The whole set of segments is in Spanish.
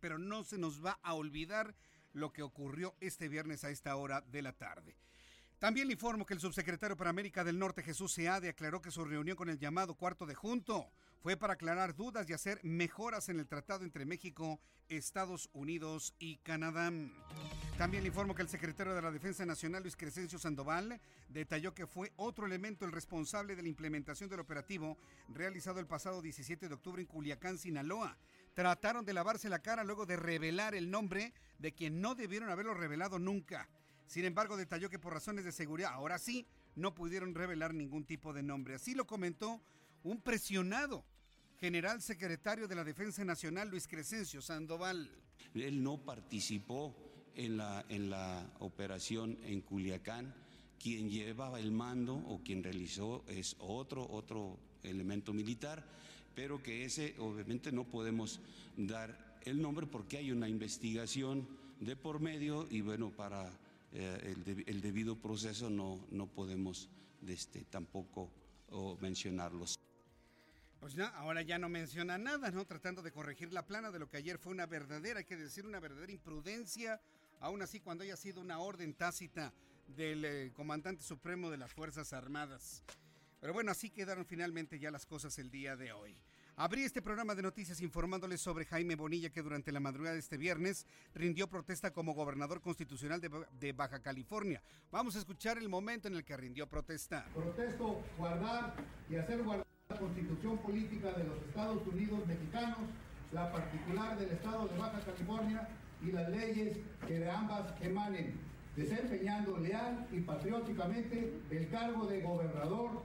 Pero no se nos va a olvidar lo que ocurrió este viernes a esta hora de la tarde. También le informo que el subsecretario para América del Norte, Jesús Seade, aclaró que su reunión con el llamado cuarto de junto fue para aclarar dudas y hacer mejoras en el tratado entre México, Estados Unidos y Canadá. También le informo que el secretario de la Defensa Nacional, Luis Crescencio Sandoval, detalló que fue otro elemento el responsable de la implementación del operativo realizado el pasado 17 de octubre en Culiacán, Sinaloa, trataron de lavarse la cara luego de revelar el nombre de quien no debieron haberlo revelado nunca. Sin embargo, detalló que por razones de seguridad, ahora sí, no pudieron revelar ningún tipo de nombre. Así lo comentó un presionado general secretario de la Defensa Nacional, Luis Crescencio Sandoval. Él no participó en la, en la operación en Culiacán. Quien llevaba el mando o quien realizó es otro, otro elemento militar pero que ese obviamente no podemos dar el nombre porque hay una investigación de por medio y bueno, para eh, el, debido proceso no, no podemos este, tampoco mencionarlos. Pues ahora ya no menciona nada, ¿no? Tratando de corregir la plana de lo que ayer fue una verdadera, hay que decir, una verdadera imprudencia, aún así cuando haya sido una orden tácita del eh, comandante supremo de las Fuerzas Armadas. Pero bueno, así quedaron finalmente ya las cosas el día de hoy. Abrí este programa de noticias informándoles sobre Jaime Bonilla que durante la madrugada de este viernes rindió protesta como gobernador constitucional de, Baja California. Vamos a escuchar el momento en el que rindió protesta. Protesto guardar y hacer guardar la constitución política de los Estados Unidos mexicanos, la particular del estado de Baja California y las leyes que de ambas emanen, desempeñando leal y patrióticamente el cargo de gobernador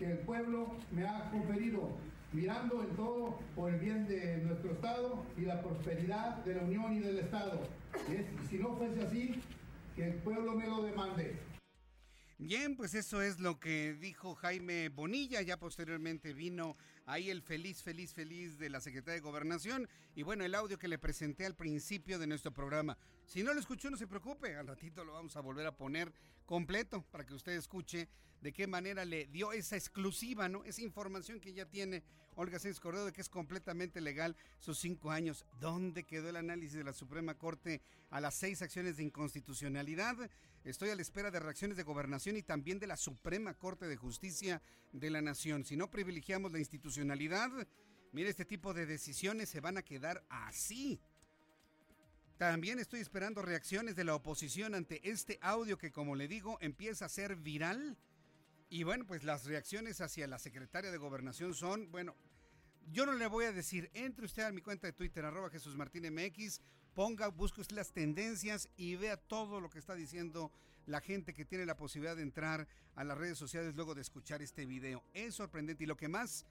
que el pueblo me ha conferido, mirando en todo por el bien de nuestro Estado y la prosperidad de la Unión y del Estado. Y si no fuese así, que el pueblo me lo demande. Bien, pues eso es lo que dijo Jaime Bonilla, ya posteriormente vino ahí el feliz, feliz, feliz de la Secretaría de Gobernación y bueno, el audio que le presenté al principio de nuestro programa. Si no lo escuchó, no se preocupe, al ratito lo vamos a volver a poner completo para que usted escuche de qué manera le dio esa exclusiva, ¿no? Esa información que ya tiene Olga Sánchez Cordero de que es completamente legal sus cinco años. ¿Dónde quedó el análisis de la Suprema Corte a las seis acciones de inconstitucionalidad? Estoy a la espera de reacciones de gobernación y también de la Suprema Corte de Justicia de la Nación. Si no privilegiamos la institucionalidad, mire, este tipo de decisiones se van a quedar así. También estoy esperando reacciones de la oposición ante este audio que, como le digo, empieza a ser viral y bueno, pues las reacciones hacia la secretaria de gobernación son, bueno, yo no le voy a decir, entre usted a mi cuenta de Twitter, arroba Jesús Martín MX, ponga, busque usted las tendencias y vea todo lo que está diciendo la gente que tiene la posibilidad de entrar a las redes sociales luego de escuchar este video. Es sorprendente y lo que más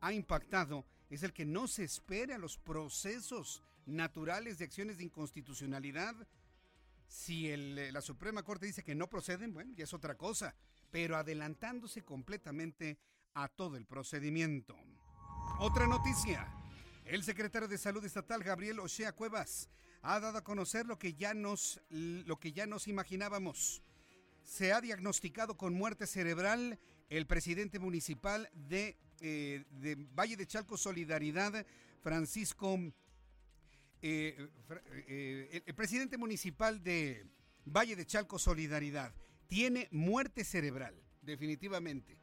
ha impactado es el que no se espere a los procesos naturales de acciones de inconstitucionalidad. Si la Suprema Corte dice que no proceden, bueno, ya es otra cosa pero adelantándose completamente a todo el procedimiento. Otra noticia. El secretario de Salud Estatal, Gabriel Ochea Cuevas, ha dado a conocer lo que ya nos, lo que ya nos imaginábamos. Se ha diagnosticado con muerte cerebral el presidente municipal de, eh, Valle de Chalco Solidaridad, Francisco, eh, eh, el presidente municipal de Valle de Chalco Solidaridad, tiene muerte cerebral, definitivamente.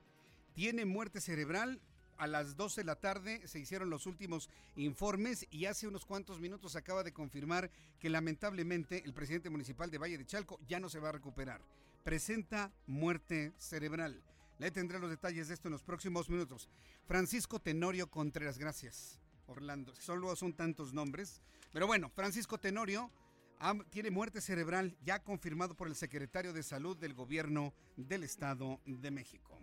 Tiene muerte cerebral. A las 12 de la tarde se hicieron los últimos informes y hace unos cuantos minutos acaba de confirmar que lamentablemente el presidente municipal de Valle de Chalco ya no se va a recuperar. Presenta muerte cerebral. Le tendré los detalles de esto en los próximos minutos. Francisco Tenorio Contreras, gracias. Orlando, solo son tantos nombres. Pero bueno, Francisco Tenorio tiene muerte cerebral ya confirmado por el secretario de Salud del Gobierno del Estado de México.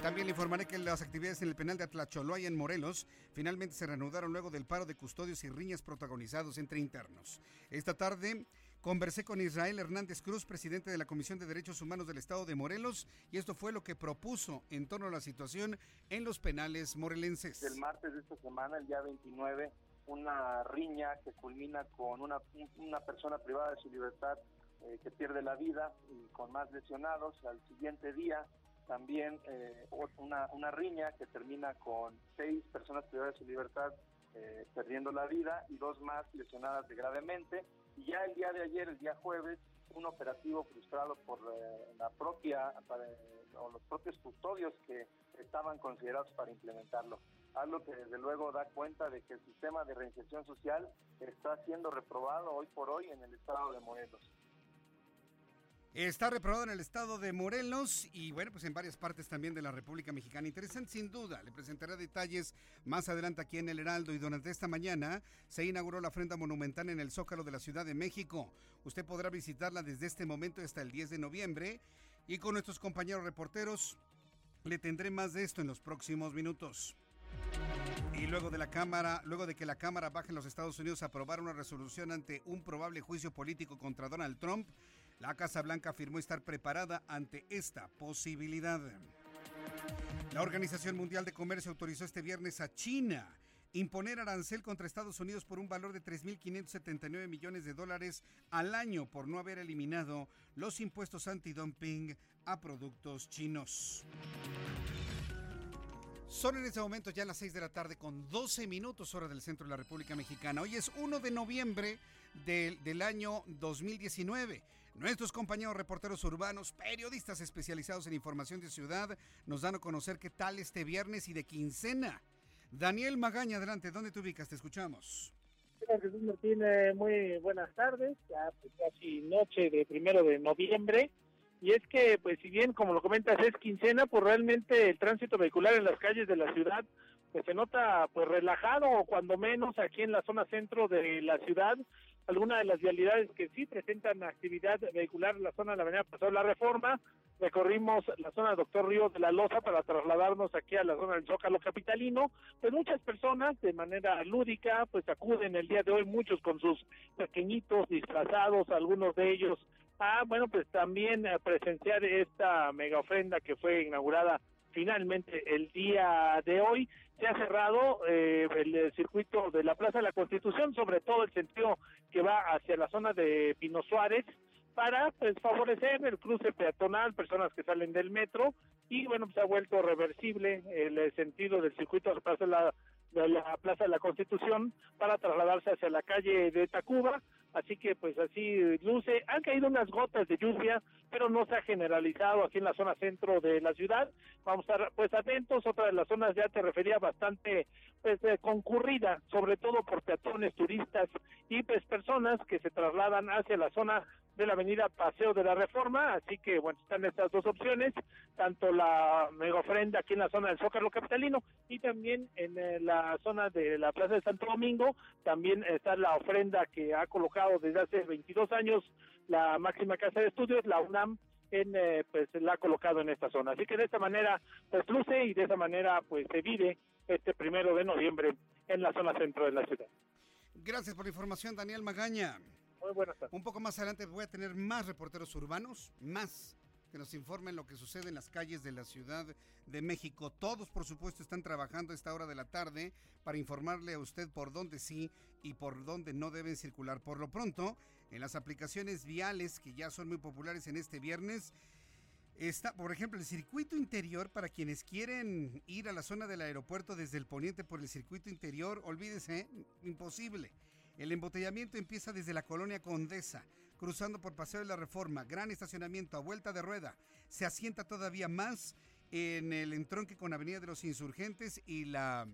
También le informaré que las actividades en el penal de Atlacholoaya en Morelos finalmente se reanudaron luego del paro de custodios y riñas protagonizados entre internos. Esta tarde conversé con Israel Hernández Cruz, presidente de la Comisión de Derechos Humanos del Estado de Morelos, y esto fue lo que propuso en torno a la situación en los penales morelenses. El martes de esta semana, el día 29, una riña que culmina con una, una persona privada de su libertad eh, que pierde la vida y con más lesionados. Al siguiente día, también eh, una, una riña que termina con seis personas privadas de su libertad eh, perdiendo la vida y dos más lesionadas gravemente. Y ya el día de ayer, el día jueves, un operativo frustrado por eh, la propia o los propios custodios que estaban considerados para implementarlo. Algo que desde luego da cuenta de que el sistema de reinserción social está siendo reprobado hoy por hoy en el estado de Morelos. Está reprobado en el estado de Morelos y bueno, pues en varias partes también de la República Mexicana. Interesante sin duda. Le presentaré detalles más adelante aquí en El Heraldo y durante esta mañana se inauguró la ofrenda monumental en el Zócalo de la Ciudad de México. Usted podrá visitarla desde este momento hasta el 10 de noviembre y con nuestros compañeros reporteros le tendré más de esto en los próximos minutos. Y luego de la Cámara, luego de que la Cámara baja en los Estados Unidos a aprobar una resolución ante un probable juicio político contra Donald Trump, la Casa Blanca afirmó estar preparada ante esta posibilidad. La Organización Mundial de Comercio autorizó este viernes a China imponer arancel contra Estados Unidos por un valor de 3.579 millones de dólares al año por no haber eliminado los impuestos antidumping a productos chinos. Son en este momento ya las 6 de la tarde con 12 minutos hora del centro de la República Mexicana. Hoy es 1 de noviembre del, del, año 2019. Nuestros compañeros reporteros urbanos, periodistas especializados en información de ciudad, nos dan a conocer qué tal este viernes y de quincena. Daniel Magaña, adelante, ¿dónde te ubicas? Te escuchamos. Jesús Martín, muy buenas tardes. Ya pues, casi noche de primero de noviembre y es que, pues si bien, como lo comentas, es quincena, pues realmente el tránsito vehicular en las calles de la ciudad pues se nota pues relajado o cuando menos aquí en la zona centro de la ciudad. Algunas de las vialidades que sí presentan actividad vehicular en la zona de la avenida Paseo la Reforma recorrimos la zona del Doctor Río de la Loza para trasladarnos aquí a la zona del Zócalo Capitalino, pues muchas personas de manera lúdica pues acuden el día de hoy, muchos con sus pequeñitos disfrazados, algunos de ellos Ah, bueno, pues también a presenciar esta mega ofrenda que fue inaugurada finalmente el día de hoy. Se ha cerrado eh, el circuito de la Plaza de la Constitución, sobre todo el sentido que va hacia la zona de Pino Suárez, para pues, favorecer el cruce peatonal, personas que salen del metro, y bueno, pues ha vuelto reversible el sentido del circuito de la Plaza de la, de la, Plaza de la Constitución para trasladarse hacia la calle de Tacuba así que pues así luce. Han caído unas gotas de lluvia, pero no se ha generalizado aquí en la zona centro de la ciudad. Vamos a estar pues atentos, otra de las zonas ya te refería bastante pues eh, concurrida, sobre todo por peatones, turistas y pues personas que se trasladan hacia la zona de la avenida Paseo de la Reforma, así que bueno, están estas dos opciones, tanto la mega ofrenda aquí en la zona del Zócalo Capitalino y también en eh, la zona de la Plaza de Santo Domingo, también está la ofrenda que ha colocado desde hace 22 años la máxima casa de estudios, la UNAM, en, eh, pues la ha colocado en esta zona. Así que de esta manera pues luce y de esa manera pues se vive este primero de noviembre en la zona centro de la ciudad. Gracias por la información, Daniel Magaña. Muy buenas tardes. Un poco más adelante voy a tener más reporteros urbanos, más que nos informen lo que sucede en las calles de la Ciudad de México. Todos, por supuesto, están trabajando a esta hora de la tarde para informarle a usted por dónde sí y por dónde no deben circular. Por lo pronto, en las aplicaciones viales que ya son muy populares en este viernes, Está, por ejemplo, el circuito interior para quienes quieren ir a la zona del aeropuerto desde el poniente por el circuito interior, olvídese, imposible. El embotellamiento empieza desde la colonia Condesa, cruzando por Paseo de la Reforma, gran estacionamiento a vuelta de rueda. Se asienta todavía más en el entronque con Avenida de los Insurgentes y la,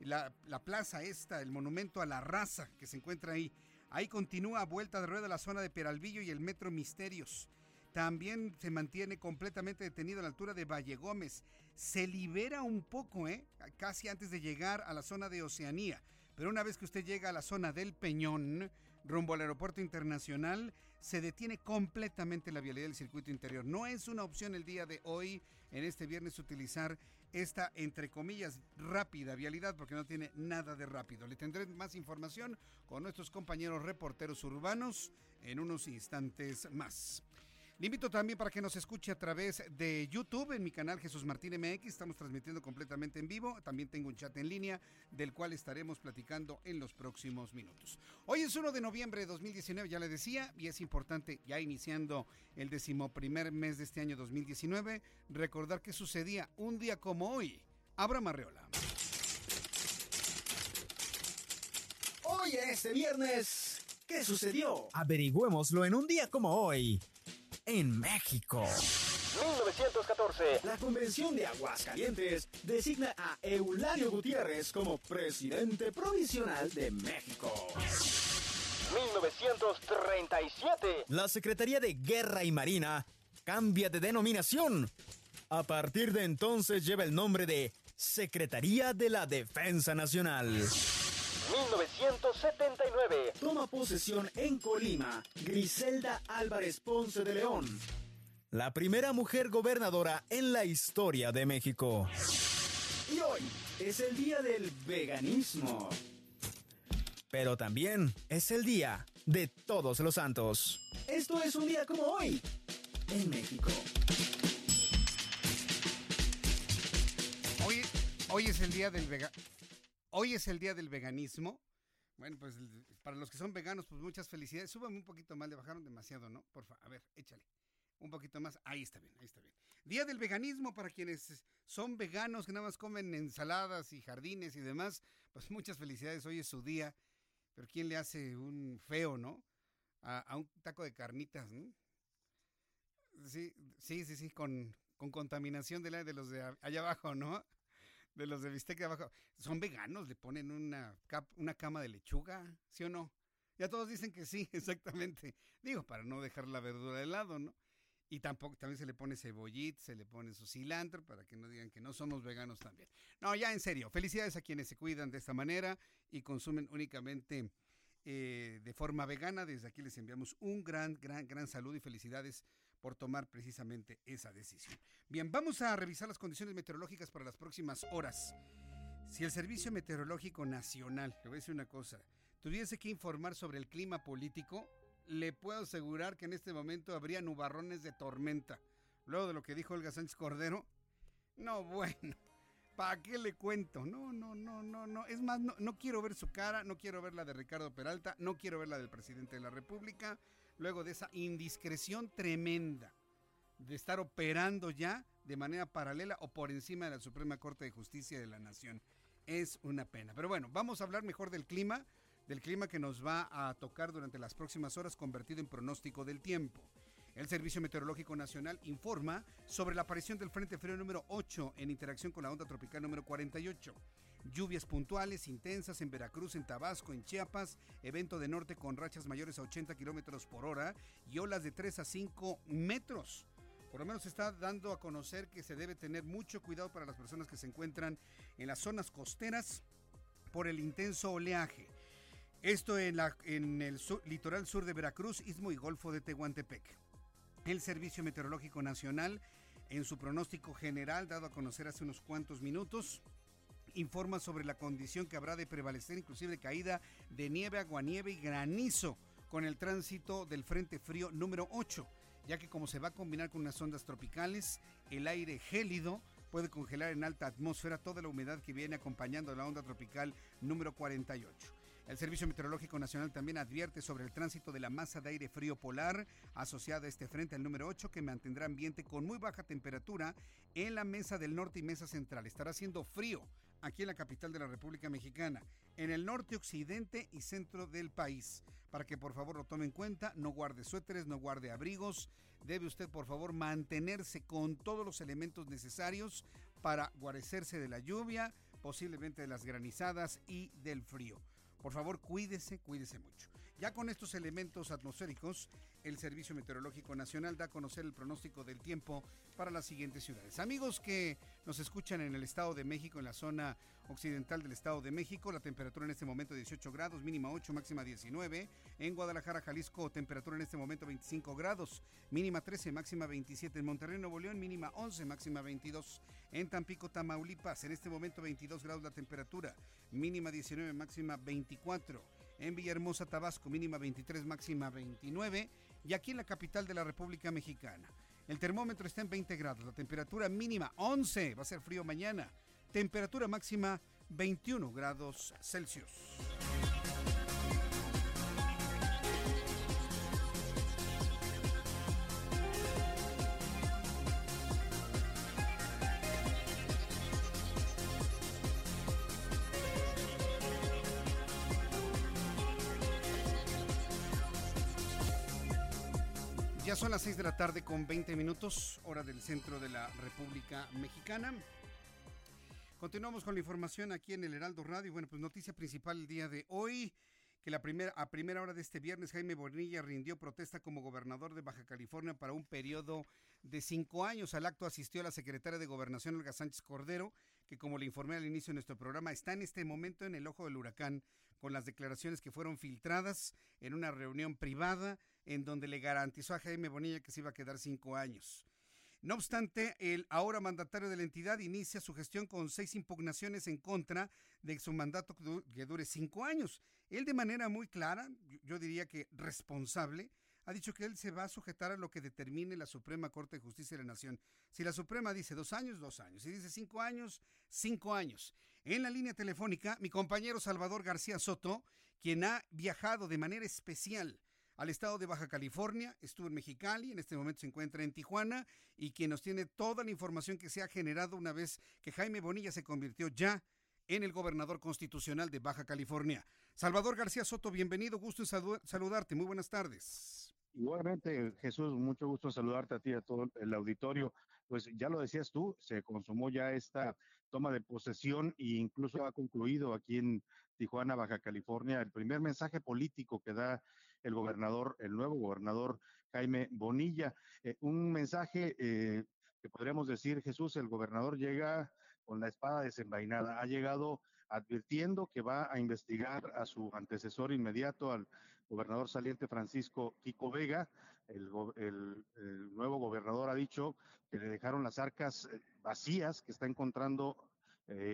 la, la plaza esta, el monumento a la raza que se encuentra ahí. Ahí continúa a vuelta de rueda la zona de Peralvillo y el Metro Misterios. También se mantiene completamente detenido a la altura de Valle Gómez. Se libera un poco, ¿eh? casi antes de llegar a la zona de Oceanía. Pero una vez que usted llega a la zona del Peñón, rumbo al aeropuerto internacional, se detiene completamente la vialidad del circuito interior. No es una opción el día de hoy, en este viernes, utilizar esta, entre comillas, rápida vialidad, porque no tiene nada de rápido. Le tendré más información con nuestros compañeros reporteros urbanos en unos instantes más. Le invito también para que nos escuche a través de YouTube en mi canal Jesús Martín MX. Estamos transmitiendo completamente en vivo. También tengo un chat en línea del cual estaremos platicando en los próximos minutos. Hoy es 1 de noviembre de 2019, ya le decía, y es importante, ya iniciando el decimoprimer mes de este año 2019, recordar que sucedía un día como hoy. Abraham Arreola. Hoy en este viernes, ¿qué sucedió? Averigüémoslo en un día como hoy en México. 1914. La Convención de Aguascalientes designa a Eulario Gutiérrez como presidente provisional de México. 1937. La Secretaría de Guerra y Marina cambia de denominación. A partir de entonces lleva el nombre de Secretaría de la Defensa Nacional. 1979. Toma posesión en Colima Griselda Álvarez Ponce de León. La primera mujer gobernadora en la historia de México. Y hoy es el día del veganismo. Pero también es el día de todos los santos. Esto es un día como hoy en México. Hoy, hoy es el día del veganismo Hoy es el día del veganismo. Bueno, pues para los que son veganos, pues muchas felicidades. Súbame un poquito más, le bajaron demasiado, ¿no? Por favor, a ver, échale. Un poquito más. Ahí está bien, ahí está bien. Día del veganismo para quienes son veganos, que nada más comen ensaladas y jardines y demás. Pues muchas felicidades. Hoy es su día. Pero ¿quién le hace un feo, no? A, un taco de carnitas, ¿no? Sí, sí, sí, sí, con, con contaminación de los de allá abajo, ¿no? De los de bistec de abajo. Son veganos, le ponen una, una cama de lechuga, ¿sí o no? Ya todos dicen que sí, exactamente. Digo, para no dejar la verdura de lado, ¿no? Y tampoco, también se le pone cebollita, se le pone su cilantro para que no digan que no somos veganos también. No, ya en serio, felicidades a quienes se cuidan de esta manera y consumen únicamente eh, de forma vegana. Desde aquí les enviamos un gran, gran, gran saludo y felicidades por tomar precisamente esa decisión. Bien, vamos a revisar las condiciones meteorológicas para las próximas horas. Si el Servicio Meteorológico Nacional, le voy a decir una cosa, tuviese que informar sobre el clima político, le puedo asegurar que en este momento habría nubarrones de tormenta. Luego de lo que dijo Olga Sánchez Cordero, no, bueno, ¿para qué le cuento? No, no, no, no, no. Es más, no, no quiero ver su cara, no quiero ver la de Ricardo Peralta, no quiero ver la del presidente de la República luego de esa indiscreción tremenda de estar operando ya de manera paralela o por encima de la Suprema Corte de Justicia de la Nación. Es una pena. Pero bueno, vamos a hablar mejor del clima, del clima que nos va a tocar durante las próximas horas convertido en pronóstico del tiempo. El Servicio Meteorológico Nacional informa sobre la aparición del Frente Frío número 8 en interacción con la onda tropical número 48. Lluvias puntuales intensas en Veracruz, en Tabasco, en Chiapas, evento de norte con rachas mayores a 80 kilómetros por hora y olas de 3 a 5 metros. Por lo menos está dando a conocer que se debe tener mucho cuidado para las personas que se encuentran en las zonas costeras por el intenso oleaje. Esto en, la, en el litoral sur de Veracruz, Istmo y Golfo de Tehuantepec. El Servicio Meteorológico Nacional, en su pronóstico general dado a conocer hace unos cuantos minutos, informa sobre la condición que habrá de prevalecer, inclusive caída de nieve, aguanieve y granizo con el tránsito del Frente Frío número 8, ya que como se va a combinar con unas ondas tropicales, el aire gélido puede congelar en alta atmósfera toda la humedad que viene acompañando a la onda tropical número 48. El Servicio Meteorológico Nacional también advierte sobre el tránsito de la masa de aire frío polar asociada a este frente, al número 8, que mantendrá ambiente con muy baja temperatura en la mesa del norte y mesa central. Estará haciendo frío aquí en la capital de la República Mexicana, en el norte, occidente y centro del país. Para que por favor lo tome en cuenta, no guarde suéteres, no guarde abrigos. Debe usted por favor mantenerse con todos los elementos necesarios para guarecerse de la lluvia, posiblemente de las granizadas y del frío. Por favor, cuídese, cuídese mucho. Ya con estos elementos atmosféricos, el Servicio Meteorológico Nacional da a conocer el pronóstico del tiempo para las siguientes ciudades. Amigos que nos escuchan en el Estado de México, en la zona occidental del Estado de México, la temperatura en este momento 18 grados, mínima 8, máxima 19. En Guadalajara, Jalisco, temperatura en este momento 25 grados, mínima 13, máxima 27. En Monterrey, Nuevo León, mínima 11, máxima 22. En Tampico, Tamaulipas, en este momento 22 grados la temperatura, mínima 19, máxima 24 en Villahermosa, Tabasco, mínima 23, máxima 29, y aquí en la capital de la República Mexicana. El termómetro está en 20 grados, la temperatura mínima 11, va a ser frío mañana, temperatura máxima 21 grados Celsius. Ya son las 6 de la tarde con 20 minutos, hora del centro de la República Mexicana. Continuamos con la información aquí en el Heraldo Radio. Bueno, pues noticia principal el día de hoy que la primera, a primera hora de este viernes Jaime Bonilla rindió protesta como gobernador de Baja California para un periodo de cinco años. Al acto asistió la secretaria de Gobernación, Olga Sánchez Cordero, que como le informé al inicio de nuestro programa, está en este momento en el ojo del huracán con las declaraciones que fueron filtradas en una reunión privada en donde le garantizó a Jaime Bonilla que se iba a quedar cinco años. No obstante, el ahora mandatario de la entidad inicia su gestión con seis impugnaciones en contra de su mandato que dure cinco años. Él de manera muy clara, yo diría que responsable, ha dicho que él se va a sujetar a lo que determine la Suprema Corte de Justicia de la Nación. Si la Suprema dice dos años, dos años. Si dice cinco años, cinco años. En la línea telefónica, mi compañero Salvador García Soto, quien ha viajado de manera especial al estado de Baja California, estuvo en Mexicali, en este momento se encuentra en Tijuana y quien nos tiene toda la información que se ha generado una vez que Jaime Bonilla se convirtió ya en el gobernador constitucional de Baja California. Salvador García Soto, bienvenido, gusto en saludarte, muy buenas tardes. Igualmente, Jesús, mucho gusto saludarte a ti y a todo el auditorio. Pues ya lo decías tú, se consumó ya esta toma de posesión e incluso ha concluido aquí en Tijuana, Baja California, el primer mensaje político que da el gobernador, el nuevo gobernador Jaime Bonilla. Eh, un mensaje eh, que podríamos decir, Jesús, el gobernador llega con la espada desenvainada, ha llegado advirtiendo que va a investigar a su antecesor inmediato, al gobernador saliente Francisco Kiko Vega. El, nuevo gobernador ha dicho que le dejaron las arcas eh, vacías, que está encontrando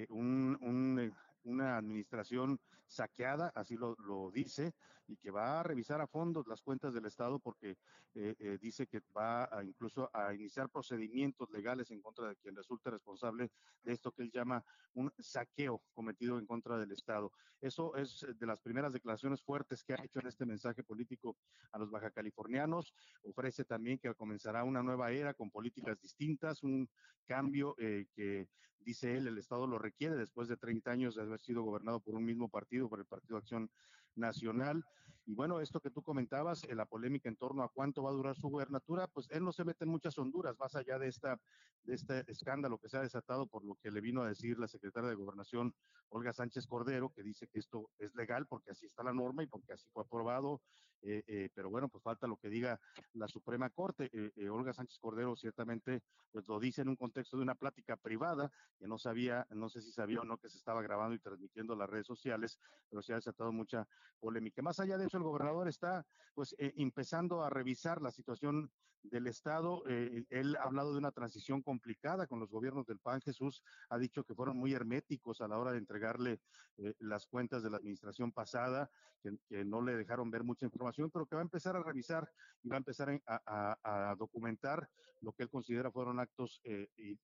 un, una administración saqueada, así lo, dice, y que va a revisar a fondo las cuentas del Estado porque eh, eh, dice que va incluso a iniciar procedimientos legales en contra de quien resulte responsable de esto que él llama un saqueo cometido en contra del Estado. Eso es de las primeras declaraciones fuertes que ha hecho en este mensaje político a los baja californianos. Ofrece también que comenzará una nueva era con políticas distintas, un cambio eh, que dice él el Estado lo requiere después de 30 años de haber sido gobernado por un mismo partido, por el Partido Acción Nacional. Y bueno, esto que tú comentabas, eh, la polémica en torno a cuánto va a durar su gubernatura, pues él no se mete en muchas honduras, más allá de, esta, de este escándalo que se ha desatado por lo que le vino a decir la secretaria de Gobernación, Olga Sánchez Cordero, que dice que esto es legal porque así está la norma y porque así fue aprobado, eh, eh, pero bueno, pues falta lo que diga la Suprema Corte. Olga Sánchez Cordero ciertamente pues lo dice en un contexto de una plática privada, que no sabía, no sé si sabía o no que se estaba grabando y transmitiendo las redes sociales, pero se ha desatado mucha polémica. Más allá de eso, el gobernador está pues eh, empezando a revisar la situación del Estado. Eh, él ha hablado de una transición complicada con los gobiernos del PAN. Jesús ha dicho que fueron muy herméticos a la hora de entregarle eh, las cuentas de la administración pasada, que, no le dejaron ver mucha información, pero que va a empezar a revisar y va a empezar a, documentar lo que él considera fueron actos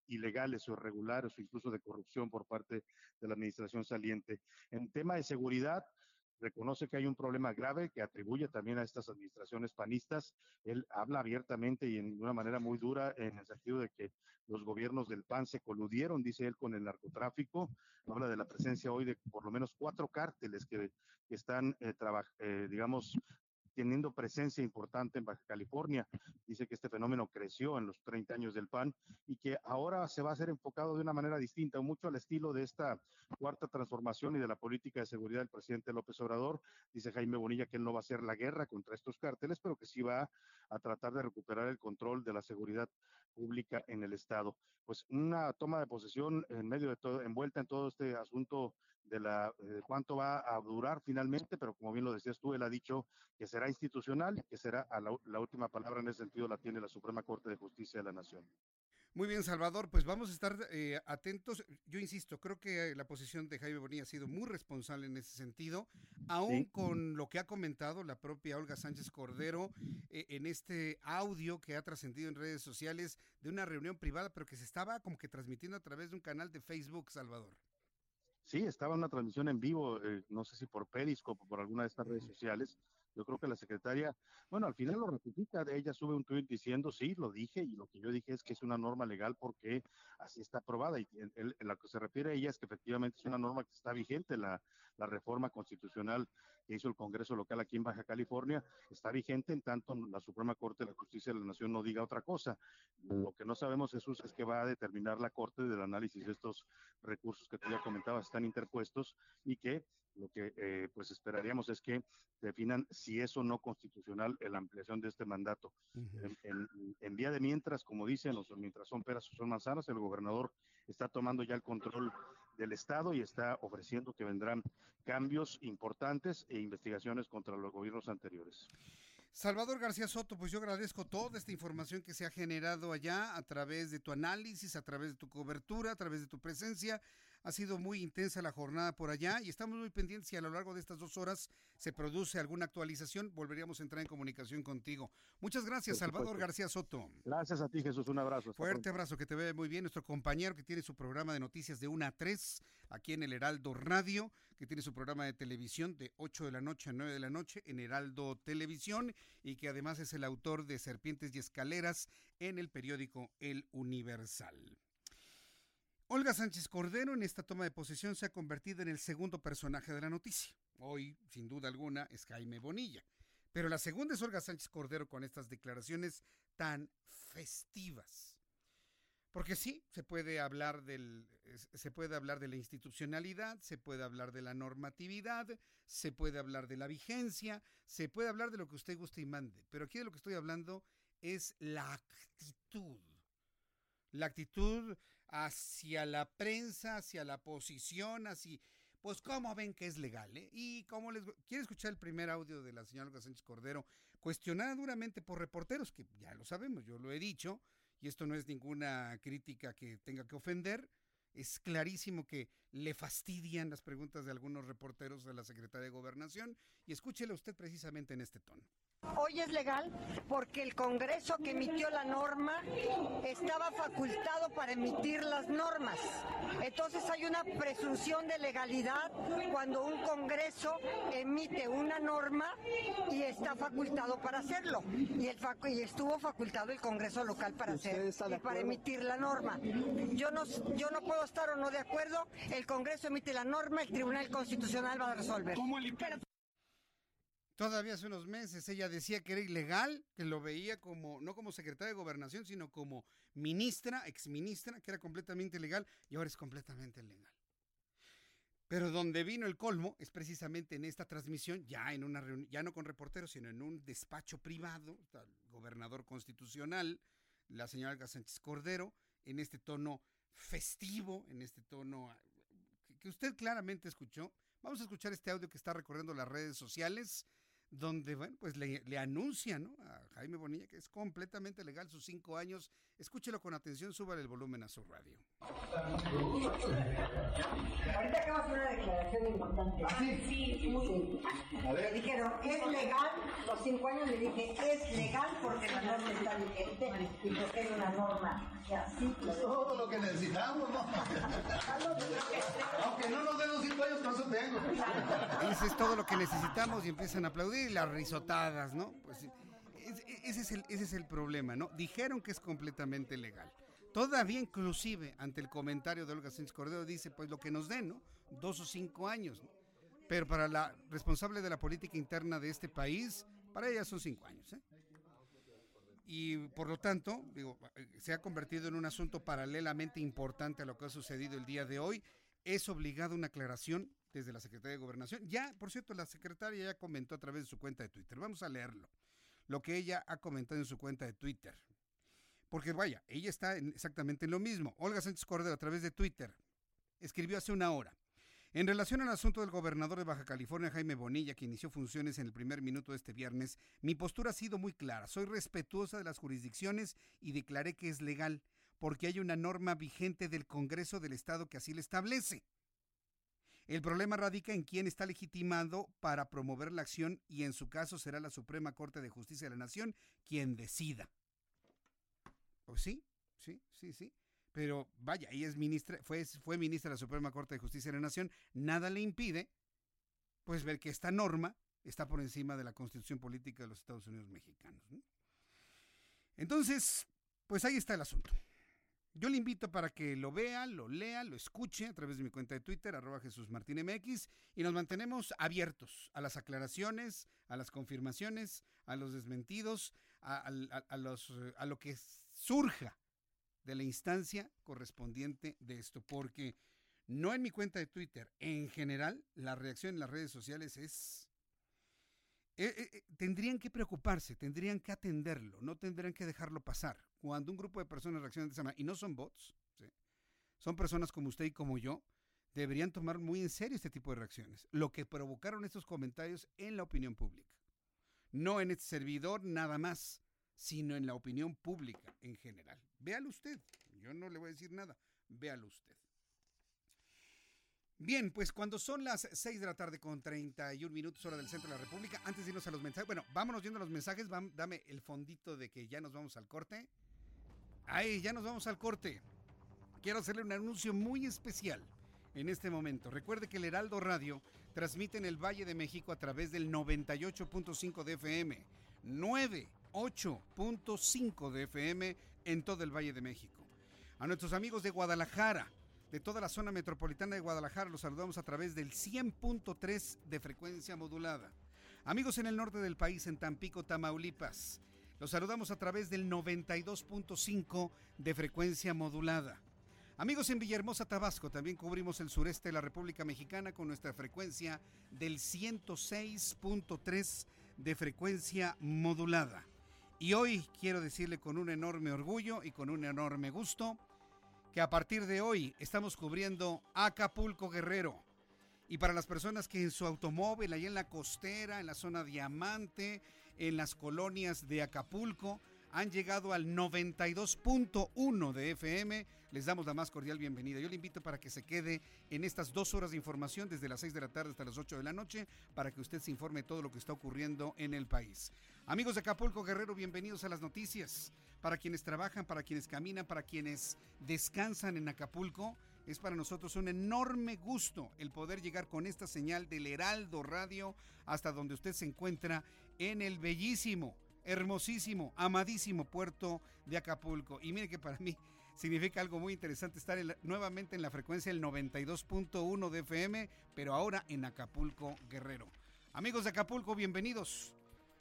ilegales o irregulares o incluso de corrupción por parte de la administración saliente. En tema de seguridad, reconoce que hay un problema grave que atribuye también a estas administraciones panistas. Él habla abiertamente y en una manera muy dura en el sentido de que los gobiernos del PAN se coludieron, dice él, con el narcotráfico. Habla de la presencia hoy de por lo menos cuatro cárteles que, están, eh, eh, digamos, teniendo presencia importante en Baja California. Dice que este fenómeno creció en los 30 años del PAN y que ahora se va a ser enfocado de una manera distinta, mucho al estilo de esta cuarta transformación y de la política de seguridad del presidente López Obrador. Dice Jaime Bonilla que él no va a hacer la guerra contra estos cárteles, pero que sí va a tratar de recuperar el control de la seguridad pública en el Estado. Pues una toma de posesión en medio de todo, envuelta en todo este asunto de la de cuánto va a durar finalmente, pero como bien lo decías tú, él ha dicho que será institucional y que será la, la última palabra en ese sentido la tiene la Suprema Corte de Justicia de la Nación. Muy bien, Salvador, pues vamos a estar eh, atentos. Yo insisto, creo que la posición de Jaime Bonilla ha sido muy responsable en ese sentido, aún con lo que ha comentado la propia Olga Sánchez Cordero eh, en este audio que ha trascendido en redes sociales de una reunión privada, pero que se estaba como que transmitiendo a través de un canal de Facebook, Salvador. Sí, estaba una transmisión en vivo, eh, no sé si por Periscope o por alguna de estas redes sociales, yo creo que la secretaria, bueno, al final lo ratifica, ella sube un tuit diciendo, sí, lo dije, y lo que yo dije es que es una norma legal porque así está aprobada, y en, en, en lo que se refiere a ella es que efectivamente es una norma que está vigente, la, la reforma constitucional que hizo el Congreso local aquí en Baja California, está vigente en tanto la Suprema Corte de la Justicia de la Nación no diga otra cosa. Lo que no sabemos, Jesús, es que va a determinar la Corte del análisis de estos recursos que tú ya comentabas, están interpuestos, y que lo que eh, pues esperaríamos es que definan si es o no constitucional la ampliación de este mandato. Uh -huh. en, en, en, vía de mientras, como dicen, o mientras son peras o son manzanas, el gobernador está tomando ya el control del Estado y está ofreciendo que vendrán cambios importantes e investigaciones contra los gobiernos anteriores. Salvador García Soto, pues yo agradezco toda esta información que se ha generado allá a través de tu análisis, a través de tu cobertura, a través de tu presencia. Ha sido muy intensa la jornada por allá y estamos muy pendientes si a lo largo de estas dos horas se produce alguna actualización, volveríamos a entrar en comunicación contigo. Muchas gracias, Salvador García Soto. Gracias a ti, Jesús. Un abrazo. Fuerte abrazo, que te vea muy bien. Nuestro compañero que tiene su programa de noticias de 1 a 3 aquí en el Heraldo Radio, que tiene su programa de televisión de 8 de la noche a 9 de la noche en Heraldo Televisión y que además es el autor de Serpientes y Escaleras en el periódico El Universal. Olga Sánchez Cordero en esta toma de posesión se ha convertido en el segundo personaje de la noticia. Hoy, sin duda alguna, es Jaime Bonilla. Pero la segunda es Olga Sánchez Cordero con estas declaraciones tan festivas. Porque sí, se puede hablar del se puede hablar de la institucionalidad, se puede hablar de la normatividad, se puede hablar de la vigencia, se puede hablar de lo que usted guste y mande, pero aquí de lo que estoy hablando es la actitud. La actitud hacia la prensa, hacia la posición, así pues cómo ven que es legal, ¿eh? Y cómo les quiere escuchar el primer audio de la señora Olga Sánchez Cordero, cuestionada duramente por reporteros, que ya lo sabemos, yo lo he dicho, y esto no es ninguna crítica que tenga que ofender, es clarísimo que le fastidian las preguntas de algunos reporteros de la Secretaría de Gobernación, y escúchele usted precisamente en este tono. Hoy es legal porque el Congreso que emitió la norma estaba facultado para emitir las normas. Entonces hay una presunción de legalidad cuando un Congreso emite una norma y está facultado para hacerlo. Y, el facu y estuvo facultado el Congreso local para hacer y para emitir la norma. Yo no, yo no puedo estar o no de acuerdo. El Congreso emite la norma, el Tribunal Constitucional va a resolver. ¿Cómo el... Pero, Todavía hace unos meses ella decía que era ilegal, que lo veía como, no como secretaria de gobernación, sino como ministra, exministra, que era completamente ilegal y ahora es completamente legal. Pero donde vino el colmo es precisamente en esta transmisión, ya en una reunión, ya no con reporteros, sino en un despacho privado, el gobernador constitucional, la señora Sánchez Cordero, en este tono festivo, en este tono que usted claramente escuchó. Vamos a escuchar este audio que está recorriendo las redes sociales donde, bueno, pues le, le anuncia ¿no? a Jaime Bonilla que es completamente legal sus cinco años. Escúchelo con atención, súbale el volumen a su radio. Ahorita acabas de una declaración importante. ¿Ah, sí? Sí, muy A ver. Me dijeron, ¿es legal? Los cinco años le dije, es legal porque la norma está vigente y porque es una norma así... Es todo lo que necesitamos, ¿no? Aunque no nos den los cinco años, con eso tengo. Eso es todo lo que necesitamos y empiezan a aplaudir y las risotadas, ¿no? Pues ese es, el, ese es el problema, ¿no? Dijeron que es completamente legal. Todavía inclusive ante el comentario de Olga Sánchez Cordero dice, pues lo que nos den, ¿no? Dos o cinco años. Pero para la responsable de la política interna de este país, Para ella son cinco años. ¿eh? Y por lo tanto, digo, se ha convertido en un asunto paralelamente importante a lo que ha sucedido el día de hoy. Es obligada una aclaración desde la Secretaría de Gobernación. Ya, por cierto, la secretaria ya comentó a través de su cuenta de Twitter. Vamos a leerlo. Lo que ella ha comentado en su cuenta de Twitter. Porque vaya, ella está exactamente en lo mismo. Olga Sánchez Cordero a través de Twitter escribió hace una hora. En relación al asunto del gobernador de Baja California, Jaime Bonilla, que inició funciones en el primer minuto de este viernes, mi postura ha sido muy clara. Soy respetuosa de las jurisdicciones y declaré que es legal, porque hay una norma vigente del Congreso del Estado que así le establece. El problema radica en quién está legitimado para promover la acción y en su caso será la Suprema Corte de Justicia de la Nación quien decida. Pues sí, sí, sí, sí. Pero vaya, ella es ministra, fue, fue ministra de la Suprema Corte de Justicia de la Nación, nada le impide, pues ver que esta norma está por encima de la constitución política de los Estados Unidos mexicanos. Entonces, pues ahí está el asunto. Yo le invito para que lo vea, lo lea, lo escuche a través de mi cuenta de Twitter, arroba Jesús Martín MX, y nos mantenemos abiertos a las aclaraciones, a las confirmaciones, a los desmentidos, a, los, a lo que surja de la instancia correspondiente de esto, porque no en mi cuenta de Twitter, en general, la reacción en las redes sociales es... Eh, eh, eh, tendrían que preocuparse, tendrían que atenderlo, no tendrían que dejarlo pasar. Cuando un grupo de personas reaccionan de esa manera, y no son bots, son personas como usted y como yo, deberían tomar muy en serio este tipo de reacciones, lo que provocaron estos comentarios en la opinión pública. No en este servidor nada más, sino en la opinión pública en general. Véalo usted, yo no le voy a decir nada, véalo usted. Bien, pues cuando son las 6 de la tarde con 31 minutos hora del centro de la República, antes de irnos a los mensajes, bueno, vámonos viendo los mensajes, dame el fondito de que ya nos vamos al corte. Ahí, ya nos vamos al corte. Quiero hacerle un anuncio muy especial en este momento. Recuerde que el Heraldo Radio transmite en el Valle de México a través del 98.5 de FM, 9 8.5 de FM en todo el Valle de México. A nuestros amigos de Guadalajara, de toda la zona metropolitana de Guadalajara, los saludamos a través del 100.3 de frecuencia modulada. Amigos en el norte del país, en Tampico, Tamaulipas, los saludamos a través del 92.5 de frecuencia modulada. Amigos en Villahermosa, Tabasco, también cubrimos el sureste de la República Mexicana con nuestra frecuencia del 106.3 de frecuencia modulada. Y hoy quiero decirle con un enorme orgullo y con un enorme gusto que a partir de hoy estamos cubriendo Acapulco Guerrero. Y para las personas que en su automóvil, ahí en la costera, en la zona Diamante, en las colonias de Acapulco, han llegado al 92.1 de FM. Les damos la más cordial bienvenida. Yo le invito para que se quede en estas dos horas de información desde las 6 de la tarde hasta las 8 de la noche para que usted se informe de todo lo que está ocurriendo en el país. Amigos de Acapulco Guerrero, bienvenidos a las noticias. Para quienes trabajan, para quienes caminan, para quienes descansan en Acapulco, es para nosotros un enorme gusto el poder llegar con esta señal del Heraldo Radio hasta donde usted se encuentra en el bellísimo hermosísimo, amadísimo puerto de Acapulco. Y mire que para mí significa algo muy interesante estar nuevamente en la frecuencia del 92.1 de FM, pero ahora en Acapulco Guerrero. Amigos de Acapulco, bienvenidos.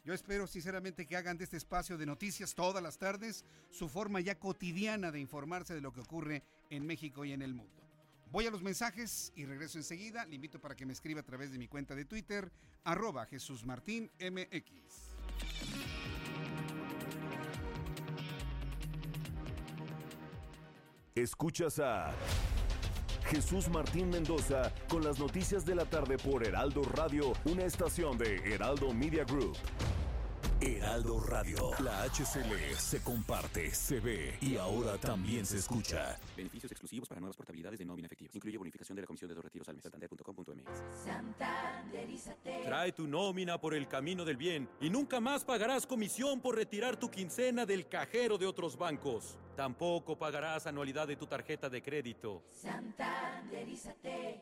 Yo espero sinceramente que hagan de este espacio de noticias todas las tardes su forma ya cotidiana de informarse de lo que ocurre en México y en el mundo. Voy a los mensajes y regreso enseguida. Le invito para que me escriba a través de mi cuenta de Twitter, arroba Jesús Martín MX. Escuchas a Jesús Martín Mendoza con las noticias de la tarde por Heraldo Radio, una estación de Heraldo Media Group. Heraldo Radio. La HCL se comparte, se ve y ahora también se escucha. Beneficios exclusivos para nuevas portabilidades de nómina efectiva. Incluye bonificación de la comisión de dos retiros al mes. Santanderízate. Trae tu nómina por el camino del bien y nunca más pagarás comisión por retirar tu quincena del cajero de otros bancos. Tampoco pagarás anualidad de tu tarjeta de crédito. Santanderízate.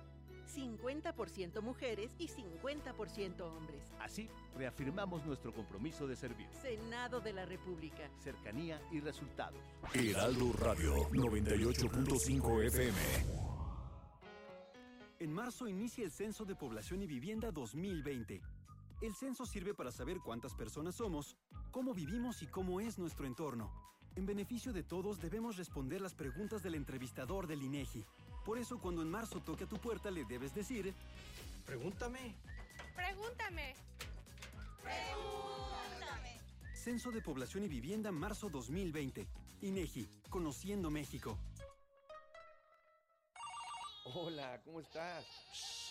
50% mujeres y 50% hombres. Así, reafirmamos nuestro compromiso de servir. Senado de la República. Cercanía y resultados. Heraldo Radio 98.5 FM. En marzo inicia el Censo de Población y Vivienda 2020. El censo sirve para saber cuántas personas somos, cómo vivimos y cómo es nuestro entorno. En beneficio de todos debemos responder las preguntas del entrevistador del INEGI. Por eso cuando en marzo toque a tu puerta le debes decir, pregúntame. Pregúntame. Pregúntame. Censo de Población y Vivienda marzo 2020. INEGI, Conociendo México. Hola, ¿cómo estás?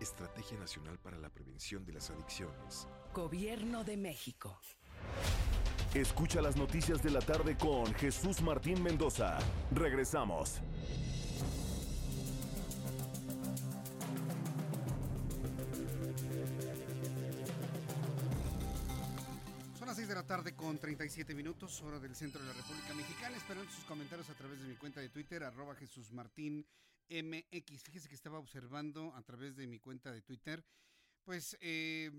Estrategia Nacional para la Prevención de las Adicciones. Gobierno de México. Escucha las noticias de la tarde con Jesús Martín Mendoza. Regresamos. Son las 6 de la tarde con 37 minutos, hora del centro de la República Mexicana. Esperando sus comentarios a través de mi cuenta de Twitter, arroba Jesús Martín MX. Fíjese que estaba observando a través de mi cuenta de Twitter, pues eh,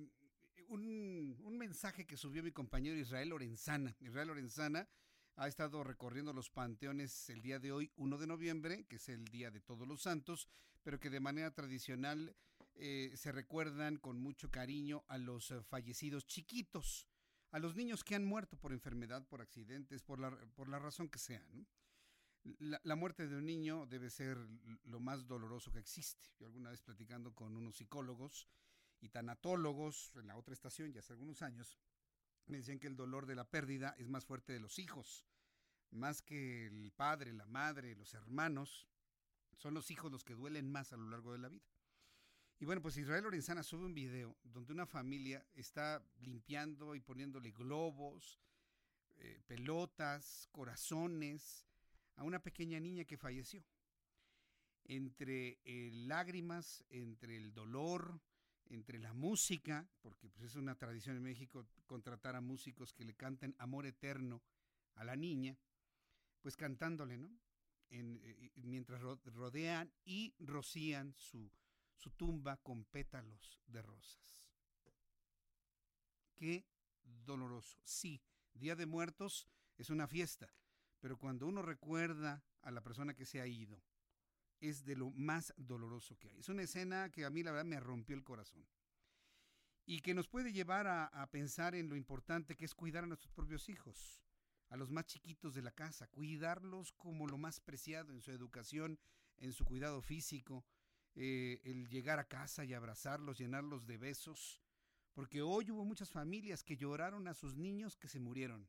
un, un, mensaje que subió mi compañero Israel Lorenzana. Israel Lorenzana ha estado recorriendo los panteones el día de hoy, 1 de noviembre, que es el Día de Todos los Santos, pero que de manera tradicional eh, se recuerdan con mucho cariño a los fallecidos chiquitos, a los niños que han muerto por enfermedad, por accidentes, por la, por la razón que sea. ¿no? La, muerte de un niño debe ser lo más doloroso que existe. Yo alguna vez platicando con unos psicólogos y tanatólogos en la otra estación, ya hace algunos años, me decían que el dolor de la pérdida es más fuerte de los hijos, más que el padre, la madre, los hermanos. Son los hijos los que duelen más a lo largo de la vida. Y bueno, pues Israel Lorenzana sube un video donde una familia está limpiando y poniéndole globos, eh, pelotas, corazones a una pequeña niña que falleció. Entre eh, lágrimas, entre el dolor, entre la música, porque pues es una tradición en México contratar a músicos que le canten amor eterno a la niña, pues cantándole, ¿no? Eh, mientras rodean y rocían su tumba con pétalos de rosas. Qué doloroso. Sí, Día de Muertos es una fiesta, pero cuando uno recuerda a la persona que se ha ido, es de lo más doloroso que hay. Es una escena que a mí la verdad me rompió el corazón. y que nos puede llevar a, pensar en lo importante que es cuidar a nuestros propios hijos, a los más chiquitos de la casa, cuidarlos como lo más preciado en su educación, en su cuidado físico, eh, el llegar a casa y abrazarlos, llenarlos de besos, porque hoy hubo muchas familias que lloraron a sus niños que se murieron.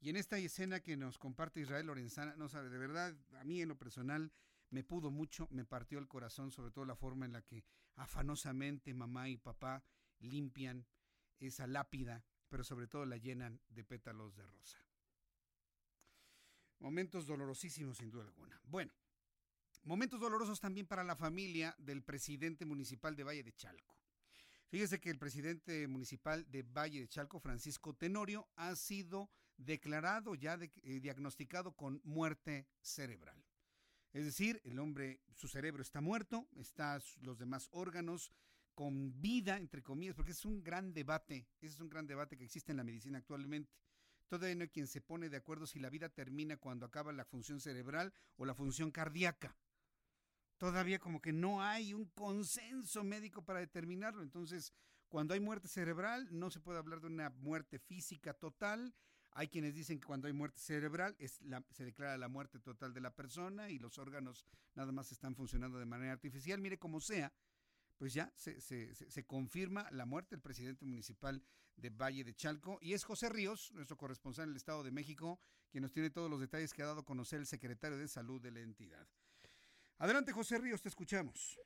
Y en esta escena que nos comparte Israel Lorenzana, no sabe, de verdad, a mí en lo personal me pudo mucho, me partió el corazón, sobre todo la forma en la que afanosamente mamá y papá limpian esa lápida, pero sobre todo la llenan de pétalos de rosa. Momentos dolorosísimos sin duda alguna. Bueno, momentos dolorosos también para la familia del presidente municipal de Valle de Chalco. Fíjese que el presidente municipal de Valle de Chalco, Francisco Tenorio, ha sido declarado ya eh, diagnosticado con muerte cerebral. Es decir, el hombre, su cerebro está muerto, está los demás órganos con vida, entre comillas, porque es un gran debate, ese es un gran debate que existe en la medicina actualmente. Todavía no hay quien se pone de acuerdo si la vida termina cuando acaba la función cerebral o la función cardíaca. Todavía como que no hay un consenso médico para determinarlo. Entonces, cuando hay muerte cerebral, no se puede hablar de una muerte física total. Hay quienes dicen que cuando hay muerte cerebral se declara la muerte total de la persona y los órganos nada más están funcionando de manera artificial. Mire como sea, pues ya se, se, se, confirma la muerte del presidente municipal de Valle de Chalco. Y es José Ríos, nuestro corresponsal en el Estado de México, quien nos tiene todos los detalles que ha dado a conocer el secretario de Salud de la entidad. Adelante, José Ríos, te escuchamos.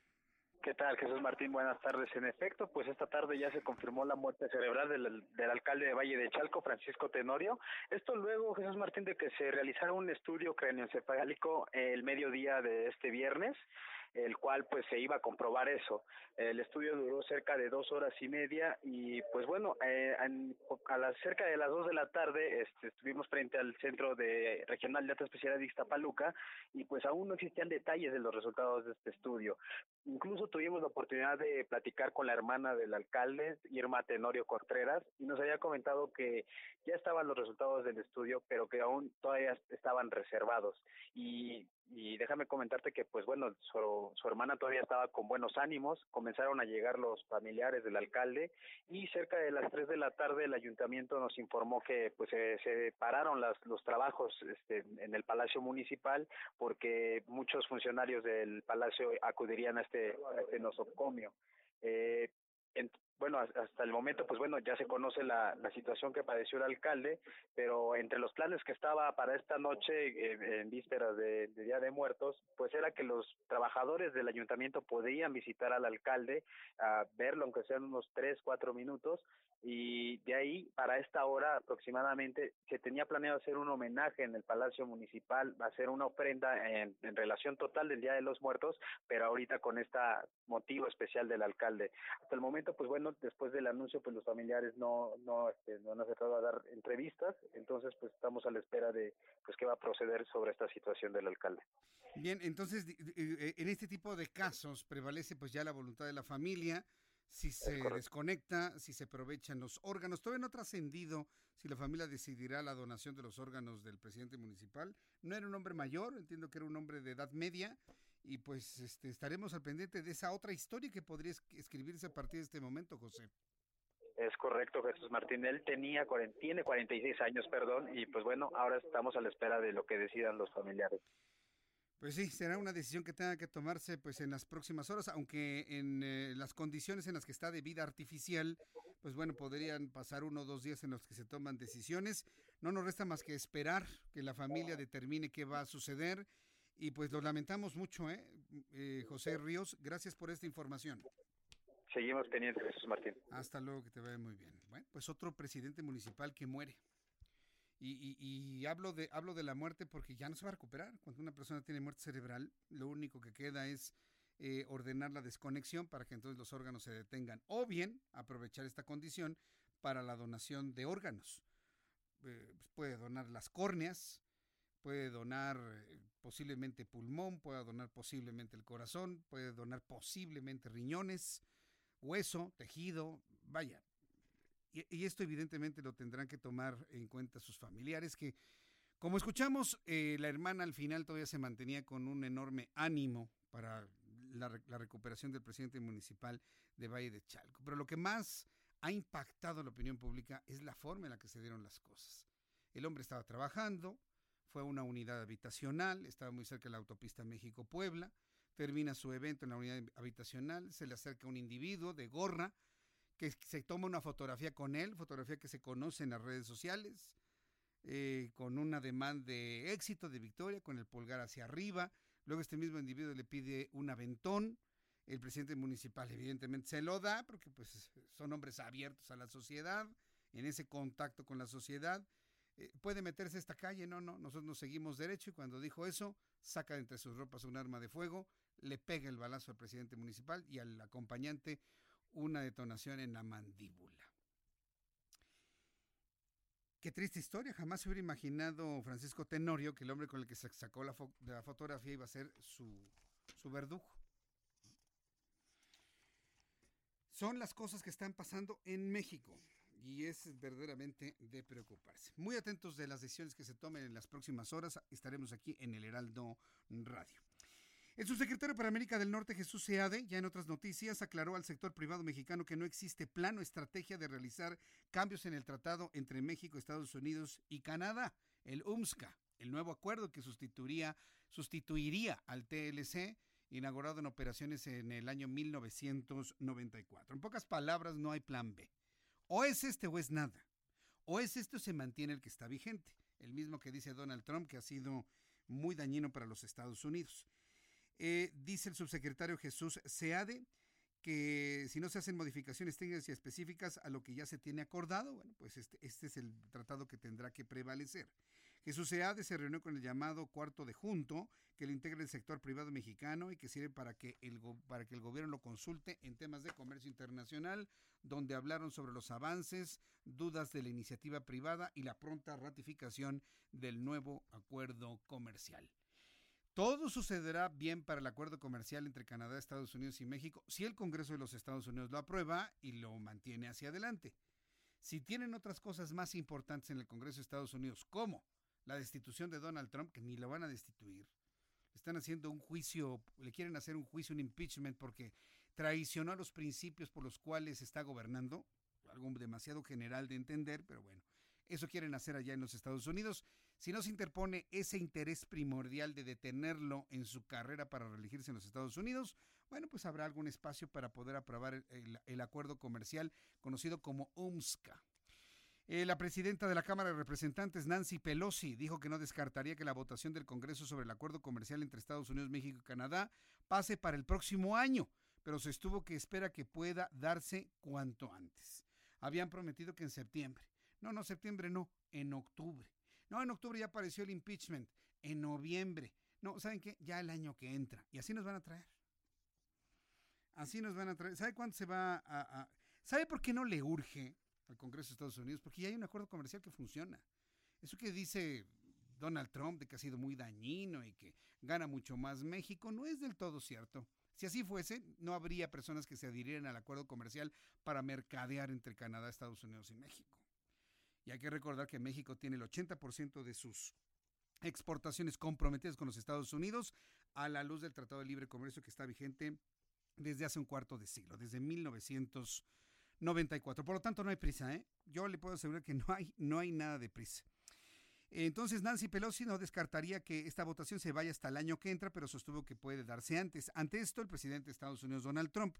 ¿Qué tal, Jesús Martín? Buenas tardes. En efecto, pues esta tarde ya se confirmó la muerte cerebral del, del, alcalde de Valle de Chalco, Francisco Tenorio. Esto luego, Jesús Martín, de que se realizara un estudio craneoencefálico el mediodía de este viernes el cual pues se iba a comprobar eso. El estudio duró cerca de dos horas y media y pues bueno, eh, a las cerca de las dos de la tarde este, estuvimos frente al Centro de Regional de Alta Especialidad de Iztapaluca y pues aún no existían detalles de los resultados de este estudio. Incluso tuvimos la oportunidad de platicar con la hermana del alcalde, Irma Tenorio Contreras, y nos había comentado que ya estaban los resultados del estudio, pero que aún todavía estaban reservados. Y, y déjame comentarte que pues bueno, su, su hermana todavía estaba con buenos ánimos, comenzaron a llegar los familiares del alcalde y cerca de las 3 de la tarde el ayuntamiento nos informó que pues se, se pararon las, los trabajos este, en el Palacio Municipal porque muchos funcionarios del Palacio acudirían a este, a este nosocomio. Eh, en, bueno, hasta el momento, pues bueno, ya se conoce la, situación que padeció el alcalde, pero entre los planes que estaba para esta noche, en vísperas de, de, Día de Muertos, pues era que los trabajadores del ayuntamiento podían visitar al alcalde, a verlo, aunque sean unos tres, cuatro minutos, y de ahí, para esta hora aproximadamente, se tenía planeado hacer un homenaje en el Palacio Municipal, hacer una ofrenda en, en relación total del Día de los Muertos, pero ahorita con este motivo especial del alcalde. Hasta el momento, pues bueno, después del anuncio, pues los familiares no, no, este, no han acertado a dar entrevistas, entonces pues estamos a la espera de pues qué va a proceder sobre esta situación del alcalde. Bien, entonces en este tipo de casos prevalece pues ya la voluntad de la familia, si se desconecta, si se aprovechan los órganos. Todavía no ha trascendido si la familia decidirá la donación de los órganos del presidente municipal. No era un hombre mayor, entiendo que era un hombre de edad media y pues este, estaremos al pendiente de esa otra historia que podría escribirse a partir de este momento, José. Es correcto, Jesús Martín. Él tenía, tiene 46 años, perdón, y pues bueno, ahora estamos a la espera de lo que decidan los familiares. Pues sí, será una decisión que tenga que tomarse pues en las próximas horas, aunque en eh, las condiciones en las que está de vida artificial, pues bueno, podrían pasar uno o dos días en los que se toman decisiones. No nos resta más que esperar que la familia determine qué va a suceder y pues lo lamentamos mucho, ¿eh? eh José Ríos, gracias por esta información. Seguimos pendientes, Jesús Martín. Hasta luego, que te vaya muy bien. Bueno, pues otro presidente municipal que muere. Y, y, y, hablo, de, hablo de la muerte porque ya no se va a recuperar. Cuando una persona tiene muerte cerebral, lo único que queda es eh, ordenar la desconexión para que entonces los órganos se detengan. O bien aprovechar esta condición para la donación de órganos. Eh, puede donar las córneas, puede donar eh, posiblemente pulmón, puede donar posiblemente el corazón, puede donar posiblemente riñones, hueso, tejido, vaya. Y, esto evidentemente lo tendrán que tomar en cuenta sus familiares que, como escuchamos, eh, la hermana al final todavía se mantenía con un enorme ánimo para la, la recuperación del presidente municipal de Valle de Chalco. Pero lo que más ha impactado la opinión pública es la forma en la que se dieron las cosas. El hombre estaba trabajando, fue a una unidad habitacional, estaba muy cerca de la autopista México-Puebla, termina su evento en la unidad habitacional, se le acerca un individuo de gorra que se toma una fotografía con él, fotografía que se conoce en las redes sociales, eh, con un ademán de éxito, de victoria, con el pulgar hacia arriba. Luego este mismo individuo le pide un aventón. El presidente municipal evidentemente se lo da porque pues son hombres abiertos a la sociedad, en ese contacto con la sociedad. Eh, ¿Puede meterse a esta calle? No, no, nosotros nos seguimos derecho y cuando dijo eso, saca de entre sus ropas un arma de fuego, le pega el balazo al presidente municipal y al acompañante una detonación en la mandíbula. Qué triste historia, jamás se hubiera imaginado Francisco Tenorio que el hombre con el que se sacó la, fo la fotografía iba a ser su, su verdugo. Son las cosas que están pasando en México y es verdaderamente de preocuparse. Muy atentos de las decisiones que se tomen en las próximas horas, estaremos aquí en el Heraldo Radio. El subsecretario para América del Norte, Jesús Seade, ya en otras noticias, aclaró al sector privado mexicano que no existe plan o estrategia de realizar cambios en el tratado entre México, Estados Unidos y Canadá, el UMSCA, el nuevo acuerdo que sustituiría, sustituiría al TLC, inaugurado en operaciones en el año 1994. En pocas palabras, no hay plan B. O es este o es nada. O es esto se mantiene el que está vigente, el mismo que dice Donald Trump, que ha sido muy dañino para los Estados Unidos. Eh, dice el subsecretario Jesús Seade que si no se hacen modificaciones técnicas y específicas a lo que ya se tiene acordado, bueno, pues este, este es el tratado que tendrá que prevalecer. Jesús Seade se reunió con el llamado cuarto de junto, que lo integra el sector privado mexicano y que sirve para que, el, para que el gobierno lo consulte en temas de comercio internacional, donde hablaron sobre los avances, dudas de la iniciativa privada y la pronta ratificación del nuevo acuerdo comercial. Todo sucederá bien para el acuerdo comercial entre Canadá, Estados Unidos y México si el Congreso de los Estados Unidos lo aprueba y lo mantiene hacia adelante. Si tienen otras cosas más importantes en el Congreso de Estados Unidos, como la destitución de Donald Trump, que ni lo van a destituir, están haciendo un juicio, le quieren hacer un juicio, un impeachment, porque traicionó a los principios por los cuales está gobernando, algo demasiado general de entender, pero bueno, eso quieren hacer allá en los Estados Unidos. Si no se interpone ese interés primordial de detenerlo en su carrera para reelegirse en los Estados Unidos, bueno, pues habrá algún espacio para poder aprobar el, acuerdo comercial conocido como UMSCA. Eh, la presidenta de la Cámara de Representantes, Nancy Pelosi, dijo que no descartaría que la votación del Congreso sobre el acuerdo comercial entre Estados Unidos, México y Canadá pase para el próximo año, pero se estuvo que espera que pueda darse cuanto antes. Habían prometido que en septiembre. No, no, septiembre no, en octubre. No, en octubre ya apareció el impeachment, en noviembre. No, ¿saben qué? Ya el año que entra. Y así nos van a traer. Así nos van a traer. ¿Sabe cuánto se va a. ¿Sabe por qué no le urge al Congreso de Estados Unidos? Porque ya hay un acuerdo comercial que funciona. Eso que dice Donald Trump de que ha sido muy dañino y que gana mucho más México no es del todo cierto. Si así fuese, no habría personas que se adhirieran al acuerdo comercial para mercadear entre Canadá, Estados Unidos y México. Y hay que recordar que México tiene el 80% de sus exportaciones comprometidas con los Estados Unidos a la luz del Tratado de Libre Comercio que está vigente desde hace un cuarto de siglo, desde 1994. Por lo tanto, no hay prisa, ¿eh? Yo le puedo asegurar que no hay, no hay nada de prisa. Entonces Nancy Pelosi no descartaría que esta votación se vaya hasta el año que entra, pero sostuvo que puede darse antes. Ante esto, el presidente de Estados Unidos, Donald Trump,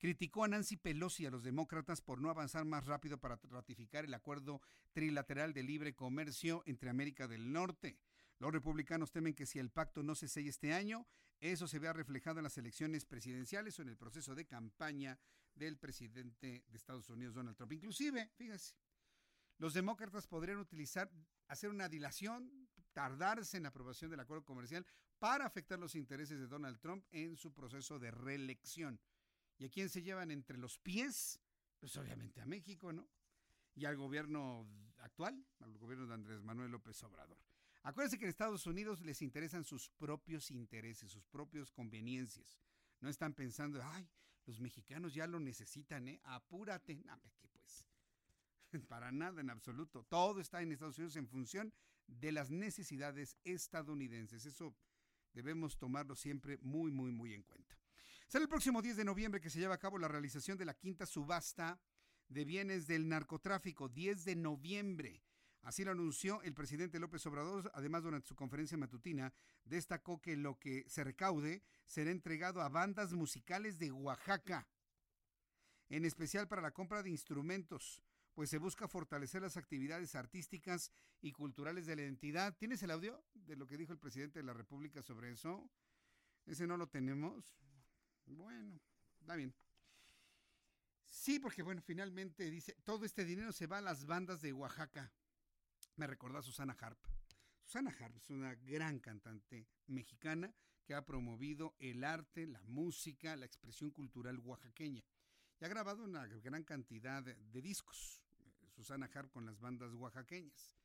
criticó a Nancy Pelosi y a los demócratas por no avanzar más rápido para ratificar el acuerdo trilateral de libre comercio entre América del Norte. Los republicanos temen que si el pacto no se sella este año, eso se vea reflejado en las elecciones presidenciales o en el proceso de campaña del presidente de Estados Unidos, Donald Trump. Inclusive, fíjese, los demócratas podrían utilizar, hacer una dilación, tardarse en la aprobación del acuerdo comercial para afectar los intereses de Donald Trump en su proceso de reelección. ¿Y a quién se llevan entre los pies? Pues obviamente a México, ¿no? Y al gobierno actual, al gobierno de Andrés Manuel López Obrador. Acuérdense que en Estados Unidos les interesan sus propios intereses, sus propias conveniencias. No están pensando, ay, los mexicanos ya lo necesitan, ¿eh? Apúrate. No, aquí pues. Para nada en absoluto. Todo está en Estados Unidos en función de las necesidades estadounidenses. Eso debemos tomarlo siempre muy, muy, muy en cuenta. Será el próximo 10 de noviembre que se lleva a cabo la realización de la quinta subasta de bienes del narcotráfico, 10 de noviembre. Así lo anunció el presidente López Obrador. Además, durante su conferencia matutina, destacó que lo que se recaude será entregado a bandas musicales de Oaxaca, en especial para la compra de instrumentos, pues se busca fortalecer las actividades artísticas y culturales de la entidad. ¿Tienes el audio de lo que dijo el presidente de la República sobre eso? Ese no lo tenemos. Bueno, está bien. Sí, porque bueno, finalmente dice, todo este dinero se va a las bandas de Oaxaca. Me recordó a Susana Harp. Susana Harp es una gran cantante mexicana que ha promovido el arte, la música, la expresión cultural oaxaqueña. Y ha grabado una gran cantidad de, discos, Susana Harp con las bandas oaxaqueñas.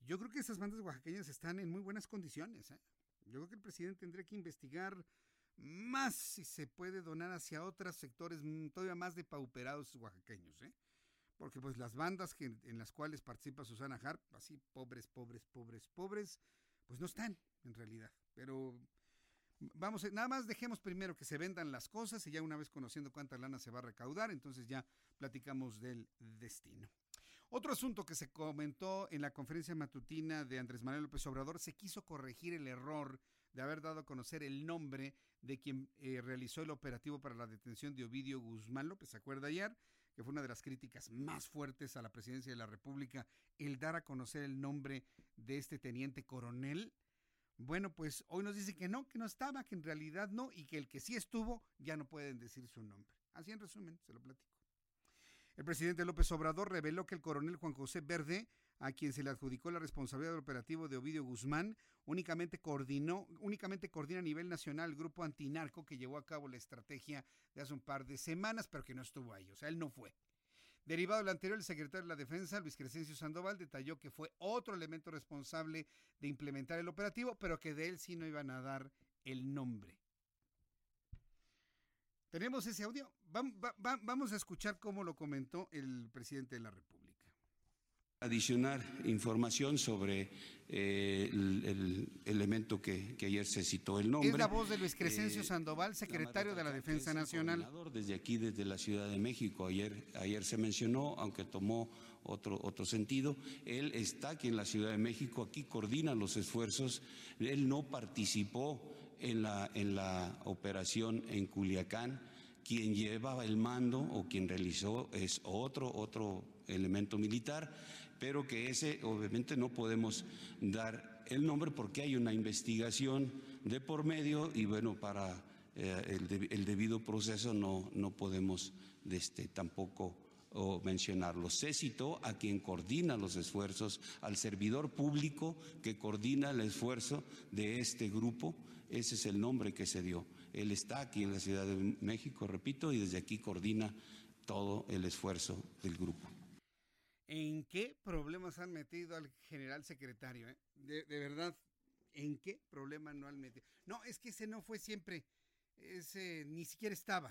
Yo creo que esas bandas oaxaqueñas están en muy buenas condiciones. ¿eh? Yo creo que el presidente tendría que investigar más si se puede donar hacia otros sectores mm, todavía más depauperados oaxaqueños, ¿eh? Porque pues las bandas que, en las cuales participa Susana Harp, así pobres, pobres, pobres, pobres, pues no están en realidad. Pero vamos, eh, nada más dejemos primero que se vendan las cosas y ya una vez conociendo cuánta lana se va a recaudar, entonces ya platicamos del destino. Otro asunto que se comentó en la conferencia matutina de Andrés Manuel López Obrador, se quiso corregir el error de haber dado a conocer el nombre de quien eh, realizó el operativo para la detención de Ovidio Guzmán López. ¿Se acuerda ayer? Que fue una de las críticas más fuertes a la presidencia de la República, el dar a conocer el nombre de este teniente coronel. Bueno, pues hoy nos dice que no, que no estaba, que en realidad no, y que el que sí estuvo ya no pueden decir su nombre. Así en resumen, se lo platico. El presidente López Obrador reveló que el coronel Juan José Verde a quien se le adjudicó la responsabilidad del operativo de Ovidio Guzmán, únicamente coordinó, únicamente coordina a nivel nacional el grupo antinarco que llevó a cabo la estrategia de hace un par de semanas, pero que no estuvo ahí, o sea, él no fue. Derivado de lo anterior, el secretario de la Defensa, Luis Crescencio Sandoval, detalló que fue otro elemento responsable de implementar el operativo, pero que de él sí no iban a dar el nombre. Tenemos ese audio. Vamos a escuchar cómo lo comentó el presidente de la República adicionar información sobre eh, el, elemento que, ayer se citó el nombre. Es la voz de Luis Crescencio eh, Sandoval, secretario de la Defensa Nacional. Desde aquí, desde la Ciudad de México, ayer, ayer se mencionó, aunque tomó otro, otro sentido, él está aquí en la Ciudad de México, aquí coordina los esfuerzos, él no participó en la, en la operación en Culiacán, quien llevaba el mando o quien realizó es otro, otro elemento militar pero que ese obviamente no podemos dar el nombre porque hay una investigación de por medio y bueno, para eh, el, debido proceso no, no podemos este, tampoco mencionarlo. Se a quien coordina los esfuerzos, al servidor público que coordina el esfuerzo de este grupo. Ese es el nombre que se dio. Él está aquí en la Ciudad de México, repito, y desde aquí coordina todo el esfuerzo del grupo. ¿En qué problemas han metido al general secretario? Eh? De, verdad, ¿en qué problema no han metido? No, es que ese no fue siempre, ese ni siquiera estaba.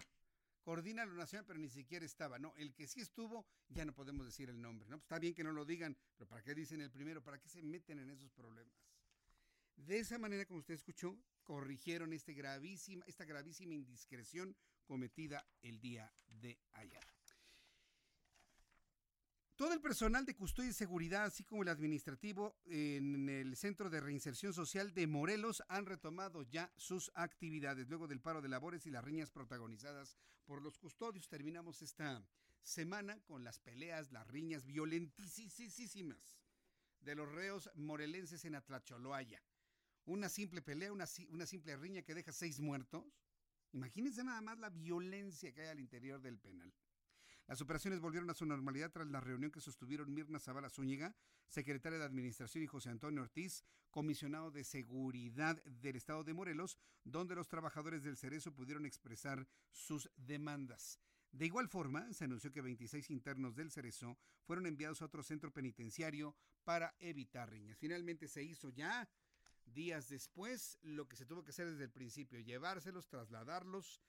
Coordina la nación, pero ni siquiera estaba. No, el que sí estuvo, ya no podemos decir el nombre. ¿no? Pues está bien que no lo digan, pero ¿para qué dicen el primero? ¿Para qué se meten en esos problemas? De esa manera, como usted escuchó, corrigieron este gravísima, esta gravísima indiscreción cometida el día de ayer. Todo el personal de custodia y seguridad, así como el administrativo en el Centro de Reinserción Social de Morelos, han retomado ya sus actividades luego del paro de labores y las riñas protagonizadas por los custodios. Terminamos esta semana con las peleas, las riñas violentísimas de los reos morelenses en Atlacholoaya. Una simple pelea, una, una simple riña que deja seis muertos. Imagínense nada más la violencia que hay al interior del penal. Las operaciones volvieron a su normalidad tras la reunión que sostuvieron Mirna Zavala Zúñiga, secretaria de Administración, y José Antonio Ortiz, comisionado de Seguridad del Estado de Morelos, donde los trabajadores del Cerezo pudieron expresar sus demandas. De igual forma, se anunció que 26 internos del Cerezo fueron enviados a otro centro penitenciario para evitar riñas. Finalmente se hizo ya días después lo que se tuvo que hacer desde el principio, llevárselos, trasladarlos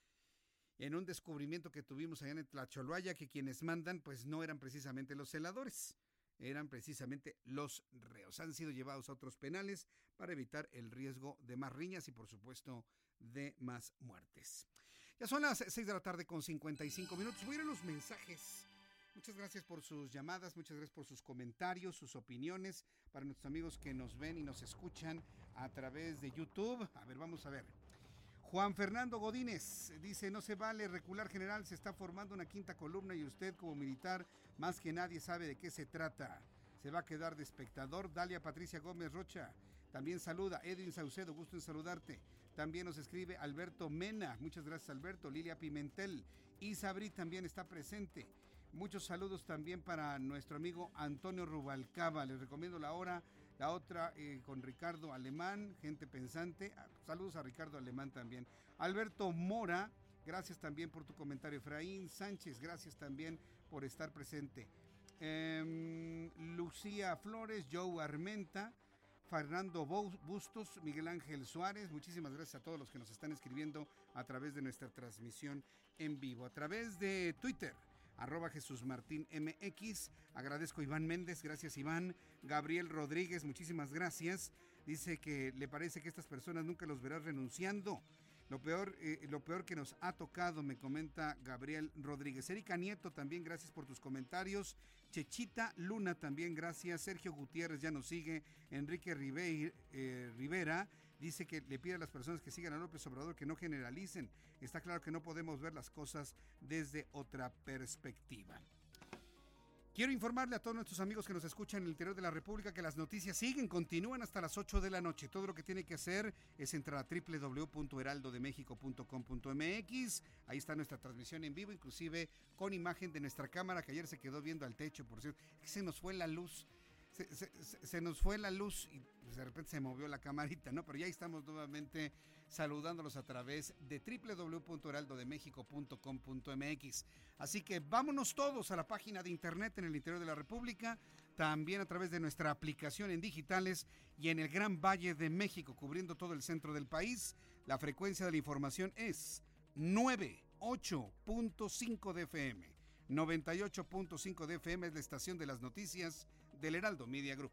en un descubrimiento que tuvimos allá en Tlacholoaya que quienes mandan pues no eran precisamente los celadores, eran precisamente los reos. Han sido llevados a otros penales para evitar el riesgo de más riñas y por supuesto de más muertes. Ya son las 6 de la tarde con 55 minutos. Voy a ir a los mensajes. Muchas gracias por sus llamadas, muchas gracias por sus comentarios, sus opiniones, para nuestros amigos que nos ven y nos escuchan a través de YouTube. A ver, vamos a ver. Juan Fernando Godínez dice, no se vale recular general, se está formando una quinta columna y usted como militar más que nadie sabe de qué se trata. Se va a quedar de espectador. Dalia Patricia Gómez Rocha. También saluda Edwin Saucedo, gusto en saludarte. También nos escribe Alberto Mena. Muchas gracias Alberto. Lilia Pimentel. Isabri también está presente. Muchos saludos también para nuestro amigo Antonio Rubalcaba. Les recomiendo la hora, la otra eh, con Ricardo Alemán, gente pensante. Ah, saludos a Ricardo Alemán también. Alberto Mora, gracias también por tu comentario. Efraín Sánchez, gracias también por estar presente. Em, Lucía Flores, Joe Armenta. Fernando Bustos, Miguel Ángel Suárez, muchísimas gracias a todos los que nos están escribiendo a través de nuestra transmisión en vivo, a través de Twitter, arroba Jesús Martín MX. Agradezco a Iván Méndez, gracias Iván. Gabriel Rodríguez, muchísimas gracias. Dice que le parece que estas personas nunca los verás renunciando. Lo peor, eh, lo peor que nos ha tocado, me comenta Gabriel Rodríguez. Erika Nieto, también gracias por tus comentarios. Chechita Luna, también gracias. Sergio Gutiérrez ya nos sigue. Enrique eh, Rivera dice que le pide a las personas que sigan a López Obrador que no generalicen. Está claro que no podemos ver las cosas desde otra perspectiva. Quiero informarle a todos nuestros amigos que nos escuchan en el interior de la República que las noticias siguen, continúan hasta las 8 de la noche. Todo lo que tiene que hacer es entrar a www.heraldodemexico.com.mx. Ahí está nuestra transmisión en vivo, inclusive con imagen de nuestra cámara que ayer se quedó viendo al techo, por cierto. Se nos fue la luz. Se, nos fue la luz y de repente se movió la camarita, ¿no? Pero ya estamos nuevamente saludándolos a través de www.heraldodemexico.com.mx. Así que vámonos todos a la página de internet en el interior de la República, también a través de nuestra aplicación en digitales y en el Gran Valle de México, cubriendo todo el centro del país. La frecuencia de la información es 98.5 de FM. 98.5 de FM es la estación de las noticias del Heraldo Media Group.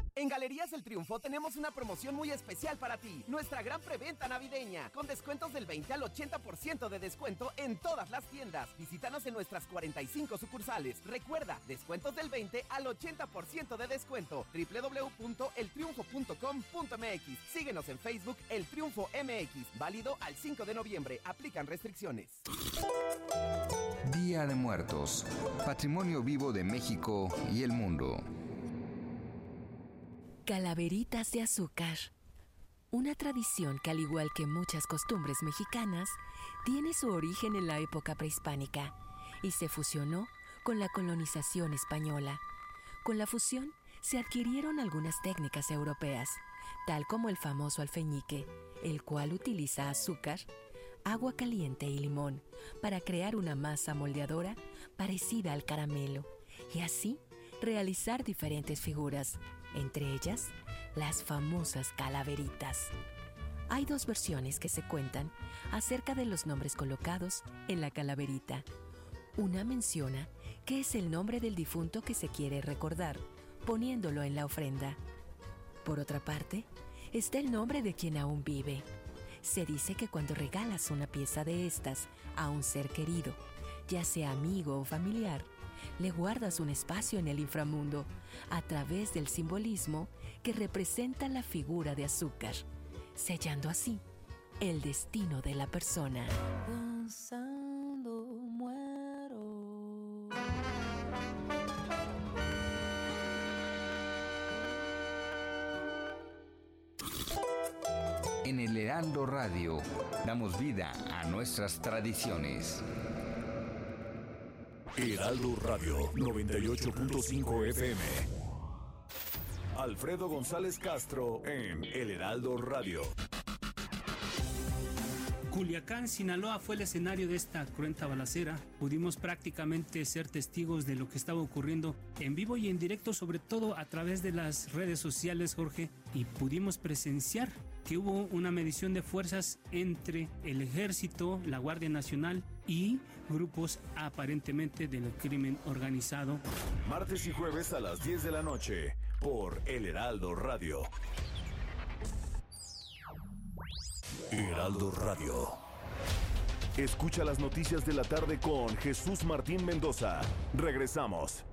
En Galerías El Triunfo tenemos una promoción muy especial para ti. Nuestra gran preventa navideña, con descuentos del 20 al 80% de descuento en todas las tiendas. Visítanos en nuestras 45 sucursales. Recuerda, descuentos del 20 al 80% de descuento. www.eltriunfo.com.mx. Síguenos en Facebook El Triunfo MX. Válido al 5 de noviembre. Aplican restricciones. Día de Muertos. Patrimonio vivo de México y el mundo. Calaveritas de azúcar. Una tradición que al igual que muchas costumbres mexicanas, tiene su origen en la época prehispánica y se fusionó con la colonización española. Con la fusión se adquirieron algunas técnicas europeas, tal como el famoso alfeñique, el cual utiliza azúcar, agua caliente y limón para crear una masa moldeadora parecida al caramelo y así realizar diferentes figuras entre ellas las famosas calaveritas. Hay dos versiones que se cuentan acerca de los nombres colocados en la calaverita. Una menciona que es el nombre del difunto que se quiere recordar, poniéndolo en la ofrenda. Por otra parte, está el nombre de quien aún vive. Se dice que cuando regalas una pieza de estas a un ser querido, ya sea amigo o familiar, le guardas un espacio en el inframundo a través del simbolismo que representa la figura de azúcar, sellando así el destino de la persona. En el Heraldo Radio damos vida a nuestras tradiciones. Heraldo Radio 98.5 FM. Alfredo González Castro en El Heraldo Radio. Culiacán, Sinaloa fue el escenario de esta cruenta balacera. Pudimos prácticamente ser testigos de lo que estaba ocurriendo en vivo y en directo, sobre todo a través de las redes sociales, Jorge, y pudimos presenciar que hubo una medición de fuerzas entre el ejército, la Guardia Nacional y grupos aparentemente del crimen organizado. Martes y jueves a las 10 de la noche por El Heraldo Radio. Heraldo Radio. Escucha las noticias de la tarde con Jesús Martín Mendoza. Regresamos.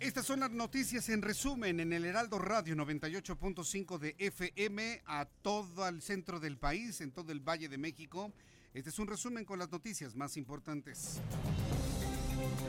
Estas son las noticias en resumen en el Heraldo Radio 98.5 de FM a todo el centro del país, en todo el Valle de México. Este es un resumen con las noticias más importantes.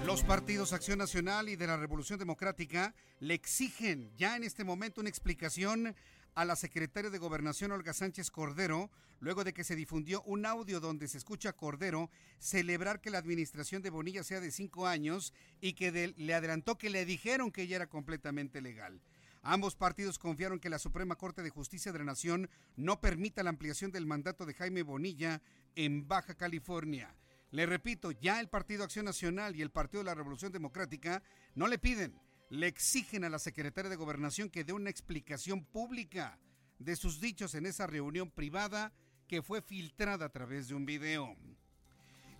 Los partidos Acción Nacional y de la Revolución Democrática le exigen ya en este momento una explicación a la secretaria de Gobernación Olga Sánchez Cordero, luego de que se difundió un audio donde se escucha a Cordero celebrar que la administración de Bonilla sea de cinco años y que le adelantó que le dijeron que ella era completamente legal. Ambos partidos confiaron que la Suprema Corte de Justicia de la Nación no permita la ampliación del mandato de Jaime Bonilla en Baja California. Le repito, ya el Partido Acción Nacional y el Partido de la Revolución Democrática no le piden, le exigen a la secretaria de Gobernación que dé una explicación pública de sus dichos en esa reunión privada que fue filtrada a través de un video.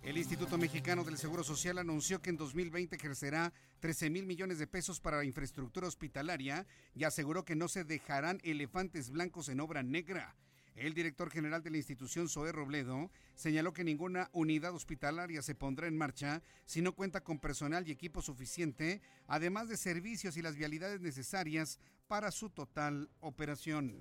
El Instituto Mexicano del Seguro Social anunció que en 2020 ejercerá 13 mil millones de pesos para la infraestructura hospitalaria y aseguró que no se dejarán elefantes blancos en obra negra. El director general de la institución, Zoé Robledo, señaló que ninguna unidad hospitalaria se pondrá en marcha si no cuenta con personal y equipo suficiente, además de servicios y las vialidades necesarias para su total operación.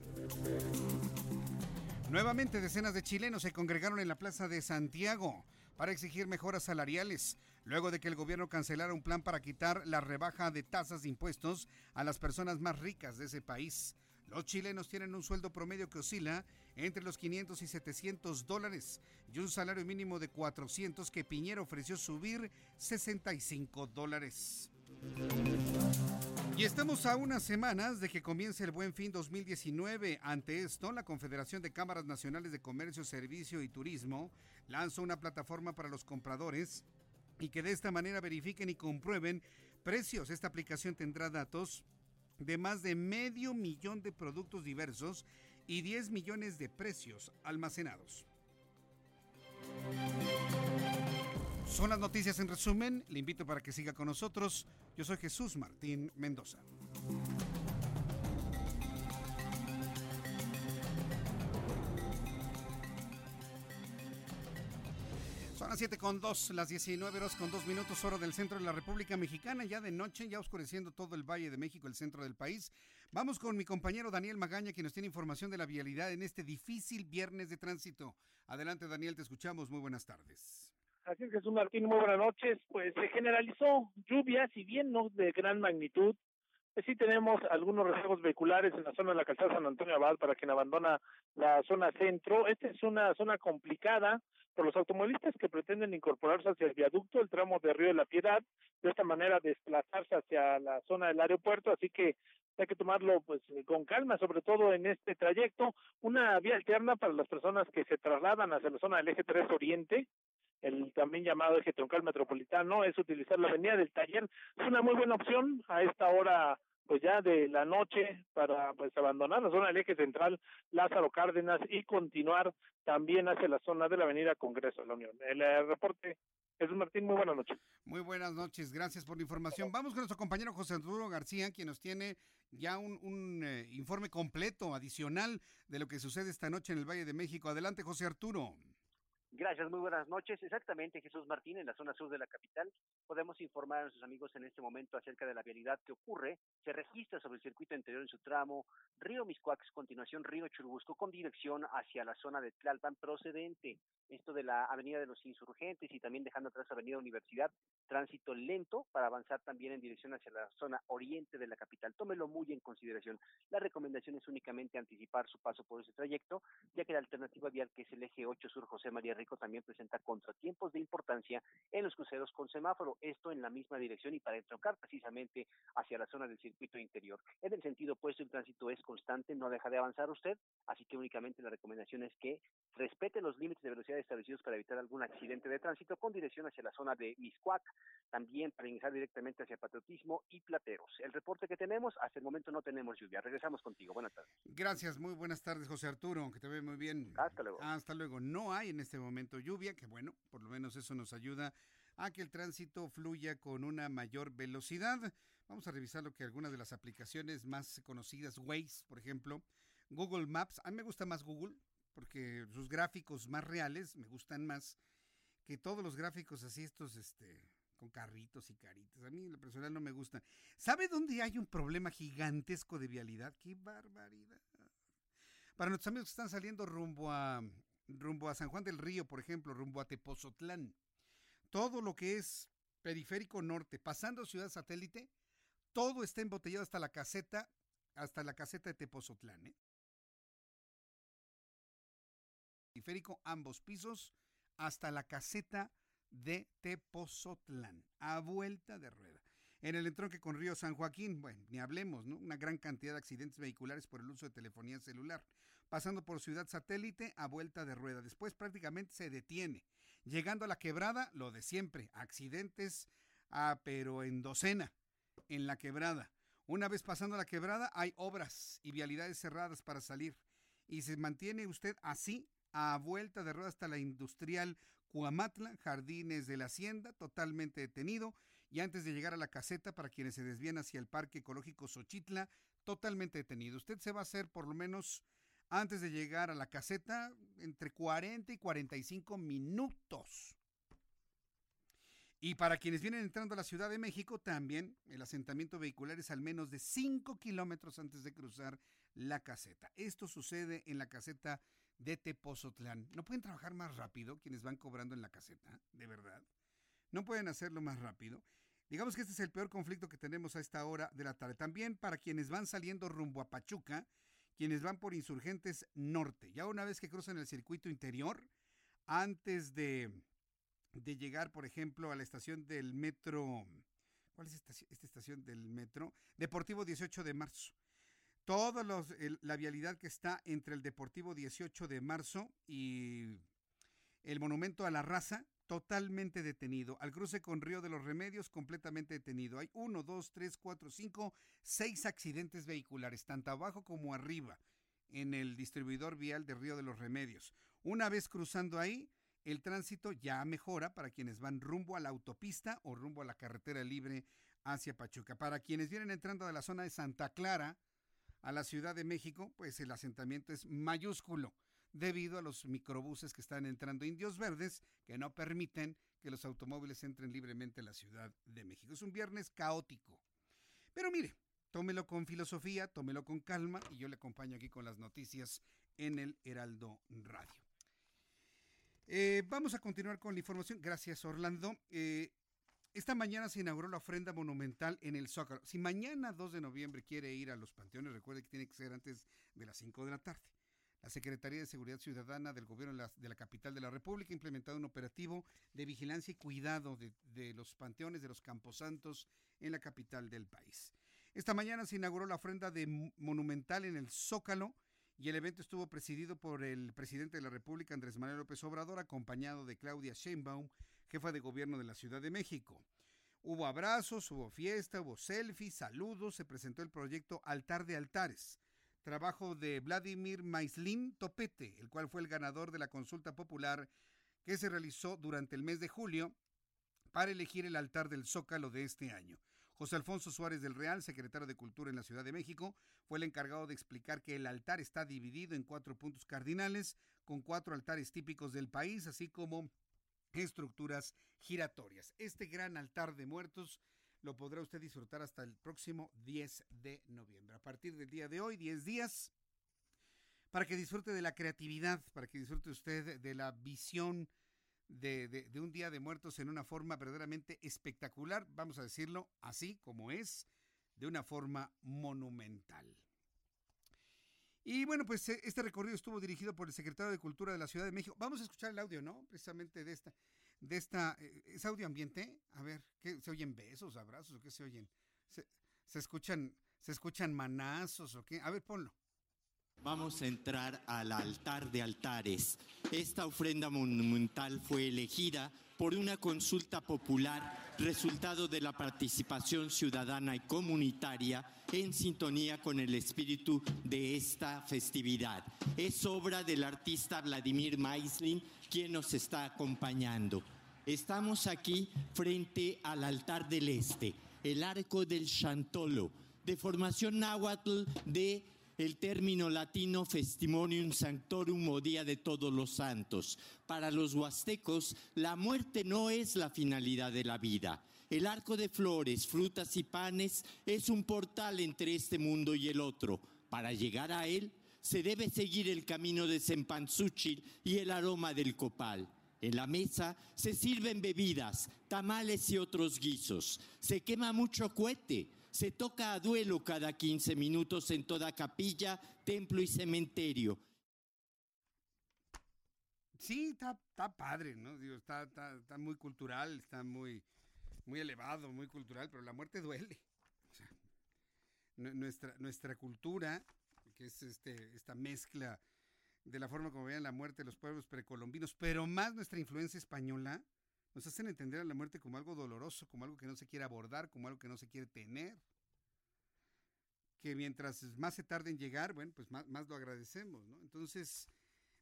Nuevamente decenas de chilenos se congregaron en la Plaza de Santiago para exigir mejoras salariales, luego de que el gobierno cancelara un plan para quitar la rebaja de tasas de impuestos a las personas más ricas de ese país. Los chilenos tienen un sueldo promedio que oscila entre los 500 y 700 dólares y un salario mínimo de 400 que Piñera ofreció subir 65 dólares. Y estamos a unas semanas de que comience el Buen Fin 2019. Ante esto, la Confederación de Cámaras Nacionales de Comercio, Servicio y Turismo lanzó una plataforma para los compradores y que de esta manera verifiquen y comprueben precios. Esta aplicación tendrá datos de más de medio millón de productos diversos y 10 millones de precios almacenados. Son las noticias en resumen. Le invito para que siga con nosotros. Yo soy Jesús Martín Mendoza. Son las 7 con 2, las 19 horas con 2 minutos, hora del centro de la República Mexicana, ya de noche, ya oscureciendo todo el Valle de México, el centro del país. Vamos con mi compañero Daniel Magaña, quien nos tiene información de la vialidad en este difícil viernes de tránsito. Adelante, Daniel, te escuchamos. Muy buenas tardes. Así es, Jesús Martín, muy buenas noches. Pues se generalizó lluvia, si bien no de gran magnitud, sí tenemos algunos rezagos vehiculares en la zona de la calzada San Antonio Abad para quien abandona la zona centro. Esta es una zona complicada por los automovilistas que pretenden incorporarse hacia el viaducto, el tramo de Río de la Piedad, de esta manera desplazarse hacia la zona del aeropuerto, así que hay que tomarlo pues con calma, sobre todo en este trayecto, una vía alterna para las personas que se trasladan hacia la zona del eje 3 Oriente, el también llamado eje troncal metropolitano, es utilizar la avenida del taller, es una muy buena opción a esta hora pues ya de la noche para pues abandonar la zona del eje central Lázaro Cárdenas y continuar también hacia la zona de la avenida Congreso de la Unión. El, eh, reporte Jesús Martín, muy buenas noches. Muy buenas noches, gracias por la información. Vamos con nuestro compañero José Arturo García, quien nos tiene ya un, un eh, informe completo, adicional, de lo que sucede esta noche en el Valle de México. Adelante, José Arturo. Gracias, muy buenas noches. Exactamente, Jesús Martín, en la zona sur de la capital. Podemos informar a nuestros amigos en este momento acerca de la vialidad que ocurre. Se registra sobre el circuito interior en su tramo Río Miscuax, continuación Río Churubusco, con dirección hacia la zona de Tlalpan procedente. Esto de la Avenida de los Insurgentes y también dejando atrás Avenida Universidad, tránsito lento para avanzar también en dirección hacia la zona oriente de la capital. Tómelo muy en consideración. La recomendación es únicamente anticipar su paso por ese trayecto, ya que la alternativa vial que es el eje 8 Sur José María Rico también presenta contratiempos de importancia en los cruceros con semáforo, esto en la misma dirección y para entroncar precisamente hacia la zona del circuito interior. En el sentido opuesto, el tránsito es constante, no deja de avanzar usted, así que únicamente la recomendación es que respete los límites de velocidad establecidos para evitar algún accidente de tránsito con dirección hacia la zona de Miscuac, también para ingresar directamente hacia Patriotismo y Plateros. El reporte que tenemos, hasta el momento no tenemos lluvia. Regresamos contigo. Buenas tardes. Gracias, muy buenas tardes, José Arturo, que te ve muy bien. Hasta luego. Hasta luego. No hay en este momento lluvia, que bueno, por lo menos eso nos ayuda a que el tránsito fluya con una mayor velocidad. Vamos a revisar lo que algunas de las aplicaciones más conocidas, Waze, por ejemplo, Google Maps, a mí me gusta más Google porque sus gráficos más reales me gustan más que todos los gráficos así estos este con carritos y caritas. A mí en lo personal no me gustan. ¿Sabe dónde hay un problema gigantesco de vialidad? ¡Qué barbaridad! Para nuestros amigos que están saliendo rumbo a rumbo a San Juan del Río, por ejemplo, rumbo a Tepozotlán. Todo lo que es periférico norte, pasando Ciudad Satélite, todo está embotellado hasta la caseta, hasta la caseta de Tepozotlán. ¿eh? Periférico, ambos pisos, hasta la caseta de Tepozotlán, a vuelta de rueda. En el entronque con Río San Joaquín, bueno, ni hablemos, ¿no? Una gran cantidad de accidentes vehiculares por el uso de telefonía celular. Pasando por Ciudad Satélite a vuelta de rueda. Después prácticamente se detiene. Llegando a la quebrada, lo de siempre, accidentes, ah, pero en docena, en la quebrada. Una vez pasando la quebrada, hay obras y vialidades cerradas para salir. Y se mantiene usted así a vuelta de rueda hasta la industrial Cuamatla, Jardines de la Hacienda, totalmente detenido, y antes de llegar a la caseta para quienes se desvían hacia el Parque Ecológico Xochitla, totalmente detenido. Usted se va a hacer por lo menos antes de llegar a la caseta entre 40 y 45 minutos. Y para quienes vienen entrando a la Ciudad de México, también el asentamiento vehicular es al menos de 5 kilómetros antes de cruzar la caseta. Esto sucede en la caseta de Tepozotlán. ¿No pueden trabajar más rápido quienes van cobrando en la caseta? ¿De verdad? ¿No pueden hacerlo más rápido? Digamos que este es el peor conflicto que tenemos a esta hora de la tarde. También para quienes van saliendo rumbo a Pachuca, quienes van por Insurgentes Norte. Ya una vez que cruzan el circuito interior, antes de, de llegar, por ejemplo, a la estación del metro. ¿Cuál es esta, esta estación del metro? Deportivo 18 de marzo. Toda la vialidad que está entre el Deportivo 18 de marzo y el Monumento a la Raza, totalmente detenido. Al cruce con Río de los Remedios, completamente detenido. Hay uno, dos, tres, cuatro, cinco, seis accidentes vehiculares, tanto abajo como arriba, en el distribuidor vial de Río de los Remedios. Una vez cruzando ahí, el tránsito ya mejora para quienes van rumbo a la autopista o rumbo a la carretera libre hacia Pachuca. Para quienes vienen entrando de la zona de Santa Clara a la Ciudad de México, pues el asentamiento es mayúsculo debido a los microbuses que están entrando indios verdes que no permiten que los automóviles entren libremente a la Ciudad de México. Es un viernes caótico. Pero mire, tómelo con filosofía, tómelo con calma y yo le acompaño aquí con las noticias en el Heraldo Radio. Eh, vamos a continuar con la información. Gracias, Orlando. Eh, esta mañana se inauguró la ofrenda monumental en el Zócalo. Si mañana 2 de noviembre quiere ir a los panteones, recuerde que tiene que ser antes de las 5 de la tarde. La Secretaría de Seguridad Ciudadana del Gobierno de la, capital de la República ha implementado un operativo de vigilancia y cuidado de, los panteones de los camposantos en la capital del país. Esta mañana se inauguró la ofrenda de monumental en el Zócalo y el evento estuvo presidido por el presidente de la República, Andrés Manuel López Obrador, acompañado de Claudia Sheinbaum, jefa de gobierno de la Ciudad de México. Hubo abrazos, hubo fiesta, hubo selfies, saludos, se presentó el proyecto Altar de Altares, trabajo de Vladimir Maislin Topete, el cual fue el ganador de la consulta popular que se realizó durante el mes de julio para elegir el altar del Zócalo de este año. José Alfonso Suárez del Real, secretario de Cultura en la Ciudad de México, fue el encargado de explicar que el altar está dividido en cuatro puntos cardinales, con cuatro altares típicos del país, así como estructuras giratorias. Este gran altar de muertos lo podrá usted disfrutar hasta el próximo 10 de noviembre. A partir del día de hoy, 10 días, para que disfrute de la creatividad, para que disfrute usted de la visión de, un Día de Muertos en una forma verdaderamente espectacular, vamos a decirlo así como es, de una forma monumental. Y bueno, pues eh, este recorrido estuvo dirigido por el secretario de Cultura de la Ciudad de México. Vamos a escuchar el audio, ¿no? Precisamente de esta, de esta, eh, ¿es audio ambiente? A ver, ¿qué, ¿se oyen besos, abrazos o qué se oyen? ¿Se, se escuchan, se escuchan manazos o qué? A ver, ponlo. Vamos a entrar al altar de altares. Esta ofrenda monumental fue elegida por una consulta popular, resultado de la participación ciudadana y comunitaria en sintonía con el espíritu de esta festividad. Es obra del artista Vladimir Maislin, quien nos está acompañando. Estamos aquí frente al altar del este, el arco del Chantolo, de formación náhuatl de el término latino Festimonium Sanctorum o Día de Todos los Santos. Para los huastecos, la muerte no es la finalidad de la vida. El arco de flores, frutas y panes es un portal entre este mundo y el otro. Para llegar a él, se debe seguir el camino de Sempanzúchil y el aroma del copal. En la mesa se sirven bebidas, tamales y otros guisos. Se quema mucho cohete se toca a duelo cada 15 minutos en toda capilla, templo y cementerio. Sí, está, padre, ¿no? Digo, está, está, muy cultural, está muy, muy elevado, muy cultural, pero la muerte duele. nuestra, nuestra cultura, que es este, esta mezcla de la forma como veían la muerte de los pueblos precolombinos, pero más nuestra influencia española, nos hacen entender a la muerte como algo doloroso, como algo que no se quiere abordar, como algo que no se quiere tener. Que mientras más se tarde en llegar, bueno, pues más, lo agradecemos. Entonces,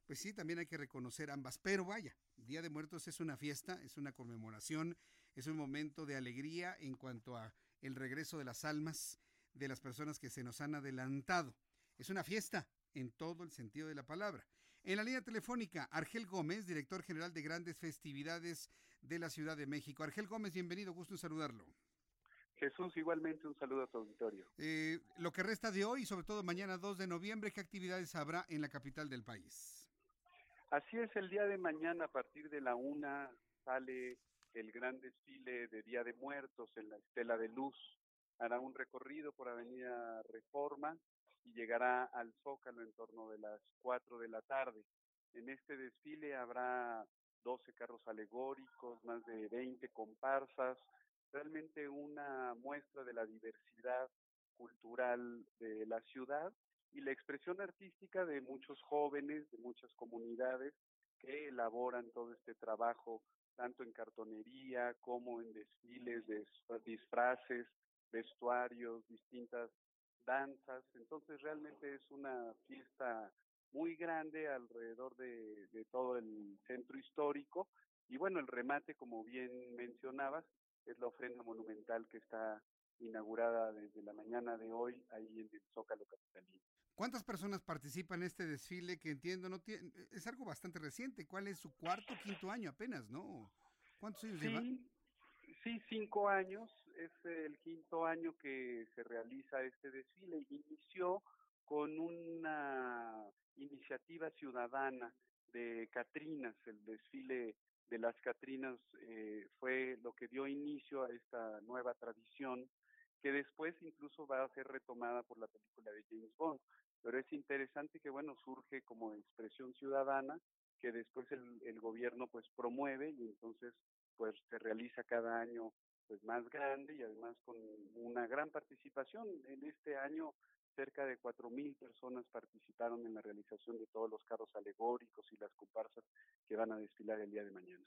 pues sí, también hay que reconocer ambas. Pero vaya, Día de Muertos es una fiesta, es una conmemoración, es un momento de alegría en cuanto a el regreso de las almas de las personas que se nos han adelantado. Es una fiesta en todo el sentido de la palabra. En la línea telefónica, Argel Gómez, director general de Grandes Festividades de la Ciudad de México. Argel Gómez, bienvenido, gusto en saludarlo. Jesús, igualmente un saludo a tu auditorio. Eh, lo que resta de hoy, sobre todo mañana 2 de noviembre, ¿qué actividades habrá en la capital del país? Así es, el día de mañana a partir de la una sale el gran desfile de Día de Muertos en la Estela de Luz. Hará un recorrido por Avenida Reforma y llegará al Zócalo en torno de las 4 de la tarde. En este desfile habrá 12 carros alegóricos, más de 20 comparsas, realmente una muestra de la diversidad cultural de la ciudad y la expresión artística de muchos jóvenes, de muchas comunidades que elaboran todo este trabajo, tanto en cartonería como en desfiles de disfraces, vestuarios, distintas danzas. Entonces realmente es una fiesta muy grande alrededor de, todo el centro histórico. Y bueno, el remate, como bien mencionabas, es la ofrenda monumental que está inaugurada desde la mañana de hoy ahí en el Zócalo Capitalino. ¿Cuántas personas participan en este desfile que entiendo no tiene, es algo bastante reciente? ¿Cuál es su cuarto, quinto año apenas, no? ¿Cuántos años lleva? Sí, cinco años. Es el quinto año que se realiza este desfile. Inició con una iniciativa ciudadana de Catrinas. El desfile de las Catrinas eh, fue lo que dio inicio a esta nueva tradición que después incluso va a ser retomada por la película de James Bond. Pero es interesante que, bueno, surge como expresión ciudadana que después el, el gobierno pues promueve y entonces pues se realiza cada año pues más grande y además con una gran participación. En este año cerca de cuatro mil personas participaron en la realización de todos los carros alegóricos y las comparsas que van a desfilar el día de mañana.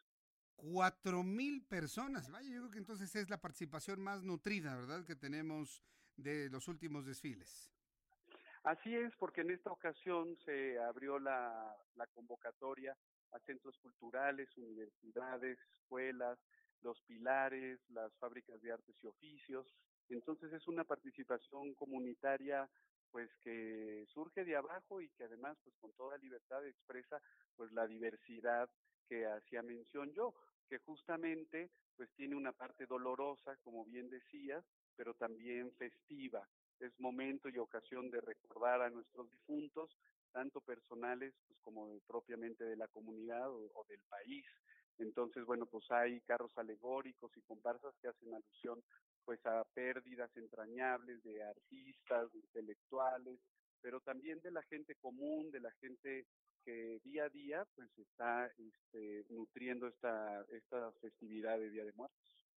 Cuatro mil personas, vaya, yo creo que entonces es la participación más nutrida, ¿verdad?, que tenemos de los últimos desfiles. Así es, porque en esta ocasión se abrió la, la convocatoria a centros culturales, universidades, escuelas, los pilares, las fábricas de artes y oficios, Entonces es una participación comunitaria pues que surge de abajo y que además pues con toda libertad expresa pues la diversidad que hacía mención yo, que justamente pues tiene una parte dolorosa, como bien decías, pero también festiva. Es momento y ocasión de recordar a nuestros difuntos, tanto personales pues, como propiamente de la comunidad o, del país. Entonces, bueno, pues hay carros alegóricos y comparsas que hacen alusión pues a pérdidas entrañables de artistas, de intelectuales, pero también de la gente común, de la gente que día a día pues está este, nutriendo esta, esta festividad de Día de Muertos.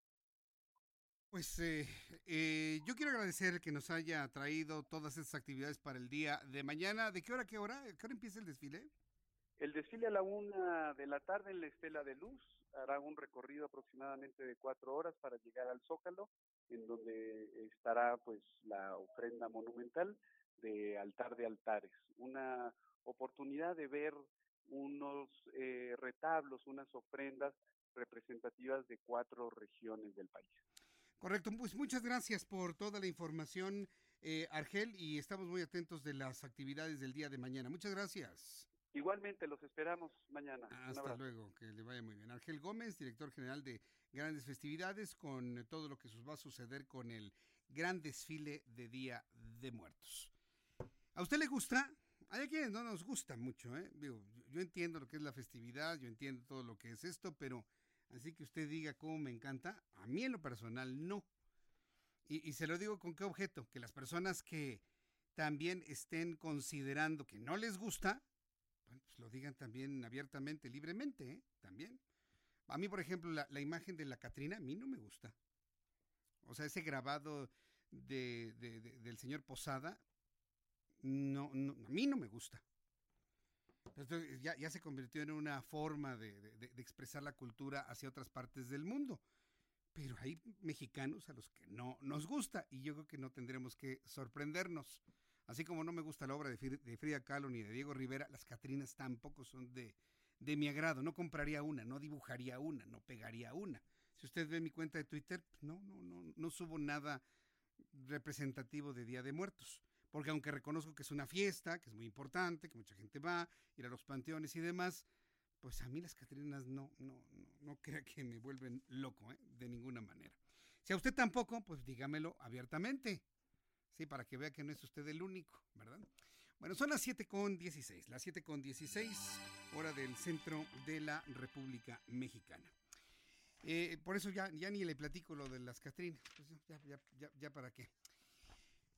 Pues eh, eh, yo quiero agradecer que nos haya traído todas estas actividades para el día de mañana. ¿De qué hora, qué hora? ¿Qué hora empieza el desfile? El desfile a la una de la tarde en la Estela de Luz hará un recorrido aproximadamente de cuatro horas para llegar al Zócalo, en donde estará pues la ofrenda monumental de altar de altares, una oportunidad de ver unos eh, retablos, unas ofrendas representativas de cuatro regiones del país. Correcto, pues muchas gracias por toda la información, eh, Argel, y estamos muy atentos de las actividades del día de mañana. Muchas gracias. Igualmente, los esperamos mañana. Hasta luego, que le vaya muy bien. Argel Gómez, director general de Grandes Festividades, con todo lo que va a suceder con el gran desfile de Día de Muertos. ¿A usted le gusta? Hay quienes no nos gusta mucho, ¿eh? Digo, yo entiendo lo que es la festividad, yo entiendo todo lo que es esto, pero así que usted diga cómo me encanta, a mí en lo personal no. Y, se lo digo con qué objeto, que las personas que también estén considerando que no les gusta, pues lo digan también abiertamente, libremente, ¿eh? También. A mí, por ejemplo, la, la, imagen de la Catrina, a mí no me gusta. O sea, ese grabado de, de, de, del señor Posada, no, no, a mí no me gusta. Ya, ya, se convirtió en una forma de, de, de, expresar la cultura hacia otras partes del mundo. Pero hay mexicanos a los que no nos gusta y yo creo que no tendremos que sorprendernos. Así como no me gusta la obra de, Frida Kahlo ni de Diego Rivera, las Catrinas tampoco son de, de mi agrado. No compraría una, no dibujaría una, no pegaría una. Si usted ve mi cuenta de Twitter, no, no, no, no subo nada representativo de Día de Muertos porque aunque reconozco que es una fiesta, que es muy importante, que mucha gente va, ir a los panteones y demás, pues a mí las Catrinas no, no, no, no crea que me vuelven loco, ¿eh? de ninguna manera. Si a usted tampoco, pues dígamelo abiertamente. Sí, para que vea que no es usted el único, ¿verdad? Bueno, son las 7 con 16, las 7 con 16, hora del centro de la República Mexicana. Eh, por eso ya, ya ni le platico lo de las Catrinas, pues ya, ya, ya, ya para qué.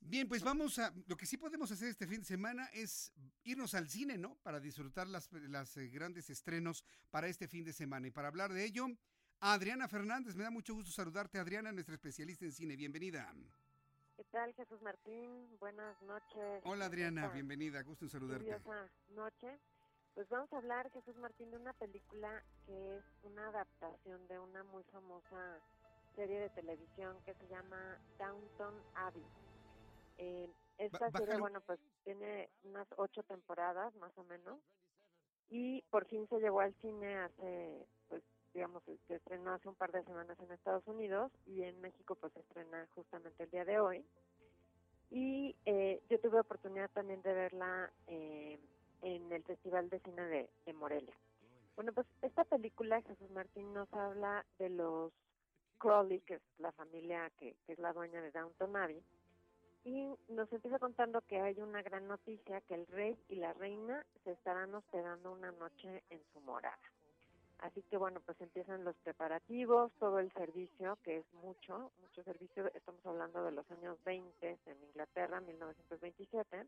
Bien, pues vamos a. Lo que sí podemos hacer este fin de semana es irnos al cine, ¿no? Para disfrutar las, las eh, grandes estrenos para este fin de semana. Y para hablar de ello, Adriana Fernández. Me da mucho gusto saludarte, Adriana, nuestra especialista en cine. Bienvenida. ¿Qué tal, Jesús Martín? Buenas noches. Hola, Adriana. Bienvenida. Gusto en saludarte. noche. Pues vamos a hablar, Jesús Martín, de una película que es una adaptación de una muy famosa serie de televisión que se llama Downton Abbey. Eh, esta serie, bueno, pues tiene unas ocho temporadas más o menos y por fin se llevó al cine hace, pues digamos, se estrenó hace un par de semanas en Estados Unidos y en México pues se estrena justamente el día de hoy. Y eh, yo tuve oportunidad también de verla eh, en el Festival de Cine de, de Morelia. Bueno, pues esta película, Jesús Martín, nos habla de los Crowley, que es la familia que, que es la dueña de Downton Abbey, y nos empieza contando que hay una gran noticia, que el rey y la reina se estarán hospedando una noche en su morada. Así que bueno, pues empiezan los preparativos, todo el servicio, que es mucho, mucho servicio, estamos hablando de los años 20 en Inglaterra, 1927,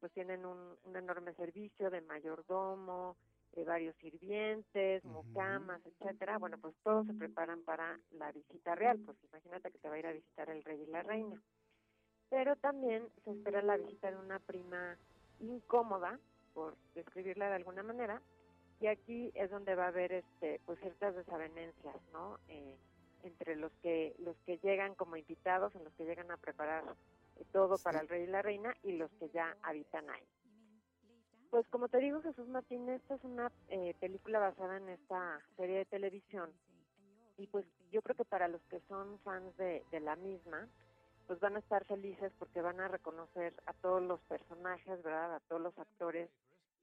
pues tienen un, un enorme servicio de mayordomo, de varios sirvientes, mucamas, etcétera. Bueno, pues todos se preparan para la visita real, pues imagínate que te va a ir a visitar el rey y la reina pero también se espera la visita de una prima incómoda, por describirla de alguna manera, y aquí es donde va a haber este pues ciertas desavenencias, ¿no? Eh, entre los que los que llegan como invitados, en los que llegan a preparar eh, todo sí. para el rey y la reina y los que ya habitan ahí. Pues como te digo, Jesús Martín, esta es una eh, película basada en esta serie de televisión y pues yo creo que para los que son fans de, de la misma, pues van a estar felices porque van a reconocer a todos los personajes, ¿verdad? A todos los actores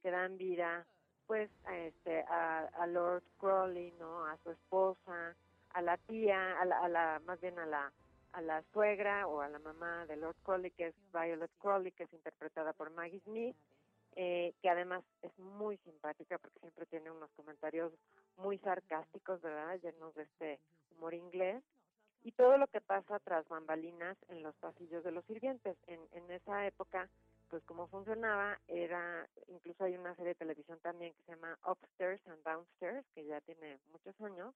que dan vida, pues, a, este, a, Lord Crowley, ¿no? A su esposa, a la tía, a la, a la más bien a la a la suegra o a la mamá de Lord Crowley, que es Violet Crowley, que es interpretada por Maggie Smith, eh, que además es muy simpática porque siempre tiene unos comentarios muy sarcásticos, ¿verdad? Llenos de este humor inglés. Y todo lo que pasa tras bambalinas en los pasillos de los sirvientes. En, en esa época, pues cómo funcionaba era, incluso hay una serie de televisión también que se llama Upstairs and Downstairs, que ya tiene muchos años,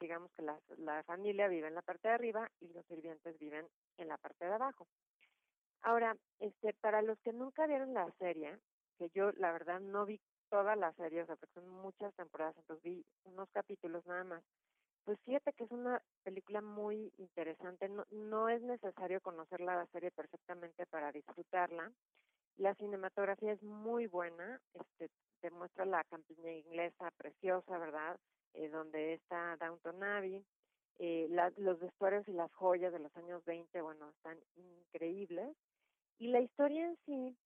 digamos que la, la familia vive en la parte de arriba y los sirvientes viven en la parte de abajo. Ahora, este, para los que nunca vieron la serie, que yo la verdad no vi toda la serie, o sea, porque son muchas temporadas, entonces vi unos capítulos nada más. Pues fíjate que es una película muy interesante, no, no es necesario conocer la serie perfectamente para disfrutarla. La cinematografía es muy buena, este, te muestra la campiña inglesa preciosa, ¿verdad? Eh, donde está Downton Abbey. Eh, los vestuarios y las joyas de los años 20, bueno, están increíbles. Y la historia en sí,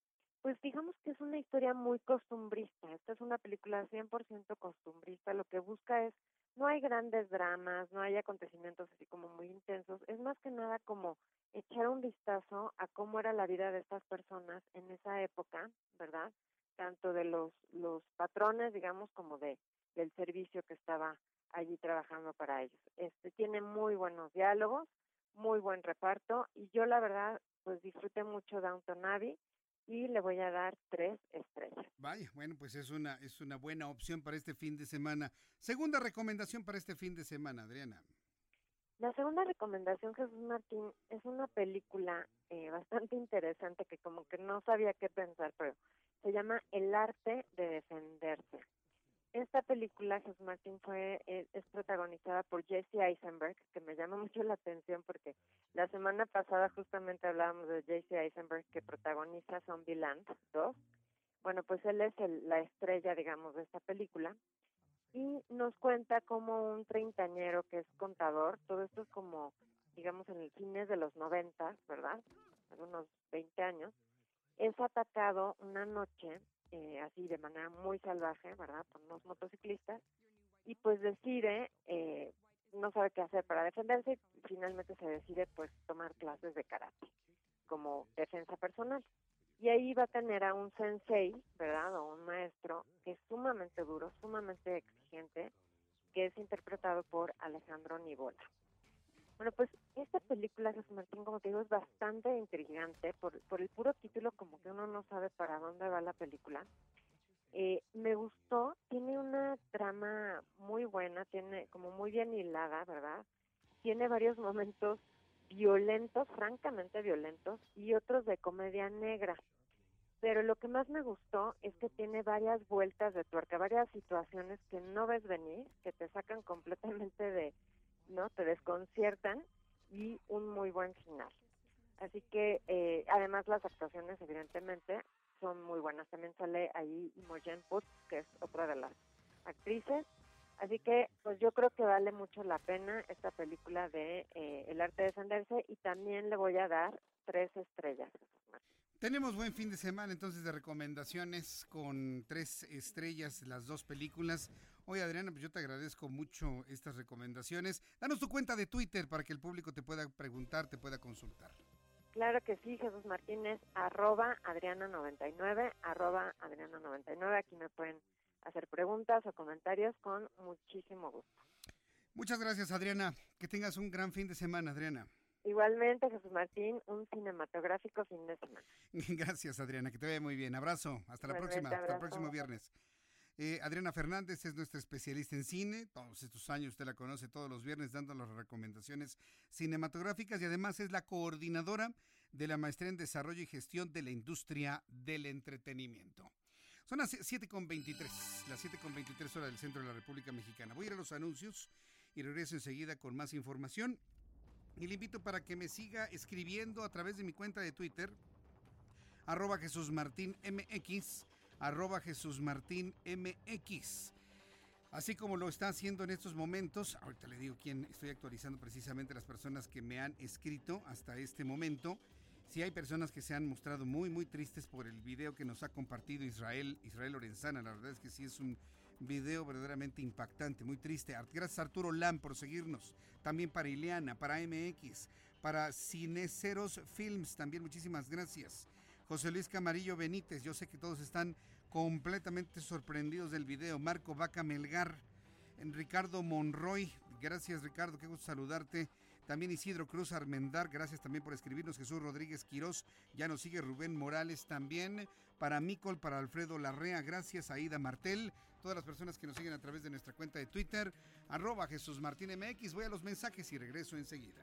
pues digamos que es una historia muy costumbrista. Esta es una película 100% costumbrista. Lo que busca es, no hay grandes dramas, no hay acontecimientos así como muy intensos. Es más que nada como echar un vistazo a cómo era la vida de estas personas en esa época, ¿verdad? Tanto de los, los patrones, digamos, como de del servicio que estaba allí trabajando para ellos. Este tiene muy buenos diálogos, muy buen reparto y yo la verdad pues disfruté mucho Downton Abbey y le voy a dar tres estrellas. Vaya, bueno, pues es una es una buena opción para este fin de semana. Segunda recomendación para este fin de semana, Adriana. La segunda recomendación, Jesús Martín, es una película eh, bastante interesante que como que no sabía qué pensar, pero se llama El arte de defenderse. Esta película, Jesús Martín, fue, eh, es, protagonizada por Jesse Eisenberg, que me llama mucho la atención porque la semana pasada justamente hablábamos de Jesse Eisenberg que protagoniza Zombieland 2. Bueno, pues él es la estrella, digamos, de esta película. Y nos cuenta como un treintañero que es contador, todo esto es como, digamos, en el fines de los noventas, ¿verdad? Unos 20 años, es atacado una noche eh, así de manera muy salvaje, ¿verdad? Por unos motociclistas y pues decide, eh, no sabe qué hacer para defenderse y finalmente se decide pues tomar clases de karate como defensa personal. Y ahí va a tener a un sensei, ¿verdad? O un maestro que es sumamente duro, sumamente exigente, que es interpretado por Alejandro Nibola. Bueno, pues esta película, Jesús Martín, como te digo, es bastante intrigante por, por el puro título, como que uno no sabe para dónde va la película. Eh, me gustó, tiene una trama muy buena, tiene como muy bien hilada, ¿verdad? Tiene varios momentos violentos, francamente violentos, y otros de comedia negra. Pero lo que más me gustó es que tiene varias vueltas de tuerca, varias situaciones que no ves venir, que te sacan completamente de, ¿no? Te desconciertan y un muy buen final. Así que, eh, además las actuaciones, evidentemente, son muy buenas. También sale ahí Imogen Putz, que es otra de las actrices. Así que, pues yo creo que vale mucho la pena esta película de eh, El arte de defenderse y también le voy a dar tres estrellas. Tenemos buen fin de semana entonces de recomendaciones con tres estrellas las dos películas. Oye Adriana, pues yo te agradezco mucho estas recomendaciones. Danos tu cuenta de Twitter para que el público te pueda preguntar, te pueda consultar. Claro que sí, Jesús Martínez, arroba Adriana99, arroba Adriana99. Aquí me pueden hacer preguntas o comentarios con muchísimo gusto. Muchas gracias Adriana. Que tengas un gran fin de semana, Adriana. Igualmente, Jesús Martín, un cinematográfico fin de semana. Gracias, Adriana, que te vaya muy bien. Abrazo, hasta la próxima, hasta el próximo viernes. Eh, Adriana Fernández es nuestra especialista en cine. Todos estos años usted la conoce todos los viernes dando las recomendaciones cinematográficas y además es la coordinadora de la maestría en desarrollo y gestión de la industria del entretenimiento. Son las 7.23, las 7.23 horas del centro de la República Mexicana. Voy a ir a los anuncios y regreso enseguida con más información. Y le invito para que me siga escribiendo a través de mi cuenta de Twitter, arroba Jesús Martín MX, arroba Jesús Martín MX. así como lo está haciendo en estos momentos. Ahorita le digo quién estoy actualizando precisamente las personas que me han escrito hasta este momento. Sí hay personas que se han mostrado muy, muy tristes por el video que nos ha compartido Israel, Israel Lorenzana. La verdad es que sí es un video verdaderamente impactante, muy triste. Gracias Arturo Lam por seguirnos. También para Ileana, para MX, para Cineceros Films, también muchísimas gracias. José Luis Camarillo Benítez, yo sé que todos están completamente sorprendidos del video. Marco Vaca Melgar, Ricardo Monroy, gracias Ricardo, qué gusto saludarte. También Isidro Cruz Armendar, gracias también por escribirnos. Jesús Rodríguez Quirós, ya nos sigue Rubén Morales también. Para Micol, para Alfredo Larrea, gracias a Ida Martel. Todas las personas que nos siguen a través de nuestra cuenta de Twitter, arroba Jesús Martín MX. Voy a los mensajes y regreso enseguida.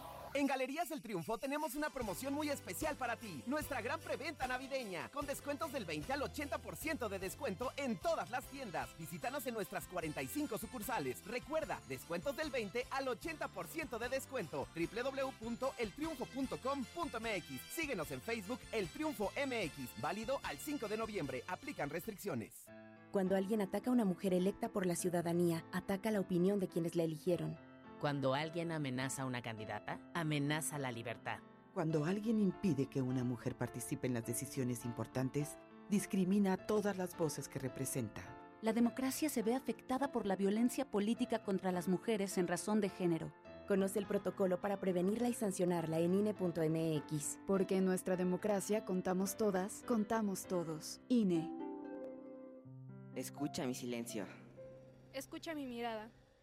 En Galerías El Triunfo tenemos una promoción muy especial para ti. Nuestra gran preventa navideña, con descuentos del 20 al 80% de descuento en todas las tiendas. Visítanos en nuestras 45 sucursales. Recuerda, descuentos del 20 al 80% de descuento. www.eltriunfo.com.mx. Síguenos en Facebook El Triunfo MX. Válido al 5 de noviembre. Aplican restricciones. Cuando alguien ataca a una mujer electa por la ciudadanía, ataca la opinión de quienes la eligieron. Cuando alguien amenaza a una candidata, amenaza la libertad. Cuando alguien impide que una mujer participe en las decisiones importantes, discrimina a todas las voces que representa. La democracia se ve afectada por la violencia política contra las mujeres en razón de género. Conoce el protocolo para prevenirla y sancionarla en INE.mx. Porque en nuestra democracia contamos todas, contamos todos. INE. Escucha mi silencio. Escucha mi mirada.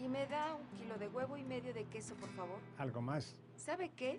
Y me da un kilo de huevo y medio de queso, por favor. ¿Algo más? ¿Sabe qué?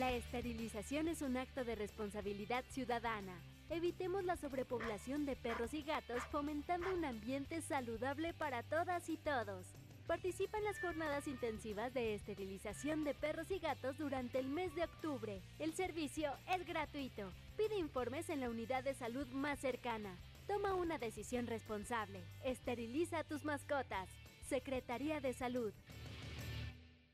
La esterilización es un acto de responsabilidad ciudadana. Evitemos la sobrepoblación de perros y gatos fomentando un ambiente saludable para todas y todos. Participa en las jornadas intensivas de esterilización de perros y gatos durante el mes de octubre. El servicio es gratuito. Pide informes en la unidad de salud más cercana. Toma una decisión responsable. Esteriliza a tus mascotas. Secretaría de Salud.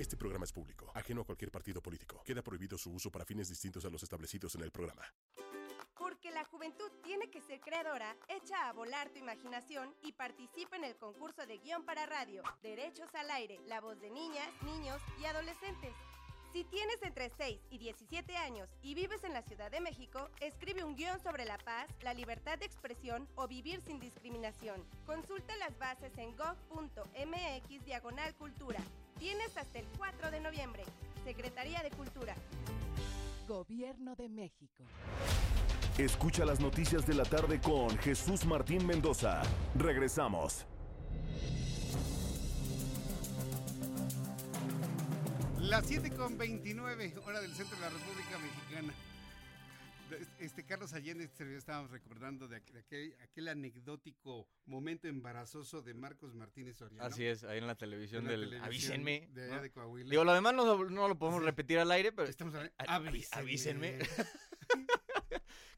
Este programa es público, ajeno a cualquier partido político. Queda prohibido su uso para fines distintos a los establecidos en el programa. Porque la juventud tiene que ser creadora, echa a volar tu imaginación y participa en el concurso de guion para radio, Derechos al Aire, la voz de niñas, niños y adolescentes. Si tienes entre 6 y 17 años y vives en la Ciudad de México, escribe un guion sobre la paz, la libertad de expresión o vivir sin discriminación. Consulta las bases en gov.mx diagonal cultura. Tienes hasta el 4 de noviembre. Secretaría de Cultura. Gobierno de México. Escucha las noticias de la tarde con Jesús Martín Mendoza. Regresamos. Las 7 con 29, hora del centro de la República Mexicana. Este Carlos Allende este estábamos recordando de aquel, aquel, anecdótico momento embarazoso de Marcos Martínez Soriano. Así es, ahí en la televisión En la del televisión avísenme. de allá de Coahuila. Digo, lo demás no, no lo podemos repetir al aire, pero Estamos hablando- avísenme. avísenme.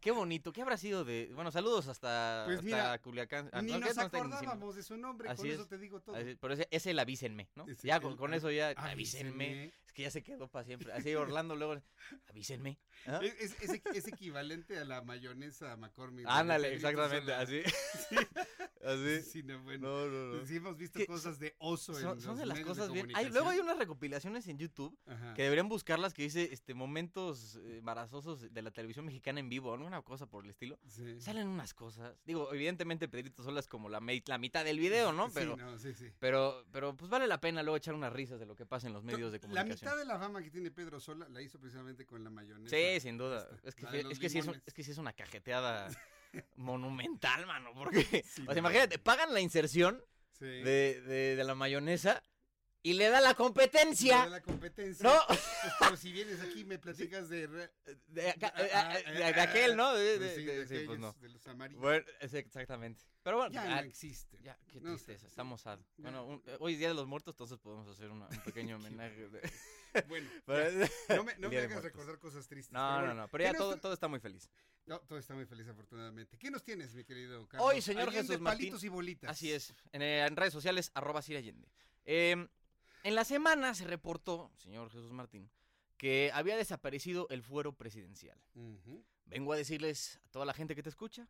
Qué bonito, ¿qué habrá sido de...? Bueno, saludos hasta, Pues hasta Culiacán. Ah, Ni no, nos. No acordábamos de su nombre, con Así eso es. te digo todo. Pero ese es el avísenme, ¿no? Ya, el- con, con eso ya, avísenme. avísenme. Es que ya se quedó para siempre. Así Orlando luego, avísenme. ¿ah? Es, equivalente a la mayonesa McCormick. Ándale, exactamente, así. Sí. Así. Sí, no, bueno. No, no, no. Sí hemos visto cosas de oso son, en son los de las cosas bien. Hay, luego hay unas recopilaciones en YouTube Ajá. que deberían buscarlas que dice este momentos eh, embarazosos de la televisión mexicana en vivo, alguna cosa por el estilo. Sí. Salen unas cosas. Digo, evidentemente Pedrito Sola es como la, la mitad del video, ¿no? Sí, Pero, no, sí, sí. pero, pero pues vale la pena luego echar unas risas de lo que pasa en los medios de La comunicación. mitad de la fama que tiene Pedro Sola la hizo precisamente con la mayonesa. Sí, sin duda. esta, Es que, la es, que sí es, un- limones. es que sí es una cajeteada monumental, mano. Porque, Sí, o sea, no. imagínate, pagan la inserción Sí. de, de- de la mayonesa y le da la competencia. De la competencia. No. Pues, pero si vienes aquí me platicas de... re- De, acá- Ah, ah, ah, de- de ah, aquel, ¿no? De, pues de- sí, de- pues no. de los amarillos. Bueno, es exactamente. Pero bueno, Ya ah, no existen. Ya, qué No tristeza. Estamos. Bueno, un- eh, hoy es Día de los Muertos, entonces podemos hacer una- un pequeño homenaje. de- Bueno, Pero- no me, no me hagas recordar cosas tristes. No, pero no, bueno, no. Pero ¿qué ya todo, todo está muy feliz. No, todo está muy feliz, afortunadamente. ¿Qué nos tienes, mi querido Carlos? Hoy, señor Jesús Martín. palitos y bolitas. Así es. En, eh, en redes sociales, arroba Sir Allende. Eh, en la semana se reportó, señor Jesús Martín, que había desaparecido el fuero presidencial. Vengo a decirles a toda la gente que te escucha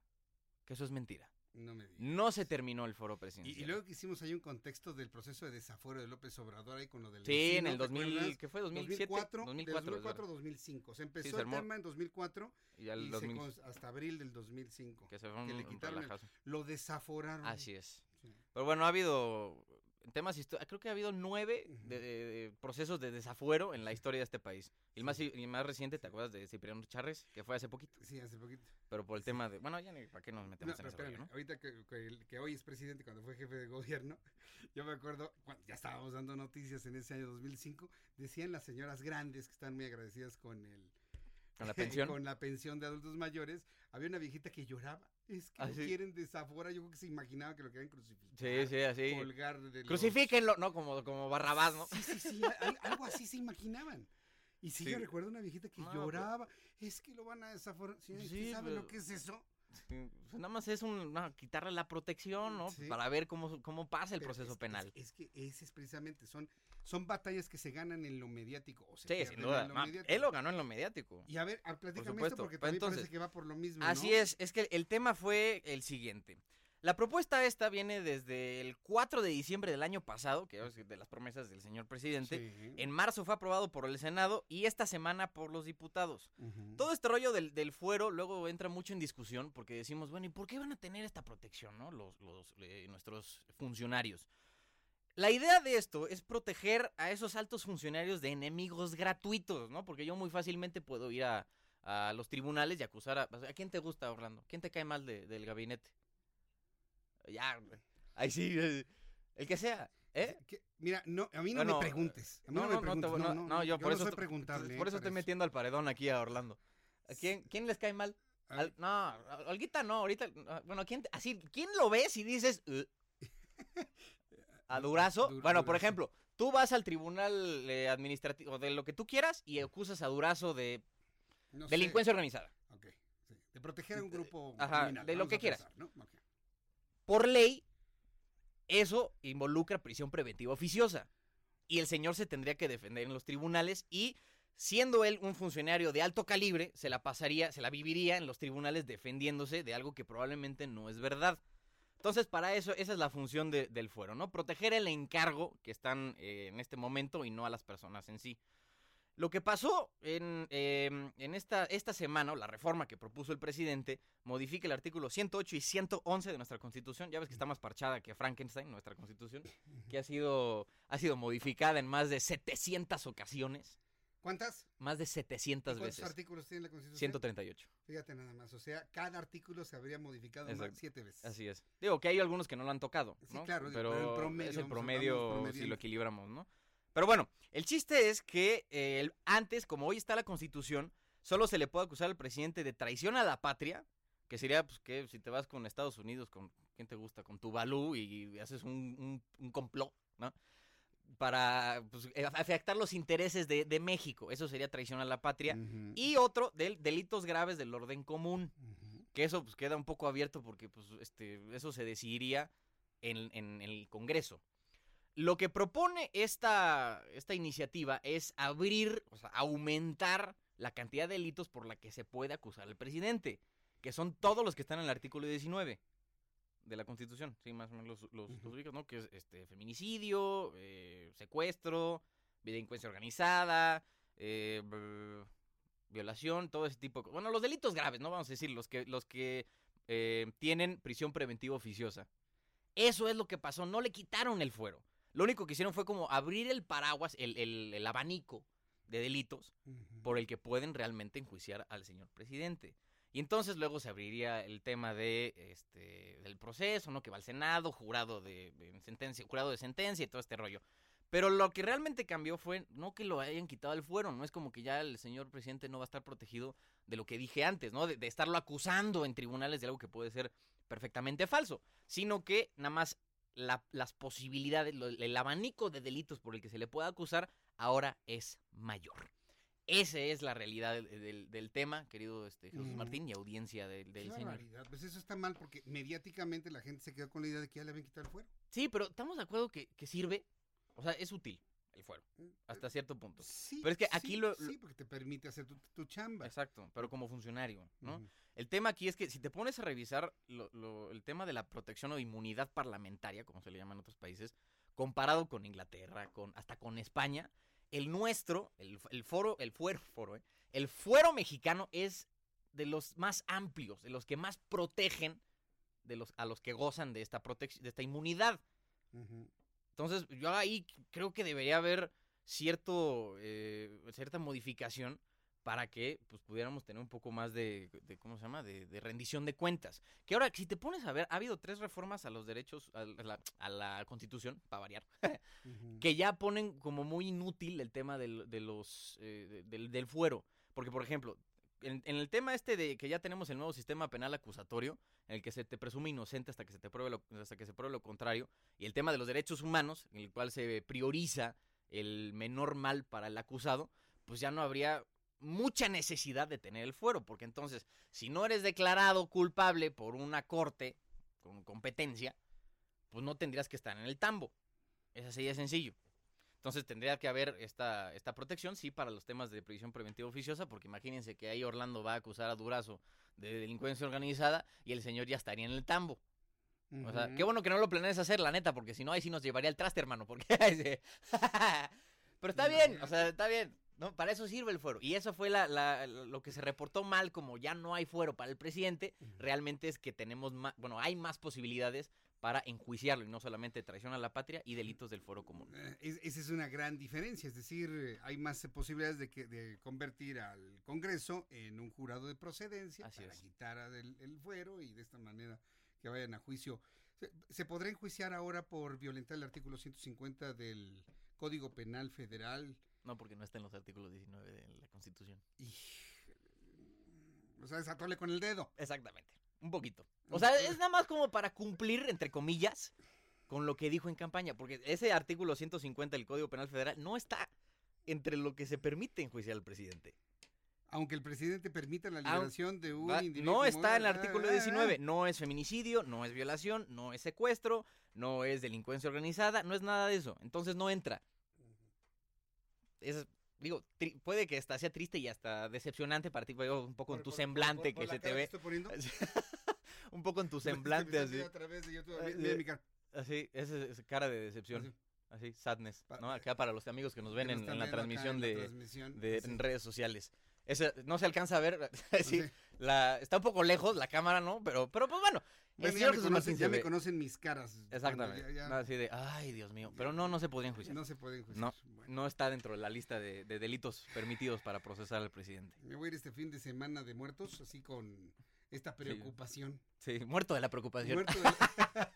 que eso es mentira. No me digas. No se terminó el foro presidencial. y luego que hicimos ahí un contexto del proceso de desafuero de López Obrador ahí con lo del Sí, en el ¿te 2000, acuerdas? ¿qué fue? 2007, 2004, 2004, es 2004 verdad. 2005. Se Sí, empezó se el tema en 2004 Y al y 2000. se cons- hasta abril del 2005. Que se fue un- le quitaron el- relajazo. lo desaforaron. Así es. Sí. Pero bueno, ha habido temas históricos. Creo que ha habido nueve de- de- de procesos de desafuero en la historia de este país. Y el más, y el más reciente, ¿te acuerdas de Cipriano Charres? Que fue hace poquito. Sí, hace poquito. Pero por el tema de. Bueno, ya ni para qué nos No, metemos pero en ese rollo, espérame, ¿no? ahorita que, que hoy es presidente, cuando fue jefe de gobierno, yo me acuerdo, cuando ya estábamos dando noticias en ese año 2005, decían las señoras grandes que están muy agradecidas con el... Con la pensión. con la pensión de adultos mayores, había una viejita que lloraba. Es que lo sí. quieren desaforar, yo creo que se imaginaba que lo querían crucificar. Sí, sí, así. Colgar de los- Crucifíquenlo, ¿no? Como, como Barrabás, ¿no? Sí, sí, sí, al- algo así se imaginaban. Y sí, Sí. yo recuerdo una viejita que No, pero- lloraba, es que lo van a desaforar. Señora, ¿usted Sí, sabe pero- lo que es eso? Sí, pues nada más es un, quitarle la protección, ¿no? Sí. Para ver cómo, cómo pasa el Pero proceso es- penal. Es, es que ese es precisamente, son, son batallas que se ganan en lo mediático. O se sí, sin duda. en lo Ma- mediático. él lo ganó en lo mediático. Y a ver, platícame esto supuesto. porque también entonces, parece que va por lo mismo. Así ¿no? es, es que el tema fue el siguiente. La propuesta esta viene desde el 4 de diciembre del año pasado, que es de las promesas del señor presidente. Sí. En marzo fue aprobado por el Senado y esta semana por los diputados. Todo este rollo del, del fuero luego entra mucho en discusión porque decimos, bueno, ¿y por qué van a tener esta protección, no? Los, los, eh, nuestros funcionarios. La idea de esto es proteger a esos altos funcionarios de enemigos gratuitos, ¿no? Porque yo muy fácilmente puedo ir a, a los tribunales y acusar a... ¿A quién te gusta, Orlando? ¿Quién te cae mal de- del gabinete? Ya, güey. ahí sí, eh, el que sea, ¿eh? Que- mira, no, a mí no Bueno, me preguntes. A mí No, no, me preguntes. te- no, no, no, no, yo, por eso preguntarle. Por eso estoy metiendo al paredón aquí a Orlando. ¿A quién, quién les cae mal? Al- no, Olguita no, ahorita. ah, Bueno, ¿quién, así, ¿quién lo ves y dices. "Uh"? a Durazo. Dur- bueno, por ejemplo, tú vas al tribunal eh, administrativo de lo que tú quieras y acusas a Durazo de No sé. delincuencia organizada. Ok, sí. De proteger a un grupo Ajá, criminal, de lo que quieras. pensar, ¿no? Por ley, eso involucra prisión preventiva oficiosa. Y el señor se tendría que defender en los tribunales y siendo él un funcionario de alto calibre, se la pasaría, se la viviría en los tribunales defendiéndose de algo que probablemente no es verdad. Entonces, para eso, esa es la función de- del fuero, ¿no? Proteger el encargo que están eh, en este momento y no a las personas en sí. Lo que pasó en, em, en esta, esta semana, o la reforma que propuso el presidente, modifica el artículo 108 y 111 de nuestra Constitución. Ya ves que está más parchada que Frankenstein, nuestra Constitución, que ha sido, ha sido modificada en más de 700 ocasiones. ¿Cuántas? Más de 700 ¿Cuántos veces. artículos tiene la Constitución? 138. Fíjate nada más, o sea, cada artículo se habría modificado más siete veces. Así es. Digo que hay algunos que no lo han tocado, Sí, ¿no? claro, digo, pero pero el promedio, es el promedio si lo equilibramos, ¿no? Pero bueno, el chiste es que eh, antes, como hoy está la Constitución, solo se le puede acusar al presidente de traición a la patria, que sería, pues, que si te vas con Estados Unidos, con quién te gusta, con Tuvalu y haces un, un, un complot, ¿no? Para pues, eh, afectar los intereses de, de México. Eso sería traición a la patria. Y otro, del delitos graves del orden común. Que eso pues, queda un poco abierto porque pues, este, eso se decidiría en, en el Congreso. Lo que propone esta, esta iniciativa es abrir, o sea, aumentar la cantidad de delitos por la que se puede acusar al presidente, que son todos los que están en el artículo 19 de la Constitución, sí, más o menos los, los, los ¿no? Que es este, feminicidio, eh, secuestro, delincuencia organizada, eh, brr, violación, todo ese tipo de Bueno, los delitos graves, ¿no? Vamos a decir, los que, los que eh, tienen prisión preventiva oficiosa. Eso es lo que pasó, no le quitaron el fuero. Lo único que hicieron fue como abrir el paraguas, el, el- el abanico de delitos por el que pueden realmente enjuiciar al señor presidente. Y entonces luego se abriría el tema de este del proceso, ¿no? Que va al Senado, jurado de, sentencia, jurado de sentencia y todo este rollo. Pero lo que realmente cambió fue no que lo hayan quitado el fuero, no es como que ya el señor presidente no va a estar protegido de lo que dije antes, ¿no? De, de estarlo acusando en tribunales de algo que puede ser perfectamente falso, sino que nada más la- las posibilidades, el abanico de delitos por el que se le pueda acusar ahora es mayor. Esa es la realidad del, del- del tema, querido este, Jesús Mm. Martín y audiencia del, del Qué señor. barbaridad. Pues eso está mal porque mediáticamente la gente se quedó con la idea de que ya le habían quitado el fuero. Sí, pero estamos de acuerdo que, que sirve, o sea, es útil el fuero, hasta cierto punto. pero es que aquí sí, lo, lo- Sí, porque te permite hacer tu, tu chamba. Exacto, pero como funcionario, ¿no? El tema aquí es que si te pones a revisar lo- lo- el tema de la protección o inmunidad parlamentaria, como se le llama en otros países, comparado con Inglaterra, con hasta con España, el nuestro, el, el foro, el fuero, foro, ¿eh? el fuero mexicano es de los más amplios, de los que más protegen de los a los que gozan de esta protección, de esta inmunidad. Entonces, yo ahí creo que debería haber cierto, eh, cierta modificación para que pues, pudiéramos tener un poco más de, de, ¿cómo se llama?, de, de rendición de cuentas. Que ahora, si te pones a ver, ha habido tres reformas a los derechos, a la, a la Constitución, para variar, que ya ponen como muy inútil el tema del, de los, eh, de- del, del fuero. Porque, por ejemplo, en, en el tema este de que ya tenemos el nuevo sistema penal acusatorio, en el que se te presume inocente hasta que se te pruebe lo, hasta que se pruebe lo contrario, y el tema de los derechos humanos, en el cual se prioriza el menor mal para el acusado, pues ya no habría mucha necesidad de tener el fuero, porque entonces, si no eres declarado culpable por una corte con competencia, pues no tendrías que estar en el tambo. Es así de sencillo. Entonces tendría que haber esta, esta protección, sí, para los temas de prisión preventiva oficiosa, porque imagínense que ahí Orlando va a acusar a Durazo de delincuencia organizada y el señor ya estaría en el tambo. O sea, qué bueno que no lo planees hacer, la neta, porque si no, ahí sí nos llevaría el traste, hermano. Porque. Pero está bien, o sea, está bien. ¿No? Para eso sirve el fuero. Y eso fue la, la- lo que se reportó mal, como ya no hay fuero para el presidente, realmente es que tenemos más, bueno, hay más posibilidades para enjuiciarlo, y no solamente traición a la patria y delitos del fuero común. Eh, es- esa es una gran diferencia, es decir, hay más posibilidades de, que, de convertir al Congreso en un jurado de procedencia para quitar a del- el fuero y de esta manera que vayan a juicio. ¿Se, se podrá enjuiciar ahora por violentar el artículo 150 del Código Penal Federal? No, porque no está en los artículos 19 de la Constitución. O sea, desatarle con el dedo. Exactamente, un poquito. O sea, es nada más como para cumplir, entre comillas, con lo que dijo en campaña, porque ese artículo 150 del Código Penal Federal no está entre lo que se permite enjuiciar al presidente. Aunque el presidente permita la liberación de un Va- individuo. No está en el ah, artículo ah, ah, 19, no es feminicidio, no es violación, no es secuestro, no es delincuencia organizada, no es nada de eso. Entonces no entra. Es, digo, tri- puede que hasta sea triste y hasta decepcionante para ti, veo un poco en tu semblante por que se te ve. estoy poniendo. un poco en tu semblante así. a través de YouTube. Eh, mi cara. Así, esa es cara de decepción. Así, sadness, ¿no? Acá para los amigos que nos ven que en, nos están en la transmisión en la de, transmisión, de- sí. en redes sociales. Ese, no se alcanza a ver, sí, la, está un poco lejos la cámara, ¿no? Pero, pero pues bueno, Bueno, ya me conocen, ya me conocen mis caras. Exactamente. ya- ya- No, así de, ay, Dios mío. Pero no, no se podría enjuiciar. No se puede enjuiciar. No, no está dentro de la lista de, de delitos permitidos para procesar al presidente. Me voy a ir este fin de semana de muertos, así con esta preocupación. Sí, muerto de la preocupación. Muerto de-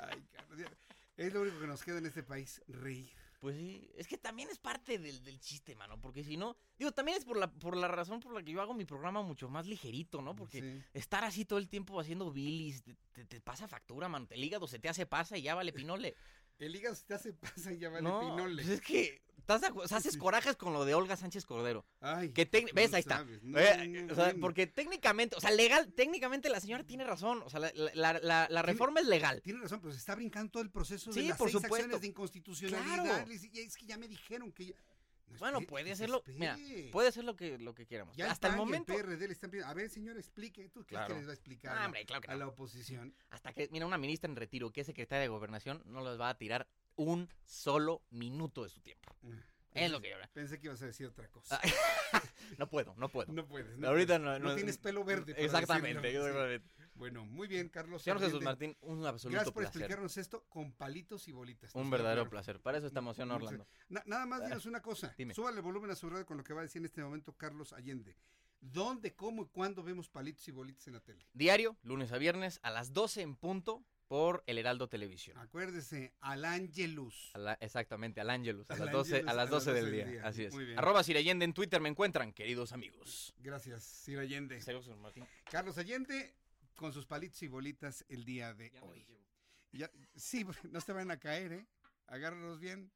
Ay, Carlos, es lo único que nos queda en este país, reír. Pues sí, es que también es parte del, del chiste, mano, porque si no, digo, también es por la, por la razón por la que yo hago mi programa mucho más ligerito, ¿no? Porque Sí. estar así todo el tiempo haciendo bilis, te, te- te pasa factura, mano, el hígado se te hace pasa y ya vale pinole. El hígado se te hace pasa y ya vale no, pinole. pues es que estás de acu- o sea, haces corajes con lo de Olga Sánchez Cordero. Ay, que no ves, ahí está. no, Eh, no, o sea, bueno. porque técnicamente, o sea, legal, técnicamente la señora tiene razón, o sea, la, la- la- la- la reforma es legal. Tiene razón, pero se está brincando todo el proceso de Sí, las por seis supuesto. acciones de inconstitucionalidad. Claro. Y es que ya me dijeron que ya- No, Bueno, puede pues hacerlo, mira, puede ser lo que, lo que queramos. Ya Hasta el PAN momento. PRD le están pidiendo, a ver, señor, explique. ¿Tú crees Claro. que les va a explicar Ah, a- hombre, claro que a no. la oposición? Hasta que, mira, una ministra en retiro que es secretaria de gobernación no les va a tirar un solo minuto de su tiempo. Es lo que yo Pensé que ibas a decir otra cosa. No puedo, no puedo. No puedes. Ahorita puedes. no, no- tienes pelo verde. Exactamente, decirlo, sí. Bueno, muy bien, Carlos. Señor Jesús. Martín, un absoluto Gracias por placer. explicarnos esto con palitos y bolitas. Un verdadero claro. placer. Para eso estamos Muchas- Orlando. Na- nada más dinos una cosa. Dime. Súbale el volumen a su radio con lo que va a decir en este momento Carlos Allende. ¿Dónde, cómo y cuándo vemos palitos y bolitas en la tele? Diario, lunes a viernes, a las 12 en punto, por El Heraldo Televisión. Acuérdese, al Angelus. A la- exactamente, al Ángelus, a Al las 12, Ángelus, a las 12 del día. día. Así es. Muy bien. Arroba Sir Allende en Twitter me encuentran, queridos amigos. Gracias, Sir Allende. Martín. Carlos Allende con sus palitos y bolitas el día de hoy. Ya, sí, no se van a caer, ¿eh? Agárralos bien.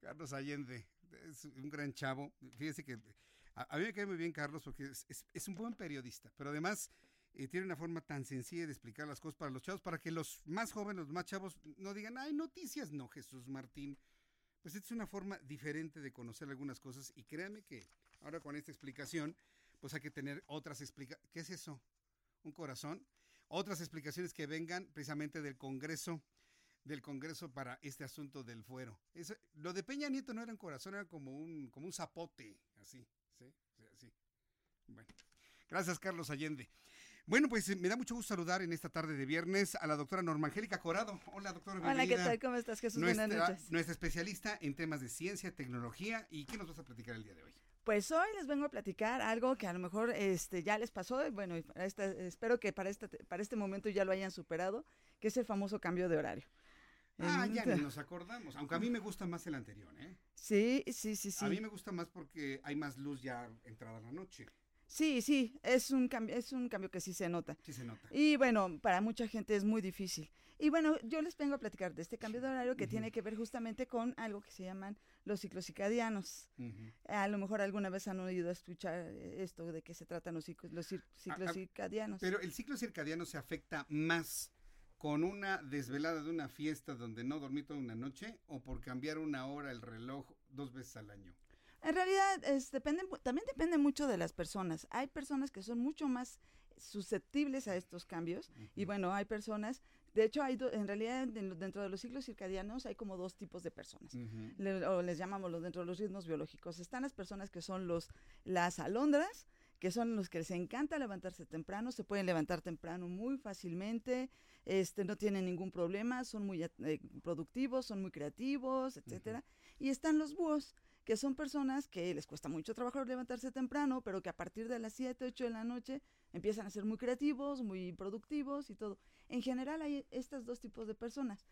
Carlos Allende es un gran chavo. Fíjese que a, a mí me cae muy bien Carlos porque es, es- es un buen periodista, pero además eh, tiene una forma tan sencilla de explicar las cosas para los chavos, para que los más jóvenes, los más chavos, no digan, ay, noticias, no, Jesús Martín. Pues esta es una forma diferente de conocer algunas cosas y créanme que ahora con esta explicación, pues hay que tener otras explicaciones. ¿Qué es eso? ¿Un corazón? Otras explicaciones que vengan precisamente del Congreso, del Congreso para este asunto del fuero. Eso- lo de Peña Nieto no era un corazón, era como un, como un zapote, así, ¿sí? Así. Bueno, gracias Carlos Allende. Bueno, pues me da mucho gusto saludar en esta tarde de viernes a la doctora Norma Angélica Corado. Hola, doctora. Hola, ¿qué bienvenida. tal? ¿Cómo estás, Jesús? Nuestra, Buenas noches. nuestra especialista en temas de ciencia, tecnología. ¿Y qué nos vas a platicar el día de hoy? Pues hoy les vengo a platicar algo que a lo mejor este, ya les pasó, y bueno, para esta- espero que para, esta, para este momento ya lo hayan superado, que es el famoso cambio de horario. Ah, ya ni nos acordamos. Aunque a mí me gusta más el anterior, ¿eh? Sí, sí, sí, sí. A mí me gusta más porque hay más luz ya entrada la noche. Sí, sí, es un cambio, es un cambio que sí se nota. Sí se nota. Y bueno, para mucha gente es muy difícil. Y bueno, yo les vengo a platicar de este cambio de horario que tiene que ver justamente con algo que se llaman los ciclos circadianos. A lo mejor alguna vez han oído escuchar eh, esto de qué se tratan los ciclos, los ciclos ah, circadianos. Pero el ciclo circadiano se afecta más con una desvelada de una fiesta donde no dormí toda una noche o por cambiar una hora el reloj dos veces al año. En realidad, es, depende, también depende mucho de las personas. Hay personas que son mucho más susceptibles a estos cambios y bueno, hay personas, de hecho, hay do- en realidad dentro de los ciclos circadianos hay como dos tipos de personas. Le- o les llamamos los dentro de los ritmos biológicos. Están las personas que son los las alondras, que son los que les encanta levantarse temprano, se pueden levantar temprano muy fácilmente, este no tienen ningún problema, son muy eh, productivos, son muy creativos, etcétera. Y están los búhos, que son personas que les cuesta mucho trabajo levantarse temprano, pero que a partir de las 7, 8 de la noche empiezan a ser muy creativos, muy productivos y todo. En general hay estos dos tipos de personas.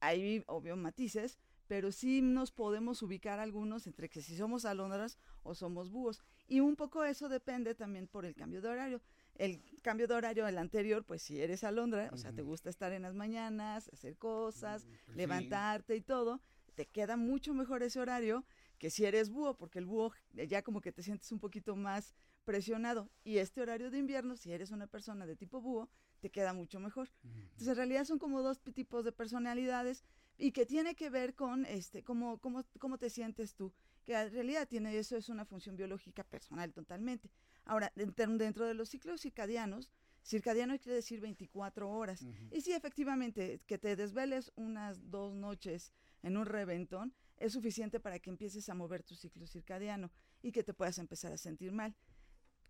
Hay, obvio, matices, pero sí nos podemos ubicar algunos entre que si somos alondras o somos búhos. Y un poco eso depende también por el cambio de horario. El cambio de horario del anterior, pues si eres alondra, o sea, te gusta estar en las mañanas, hacer cosas, pues levantarte y todo, te queda mucho mejor ese horario que si eres búho, porque el búho eh, ya como que te sientes un poquito más presionado. Y este horario de invierno, si eres una persona de tipo búho, te queda mucho mejor. Entonces, en realidad son como dos tipos de personalidades y que tiene que ver con este cómo, cómo, cómo te sientes tú. Que en realidad tiene eso, es una función biológica personal totalmente. Ahora, dentro, dentro de los ciclos circadianos, Circadiano quiere decir 24 horas. Y sí, efectivamente, que te desveles unas dos noches en un reventón es suficiente para que empieces a mover tu ciclo circadiano y que te puedas empezar a sentir mal.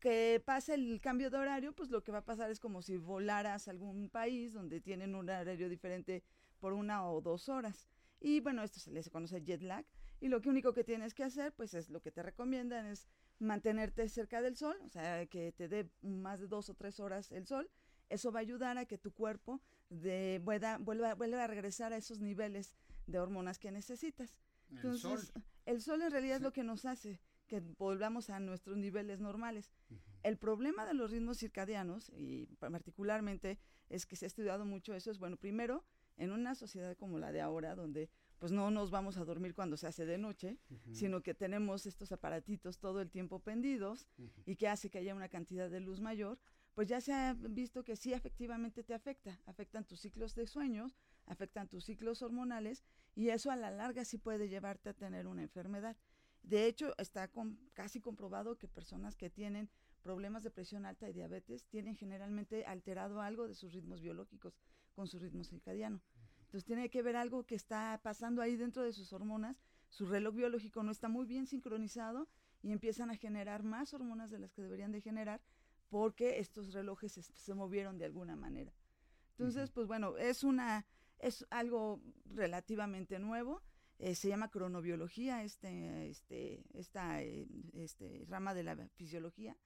Que pase el cambio de horario, pues lo que va a pasar es como si volaras a algún país donde tienen un horario diferente por una o dos horas. Y bueno, esto se les conoce jet lag. Y lo que único que tienes que hacer, pues es lo que te recomiendan, es mantenerte cerca del sol, o sea, que te dé más de dos o tres horas el sol. Eso va a ayudar a que tu cuerpo de, vuelva, vuelva, vuelva a regresar a esos niveles de hormonas que necesitas. Entonces, el sol, el sol en realidad es lo que nos hace que volvamos a nuestros niveles normales. El problema de los ritmos circadianos, y particularmente es que se ha estudiado mucho eso, es, bueno, primero, en una sociedad como la de ahora, donde pues no nos vamos a dormir cuando se hace de noche, sino que tenemos estos aparatitos todo el tiempo pendidos y que hace que haya una cantidad de luz mayor, pues ya se ha visto que sí efectivamente te afecta, afectan tus ciclos de sueños, afectan tus ciclos hormonales y eso a la larga sí puede llevarte a tener una enfermedad. De hecho, está casi comprobado que personas que tienen problemas de presión alta y diabetes tienen generalmente alterado algo de sus ritmos biológicos con su ritmo circadiano. Entonces tiene que ver algo que está pasando ahí dentro de sus hormonas, su reloj biológico no está muy bien sincronizado y empiezan a generar más hormonas de las que deberían de generar porque estos relojes se, movieron de alguna manera. Entonces, pues bueno, es una es algo relativamente nuevo. Eh, se llama cronobiología, este, este, esta eh, este, rama de la fisiología.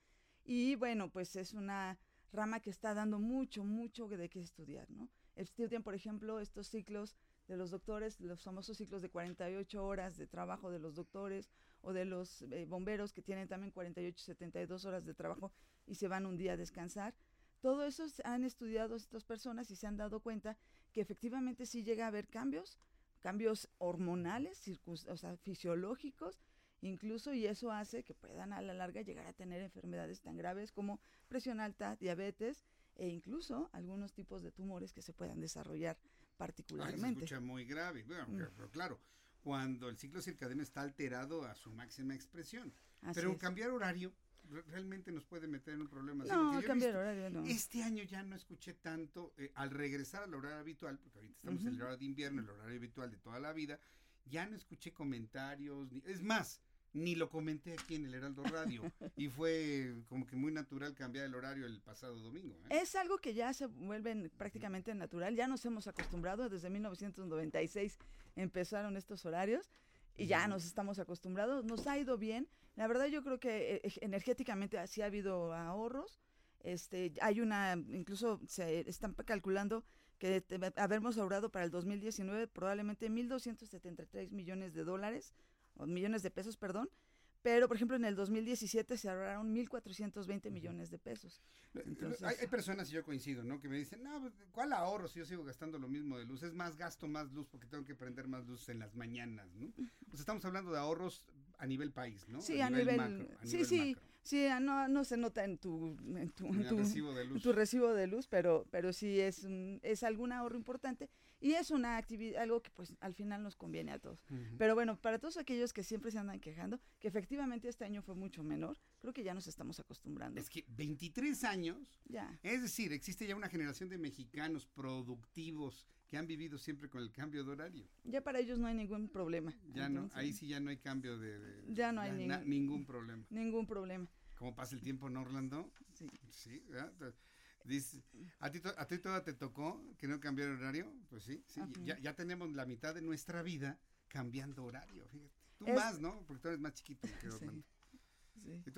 Y bueno, pues es una rama que está dando mucho, mucho de qué estudiar, ¿no? Estudian, por ejemplo, estos ciclos de los doctores, los famosos ciclos de 48 horas de trabajo de los doctores o de los eh, bomberos que tienen también 48, 72 horas de trabajo y se van un día a descansar. Todo eso han estudiado estas personas y se han dado cuenta que efectivamente sí llega a haber cambios, cambios hormonales, o sea, fisiológicos, incluso, y eso hace que puedan a la larga llegar a tener enfermedades tan graves como presión alta, diabetes e incluso algunos tipos de tumores que se puedan desarrollar particularmente. Ay, se escucha muy grave, bueno, mm. pero claro, cuando el ciclo circadiano está alterado a su máxima expresión. pero cambiar horario realmente nos puede meter en un problema. No, cambiar horario no. Este año ya no escuché tanto, eh, al regresar al horario habitual, porque ahorita estamos en el horario de invierno, el horario habitual de toda la vida, ya no escuché comentarios, ni, es más, ni lo comenté aquí en el Heraldo Radio. y fue como que muy natural cambiar el horario el pasado domingo. ¿eh? Es algo que ya se vuelve prácticamente natural. Ya nos hemos acostumbrado. Desde 1996 empezaron estos horarios y ya nos estamos acostumbrados. Nos ha ido bien. La verdad yo creo que eh, energéticamente sí ha habido ahorros. Este, hay una, incluso se están calculando que habermos ahorrado para el 2019 probablemente 1.273 millones de dólares millones de pesos, perdón, pero por ejemplo en el 2017 se ahorraron 1.420 millones de pesos. hay, personas, y yo coincido, ¿no? Que me dicen, no, pues, ¿cuál ahorro si yo sigo gastando lo mismo de luz? Es más, gasto más luz porque tengo que prender más luz en las mañanas, ¿no? Pues estamos hablando de ahorros a nivel país, ¿no? Sí, a, nivel, sí, sí. Sí, ah, no, no se nota en tu, en tu, recibo de luz. tu recibo de luz, pero, pero sí es, es algún ahorro importante y es una actividad, algo que pues al final nos conviene a todos. Pero bueno, para todos aquellos que siempre se andan quejando, que efectivamente este año fue mucho menor, creo que ya nos estamos acostumbrando. Es que 23 años, ya. es decir, existe ya una generación de mexicanos productivos que han vivido siempre con el cambio de horario. Ya para ellos no hay ningún problema. Ya no, ahí sí ya no hay cambio de... ya no hay ningún problema. Ningún problema. ¿Cómo pasa el tiempo en Orlando? Sí. Sí, Dice, ¿a ti, ¿a ti toda te tocó que no cambiar horario? Pues sí, sí ya, ya, tenemos la mitad de nuestra vida cambiando horario, fíjate. Tú más, ¿no? Porque tú eres más chiquito que Orlando. Sí.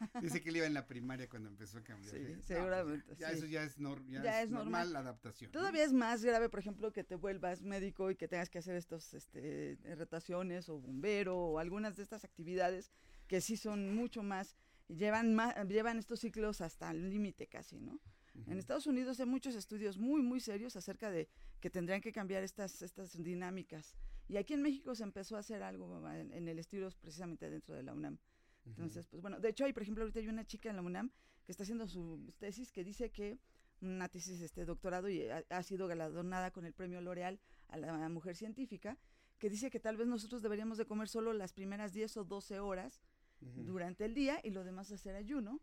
dice que él iba en la primaria cuando empezó a cambiar. Sí, pues, seguramente. ya eso ya es, ya es, normal, la adaptación. Todavía es más grave, por ejemplo, que te vuelvas médico y que tengas que hacer estos este, rotaciones o bombero o algunas de estas actividades que sí son mucho más llevan, llevan estos ciclos hasta el límite casi, ¿no? En Estados Unidos hay muchos estudios muy, muy serios acerca de que tendrían que cambiar estas, estas dinámicas. Y aquí en México se empezó a hacer algo en, el estilo precisamente dentro de la UNAM. Entonces, pues bueno, de hecho hay, por ejemplo, ahorita hay una chica en la UNAM que está haciendo su tesis que dice que una tesis este doctorado y ha, sido galardonada con el premio L'Oreal a la mujer científica, que dice que tal vez nosotros deberíamos de comer solo las primeras 10 o 12 horas durante el día y lo demás hacer ayuno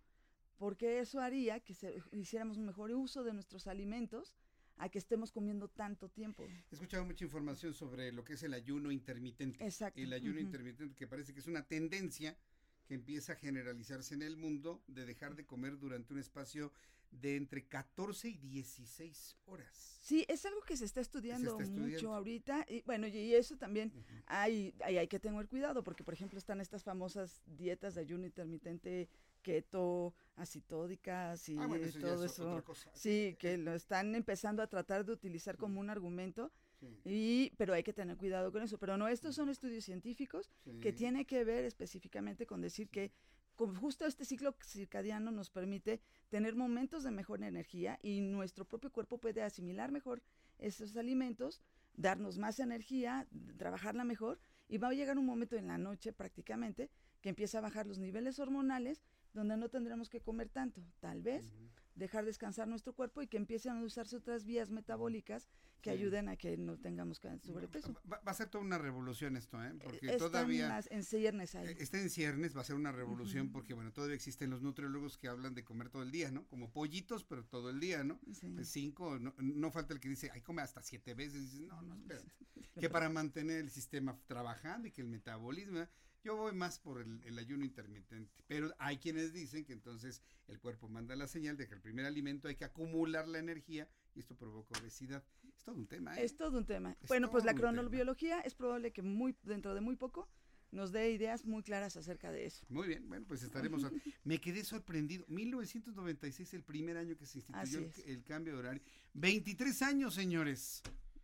porque eso haría que se, hiciéramos un mejor uso de nuestros alimentos a que estemos comiendo tanto tiempo. He escuchado mucha información sobre lo que es el ayuno intermitente. Exacto. El ayuno intermitente que parece que es una tendencia que empieza a generalizarse en el mundo de dejar de comer durante un espacio de entre 14 y 16 horas. Sí, es algo que se está estudiando, está estudiando. mucho ahorita. Y bueno, y eso también hay, hay, hay que tener cuidado, porque por ejemplo están estas famosas dietas de ayuno intermitente, keto, acitódicas y Ah, bueno, eso ya todo es eso. Sí, que lo están empezando a tratar de utilizar como un argumento. Sí. Y, pero hay que tener cuidado con eso. Pero no, estos son estudios científicos que Sí. tienen que ver específicamente con decir que con justo este ciclo circadiano nos permite tener momentos de mejor energía y nuestro propio cuerpo puede asimilar mejor esos alimentos, darnos más energía, trabajarla mejor y va a llegar un momento en la noche prácticamente que empieza a bajar los niveles hormonales donde no tendremos que comer tanto, tal vez dejar descansar nuestro cuerpo y que empiecen a usarse otras vías metabólicas que Sí. ayuden a que no tengamos sobrepeso. Va, va a ser toda una revolución esto, ¿eh? Porque Están todavía... las- en ciernes ahí. Eh, Está en ciernes, va a ser una revolución porque, bueno, todavía existen los nutriólogos que hablan de comer todo el día, ¿no? Como pollitos, pero todo el día, ¿no? Sí. Eh, Cinco, no, no falta el que dice, ay, come hasta siete veces. Y dices, no, no, espérate. que para mantener el sistema trabajando y que el metabolismo. Yo voy más por el, el ayuno intermitente. Pero hay quienes dicen que entonces el cuerpo manda la señal de que el primer alimento hay que acumular la energía y esto provoca obesidad. Es todo un tema, ¿eh? Es todo un tema. Es bueno, pues la tema. cronobiología es probable que muy dentro de muy poco nos dé ideas muy claras acerca de eso. Muy bien, bueno, pues estaremos. a- Me quedé sorprendido. 1996, el primer año que se instituyó el cambio de horario. 23 años, señores.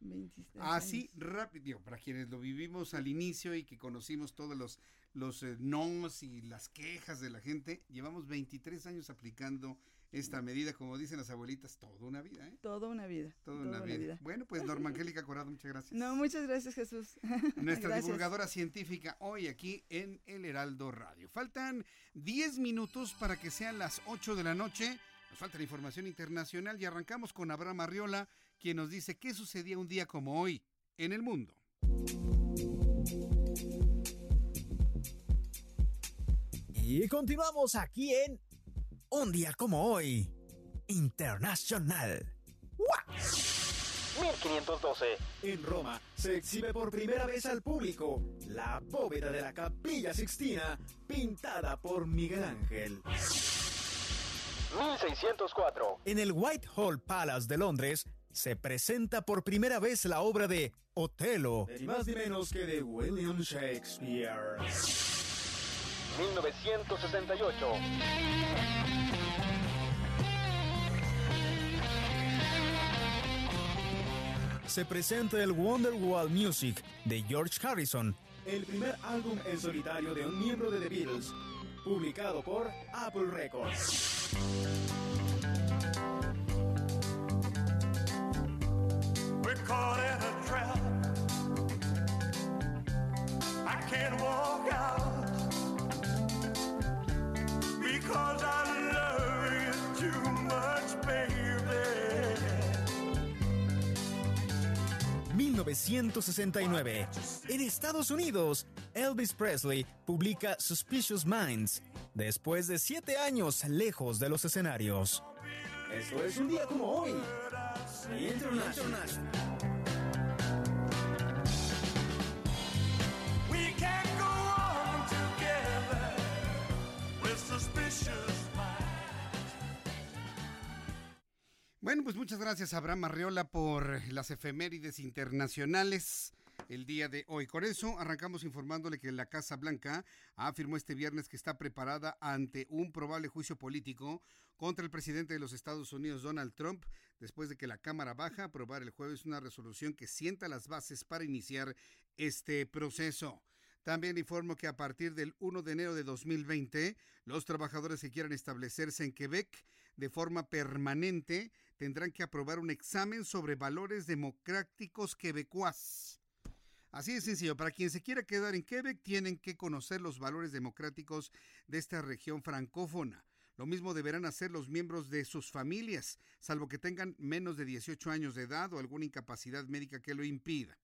23 Así rápido, para quienes lo vivimos al inicio y que conocimos todos los, los eh, nos y las quejas de la gente, llevamos 23 años aplicando esta medida, como dicen las abuelitas, toda una vida, ¿eh? Toda una vida. Toda, una, vida. Bueno, pues Norma Angélica Corrado, muchas gracias. No, muchas gracias, Jesús. Nuestra Gracias. divulgadora científica hoy aquí en El Heraldo Radio. Faltan 10 minutos para que sean las 8 de la noche. Nos falta la información internacional y arrancamos con Abraham Arriola, quien nos dice qué sucedía un día como hoy en el mundo. Y continuamos aquí en Un día como hoy, Internacional. 1512. En Roma se exhibe por primera vez al público la bóveda de la Capilla Sixtina pintada por Miguel Ángel. 1604. En el Whitehall Palace de Londres se presenta por primera vez la obra de Otelo. Ni más ni menos que de William Shakespeare. 1968. Se presenta el Wonderwall Music de George Harrison. El primer álbum en solitario de un miembro de The Beatles, publicado por Apple Records. Caught in a trap. I can't walk out because I love you too much, baby. 1969. En Estados Unidos, Elvis Presley publica Suspicious Minds, después de siete años lejos de los escenarios. Esto es un día como hoy. International. We Bueno, pues muchas gracias Abraham Arriola por las efemérides internacionales el día de hoy. Con eso arrancamos informándole que la Casa Blanca afirmó este viernes que está preparada ante un probable juicio político contra el presidente de los Estados Unidos, Donald Trump, después de que la Cámara Baja aprobara el jueves una resolución que sienta las bases para iniciar este proceso. También informo que a partir del 1 de enero de 2020, los trabajadores que quieran establecerse en Quebec de forma permanente tendrán que aprobar un examen sobre valores democráticos quebecuas. Así de sencillo, para quien se quiera quedar en Quebec tienen que conocer los valores democráticos de esta región francófona. Lo mismo deberán hacer los miembros de sus familias, salvo que tengan menos de 18 años de edad o alguna incapacidad médica que lo impida.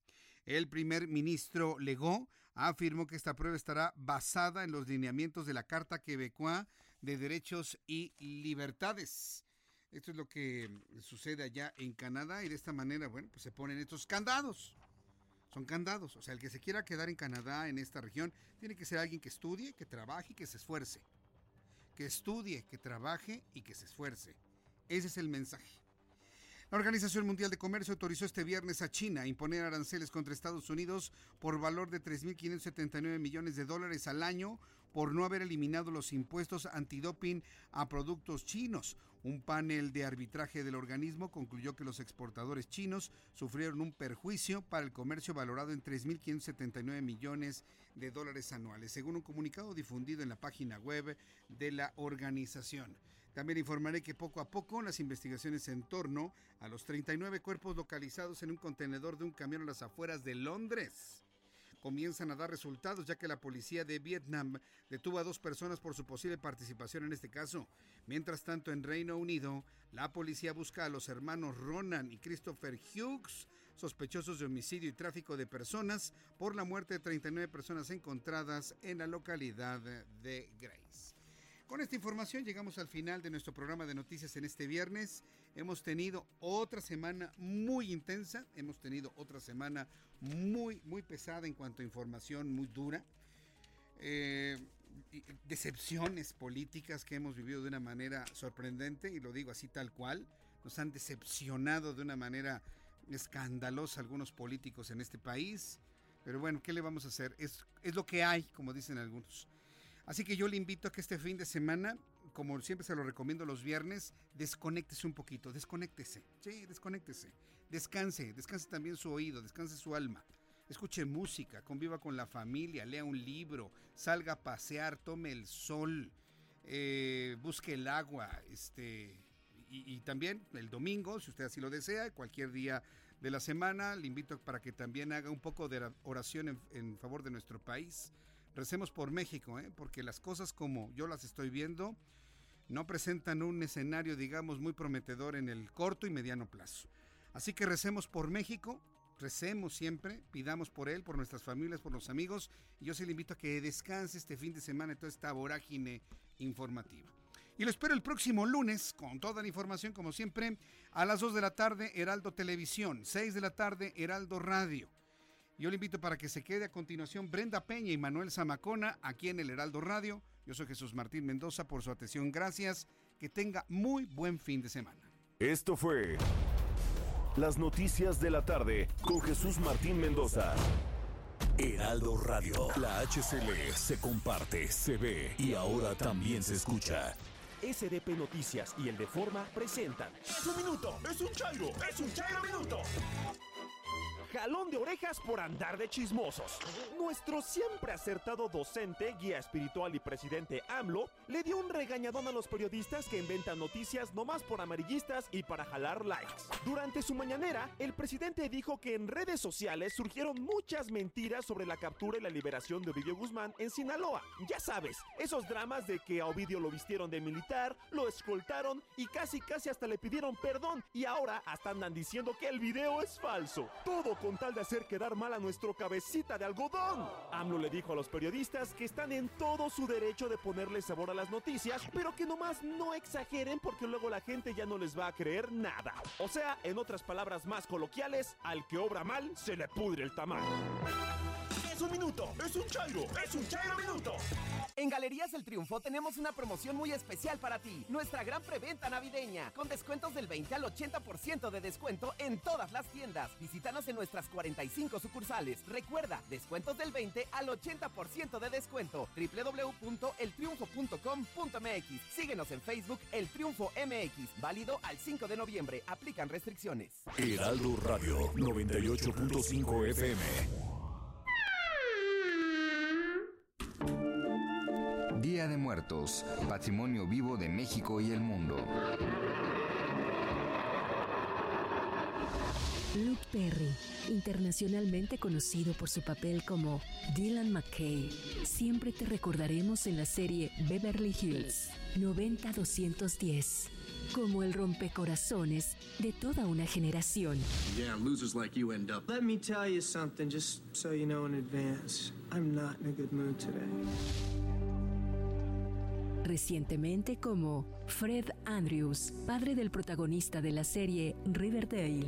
El primer ministro Legault afirmó que esta prueba estará basada en los lineamientos de la Carta Quebecois de derechos y libertades. Esto es lo que sucede allá en Canadá y de esta manera, bueno, pues se ponen estos candados. Son candados. O sea, el que se quiera quedar en Canadá, en esta región, tiene que ser alguien que estudie, que trabaje y que se esfuerce. Que estudie, que trabaje y que se esfuerce. Ese es el mensaje. La Organización Mundial de Comercio autorizó este viernes a China a imponer aranceles contra Estados Unidos por valor de 3.579 millones de dólares al año por no haber eliminado los impuestos antidoping a productos chinos. Un panel de arbitraje del organismo concluyó que los exportadores chinos sufrieron un perjuicio para el comercio valorado en 3.579 millones de dólares anuales, según un comunicado difundido en la página web de la organización. También informaré que poco a poco las investigaciones en torno a los 39 cuerpos localizados en un contenedor de un camión a las afueras de Londres comienzan a dar resultados ya que la policía de Vietnam detuvo a dos personas por su posible participación en este caso. Mientras tanto, en Reino Unido, la policía busca a los hermanos Ronan y Christopher Hughes, sospechosos de homicidio y tráfico de personas por la muerte de 39 personas encontradas en la localidad de Grace. Con esta información llegamos al final de nuestro programa de noticias en este viernes. Hemos tenido otra semana muy intensa, hemos tenido otra semana muy, muy pesada en cuanto a información, muy dura. Eh, decepciones políticas que hemos vivido de una manera sorprendente, y lo digo así tal cual. Nos han decepcionado de una manera escandalosa algunos políticos en este país. Pero bueno, ¿qué le vamos a hacer? Es, es lo que hay, como dicen algunos. Así que yo le invito a que este fin de semana, como siempre se lo recomiendo los viernes, desconéctese un poquito, desconéctese. Sí, desconéctese. Descanse, descanse también su oído, descanse su alma. Escuche música, conviva con la familia, lea un libro, salga a pasear, tome el sol, eh, busque el agua, este, y, también el domingo, si usted así lo desea, cualquier día de la semana, le invito para que también haga un poco de oración en favor de nuestro país. Recemos por México, ¿eh? porque las cosas como yo las estoy viendo no presentan un escenario, digamos, muy prometedor en el corto y mediano plazo. Así que recemos por México, recemos siempre, pidamos por él, por nuestras familias, por los amigos. Y yo sí le invito a que descanse este fin de semana en toda esta vorágine informativa. Y lo espero el próximo lunes con toda la información, como siempre, a las 2 de la tarde, Heraldo Televisión, 6 de la tarde, Heraldo Radio. Yo le invito para que se quede a continuación Brenda Peña y Manuel Zamacona aquí en el Heraldo Radio. Yo soy Jesús Martín Mendoza por su atención. Gracias. Que tenga muy buen fin de semana. Esto fue Las Noticias de la Tarde con Jesús Martín Mendoza. Heraldo Radio. La HCL se comparte, se ve y ahora también se escucha. SDP Noticias y el de Forma presentan. ¡Es un minuto! ¡Es un chairo! ¡Es un chairo minuto! Jalón de orejas por andar de chismosos. Nuestro siempre acertado docente, guía espiritual y presidente AMLO le dio un regañadón a los periodistas que inventan noticias nomás por amarillistas y para jalar likes. Durante su mañanera, el presidente dijo que en redes sociales surgieron muchas mentiras sobre la captura y la liberación de Ovidio Guzmán en Sinaloa. Ya sabes, esos dramas de que a Ovidio lo vistieron de militar, lo escoltaron y casi casi hasta le pidieron perdón y ahora hasta andan diciendo que el video es falso. Todo con tal de hacer quedar mal a nuestro cabecita de algodón. AMLO le dijo a los periodistas que están en todo su derecho de ponerle sabor a las noticias, pero que nomás no exageren porque luego la gente ya no les va a creer nada. O sea, en otras palabras más coloquiales, al que obra mal se le pudre el tamal. ¡Es un minuto! ¡Es un chairo! ¡Es un chairo minuto! En Galerías El Triunfo tenemos una promoción muy especial para ti. Nuestra gran preventa navideña, con descuentos del 20 al 80% de descuento en todas las tiendas. Visítanos en nuestras 45 sucursales. Recuerda, descuentos del 20 al 80% de descuento. www.eltriunfo.com.mx. Síguenos en Facebook El Triunfo MX. Válido al 5 de noviembre. Aplican restricciones. Heraldo Radio 98.5 FM. Día de Muertos, patrimonio vivo de México y el mundo. Luke Perry, internacionalmente conocido por su papel como Dylan McKay, siempre te recordaremos en la serie Beverly Hills 90210 como el rompecorazones de toda una generación. Yeah, losers like you end up. Let me tell you something, just so you know in advance. I'm not in a good mood today. Recientemente como Fred Andrews, padre del protagonista de la serie Riverdale.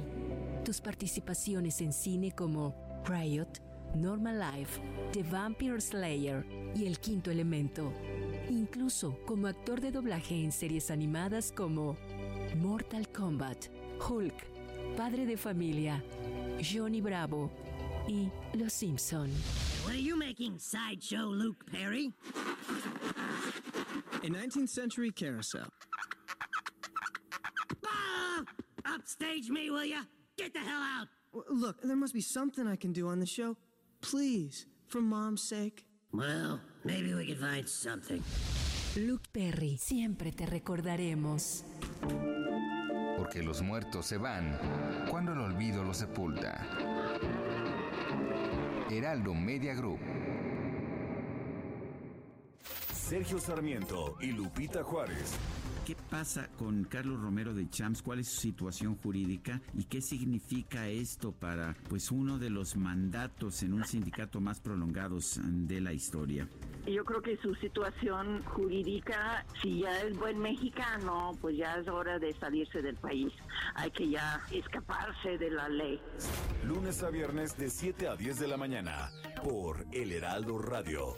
Tus participaciones en cine como Riot, Normal Life, The Vampire Slayer y El Quinto Elemento. Incluso como actor de doblaje en series animadas como Mortal Kombat, Hulk, Padre de Familia, Johnny Bravo y Los Simpson. What are you making, sideshow Luke Perry? A 19th century carousel. Ah! Upstage me, will ya? Get the hell out! Look, there must be something I can do on the show. Please, for mom's sake. Well, maybe we can find something. Luke Perry, siempre te recordaremos. Porque los muertos se van cuando el olvido los sepulta. Heraldo Media Group. Sergio Sarmiento y Lupita Juárez. ¿Qué pasa con Carlos Romero de Champs? ¿Cuál es su situación jurídica y qué significa esto para pues uno de los mandatos en un sindicato más prolongados de la historia? Yo creo que su situación jurídica, si ya es buen mexicano, pues ya es hora de salirse del país. Hay que ya escaparse de la ley. Lunes a viernes de 7 a 10 de la mañana por El Heraldo Radio.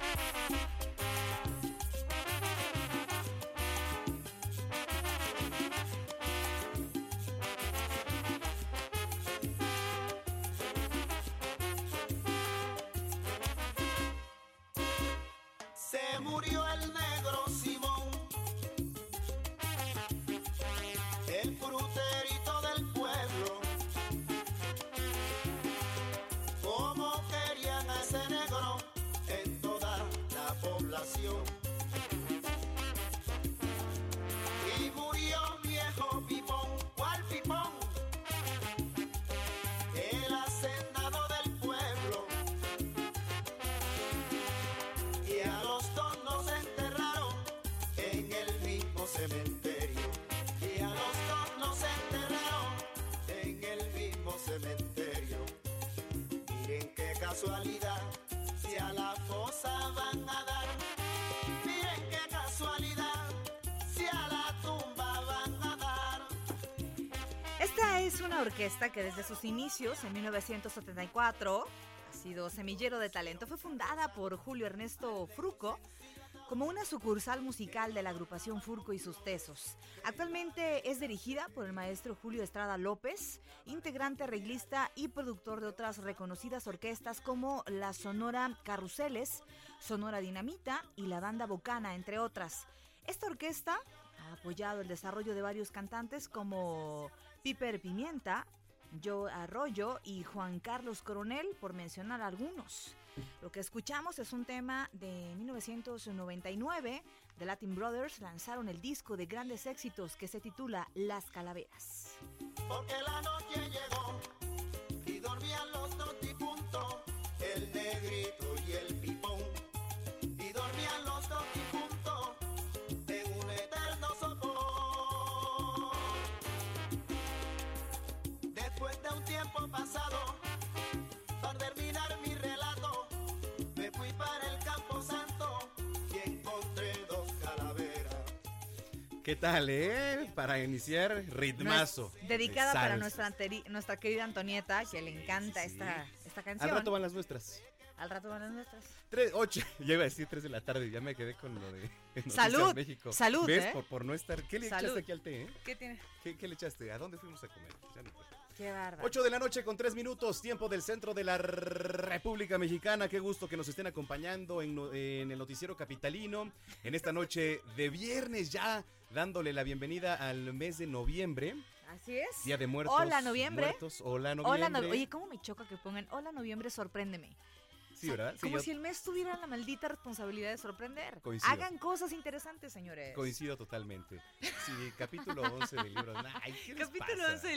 Inicios, en 1974, ha sido semillero de talento. Fue fundada por Julio Ernesto Fruco como una sucursal musical de la agrupación Furco y sus Tesos. Actualmente es dirigida por el maestro Julio Estrada López, integrante, arreglista y productor de otras reconocidas orquestas como la Sonora Carruseles, Sonora Dinamita y la Banda Bocana, entre otras. Esta orquesta ha apoyado el desarrollo de varios cantantes como Piper Pimienta, Joe Arroyo y Juan Carlos Coronel, por mencionar algunos. Lo que escuchamos es un tema de 1999 de Latin Brothers. Lanzaron el disco de grandes éxitos que se titula Las Calaveras. Porque la noche llegó y dormían los dos difuntos, el negrito y el pipón. Pasado, para terminar mi relato, me fui para el campo santo y encontré dos calaveras. ¿Qué tal, eh? Para iniciar, ritmazo. Dedicada de para nuestra, anteri- nuestra querida Antonieta, que le encanta esta, esta canción. Al rato van las nuestras. Al rato van las nuestras. Tres, ocho, ya iba a decir tres de la tarde, ya me quedé con lo de Salud, México. salud, ¿Ves? ¿eh? Por, por no estar. ¿Qué le Salud. echaste aquí al té, eh? ¿Qué tiene? ¿Qué, qué le echaste? ¿A dónde fuimos a comer? Ya no recuerdo. Qué bárbaro. 8 de la noche con 3 minutos, tiempo del centro de la República Mexicana. Qué gusto que nos estén acompañando en, el noticiero capitalino. En esta noche de viernes ya, dándole la bienvenida al mes de noviembre. Así es. Día de muertos. Hola, noviembre. muertos. Hola, noviembre. Hola, no- Oye, ¿cómo me choca que pongan Hola, noviembre, sorpréndeme? Sí, ¿verdad? Sí, Como yo si el mes tuviera la maldita responsabilidad de sorprender. Coincido. Hagan cosas interesantes, señores. coincido totalmente. Sí, capítulo 11 del libro. Ay, ¿qué les Capítulo pasa? 11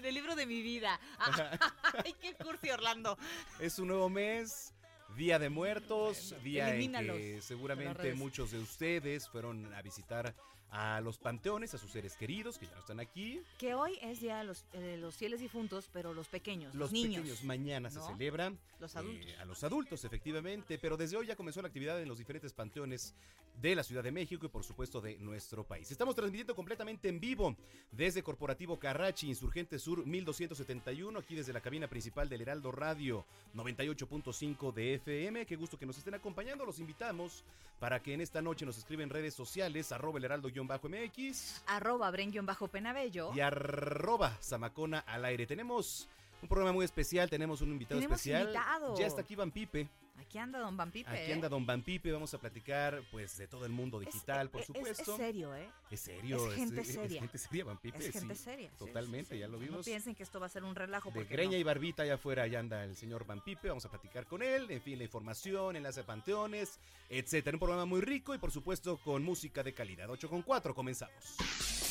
del, libro de mi vida. Ay, qué cursi, Orlando. Es un nuevo mes, Día de Muertos, día en elimínalos que de las seguramente muchos de ustedes fueron a visitar a los panteones, a sus seres queridos que ya no están aquí. Que hoy es día de los, eh, los fieles difuntos, pero los pequeños, los, Los niños. pequeños mañana ¿no? se celebra. Los eh, adultos. a los adultos, efectivamente. Pero desde hoy ya comenzó la actividad en los diferentes panteones de la Ciudad de México y por supuesto de nuestro país. Estamos transmitiendo completamente en vivo desde Corporativo Carrachi, Insurgente Sur 1271, aquí desde la cabina principal del Heraldo Radio 98.5 de FM. Qué gusto que nos estén acompañando. Los invitamos para que en esta noche nos escriben en redes sociales, arroba el heraldo-mx Arroba Bren-Penabello. y arroba Zamacona al aire. Tenemos un programa muy especial, tenemos un invitado Tenemos especial. invitado. Ya está aquí Van Pipe. Aquí anda Don Van Pipe. Aquí ¿eh? anda Don Van Pipe, vamos a platicar pues de todo el mundo digital, por Es- supuesto. Es, serio, ¿eh? Es serio, Es gente seria. gente seria, Van Pipe. Es gente sí, seria. Totalmente, sí, sí. ya lo No vimos. piensen que esto va a ser un relajo. de greña no. y barbita allá afuera, allá anda el señor Van Pipe, vamos a platicar con él, en fin, la información, enlace a panteones, etcétera. Un programa muy rico y por supuesto con música de calidad. 8 con 4, comenzamos.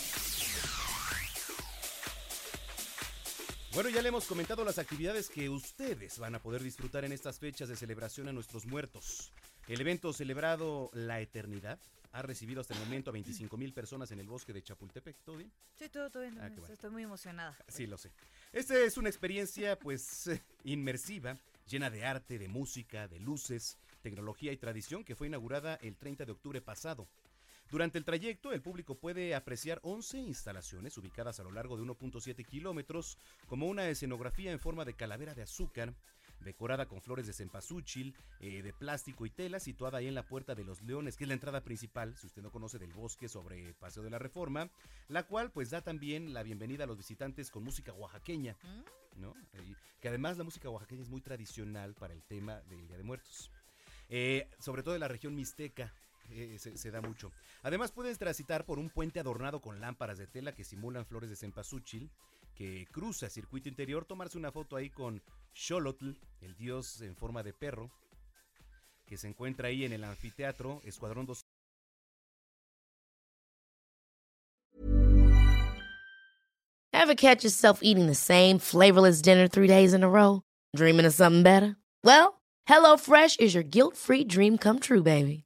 Bueno, ya le hemos comentado las actividades que ustedes van a poder disfrutar en estas fechas de celebración a nuestros muertos. El evento celebrado La Eternidad ha recibido hasta el momento a 25 mil personas en el bosque de Chapultepec. ¿Todo bien? Sí, todo, todo bien. Ah, bueno. Estoy muy emocionada. Sí, lo sé. Esta es una experiencia, pues, inmersiva, llena de arte, de música, de luces, tecnología y tradición, que fue inaugurada el 30 de octubre pasado. Durante el trayecto, el público puede apreciar 11 instalaciones ubicadas a lo largo de 1.7 kilómetros, como una escenografía en forma de calavera de azúcar, decorada con flores de cempasúchil, eh, de plástico y tela, situada ahí en la Puerta de los Leones, que es la entrada principal, si usted no conoce, del bosque sobre Paseo de la Reforma, la cual pues da también la bienvenida a los visitantes con música oaxaqueña, ¿no? Y que además la música oaxaqueña es muy tradicional para el tema del Día de Muertos. Eh, sobre todo en la región mixteca. Eh, se, da mucho. Además puedes transitar por un puente adornado con lámparas de tela que simulan flores de cempasúchil, que cruza circuito interior, tomarse una foto ahí con Xolotl, el dios en forma de perro, que se encuentra ahí en el anfiteatro, Escuadrón 2. Ever catch yourself eating the same flavorless dinner three days in a row? Dreaming of something better? Well, HelloFresh is your guilt free dream come true, baby.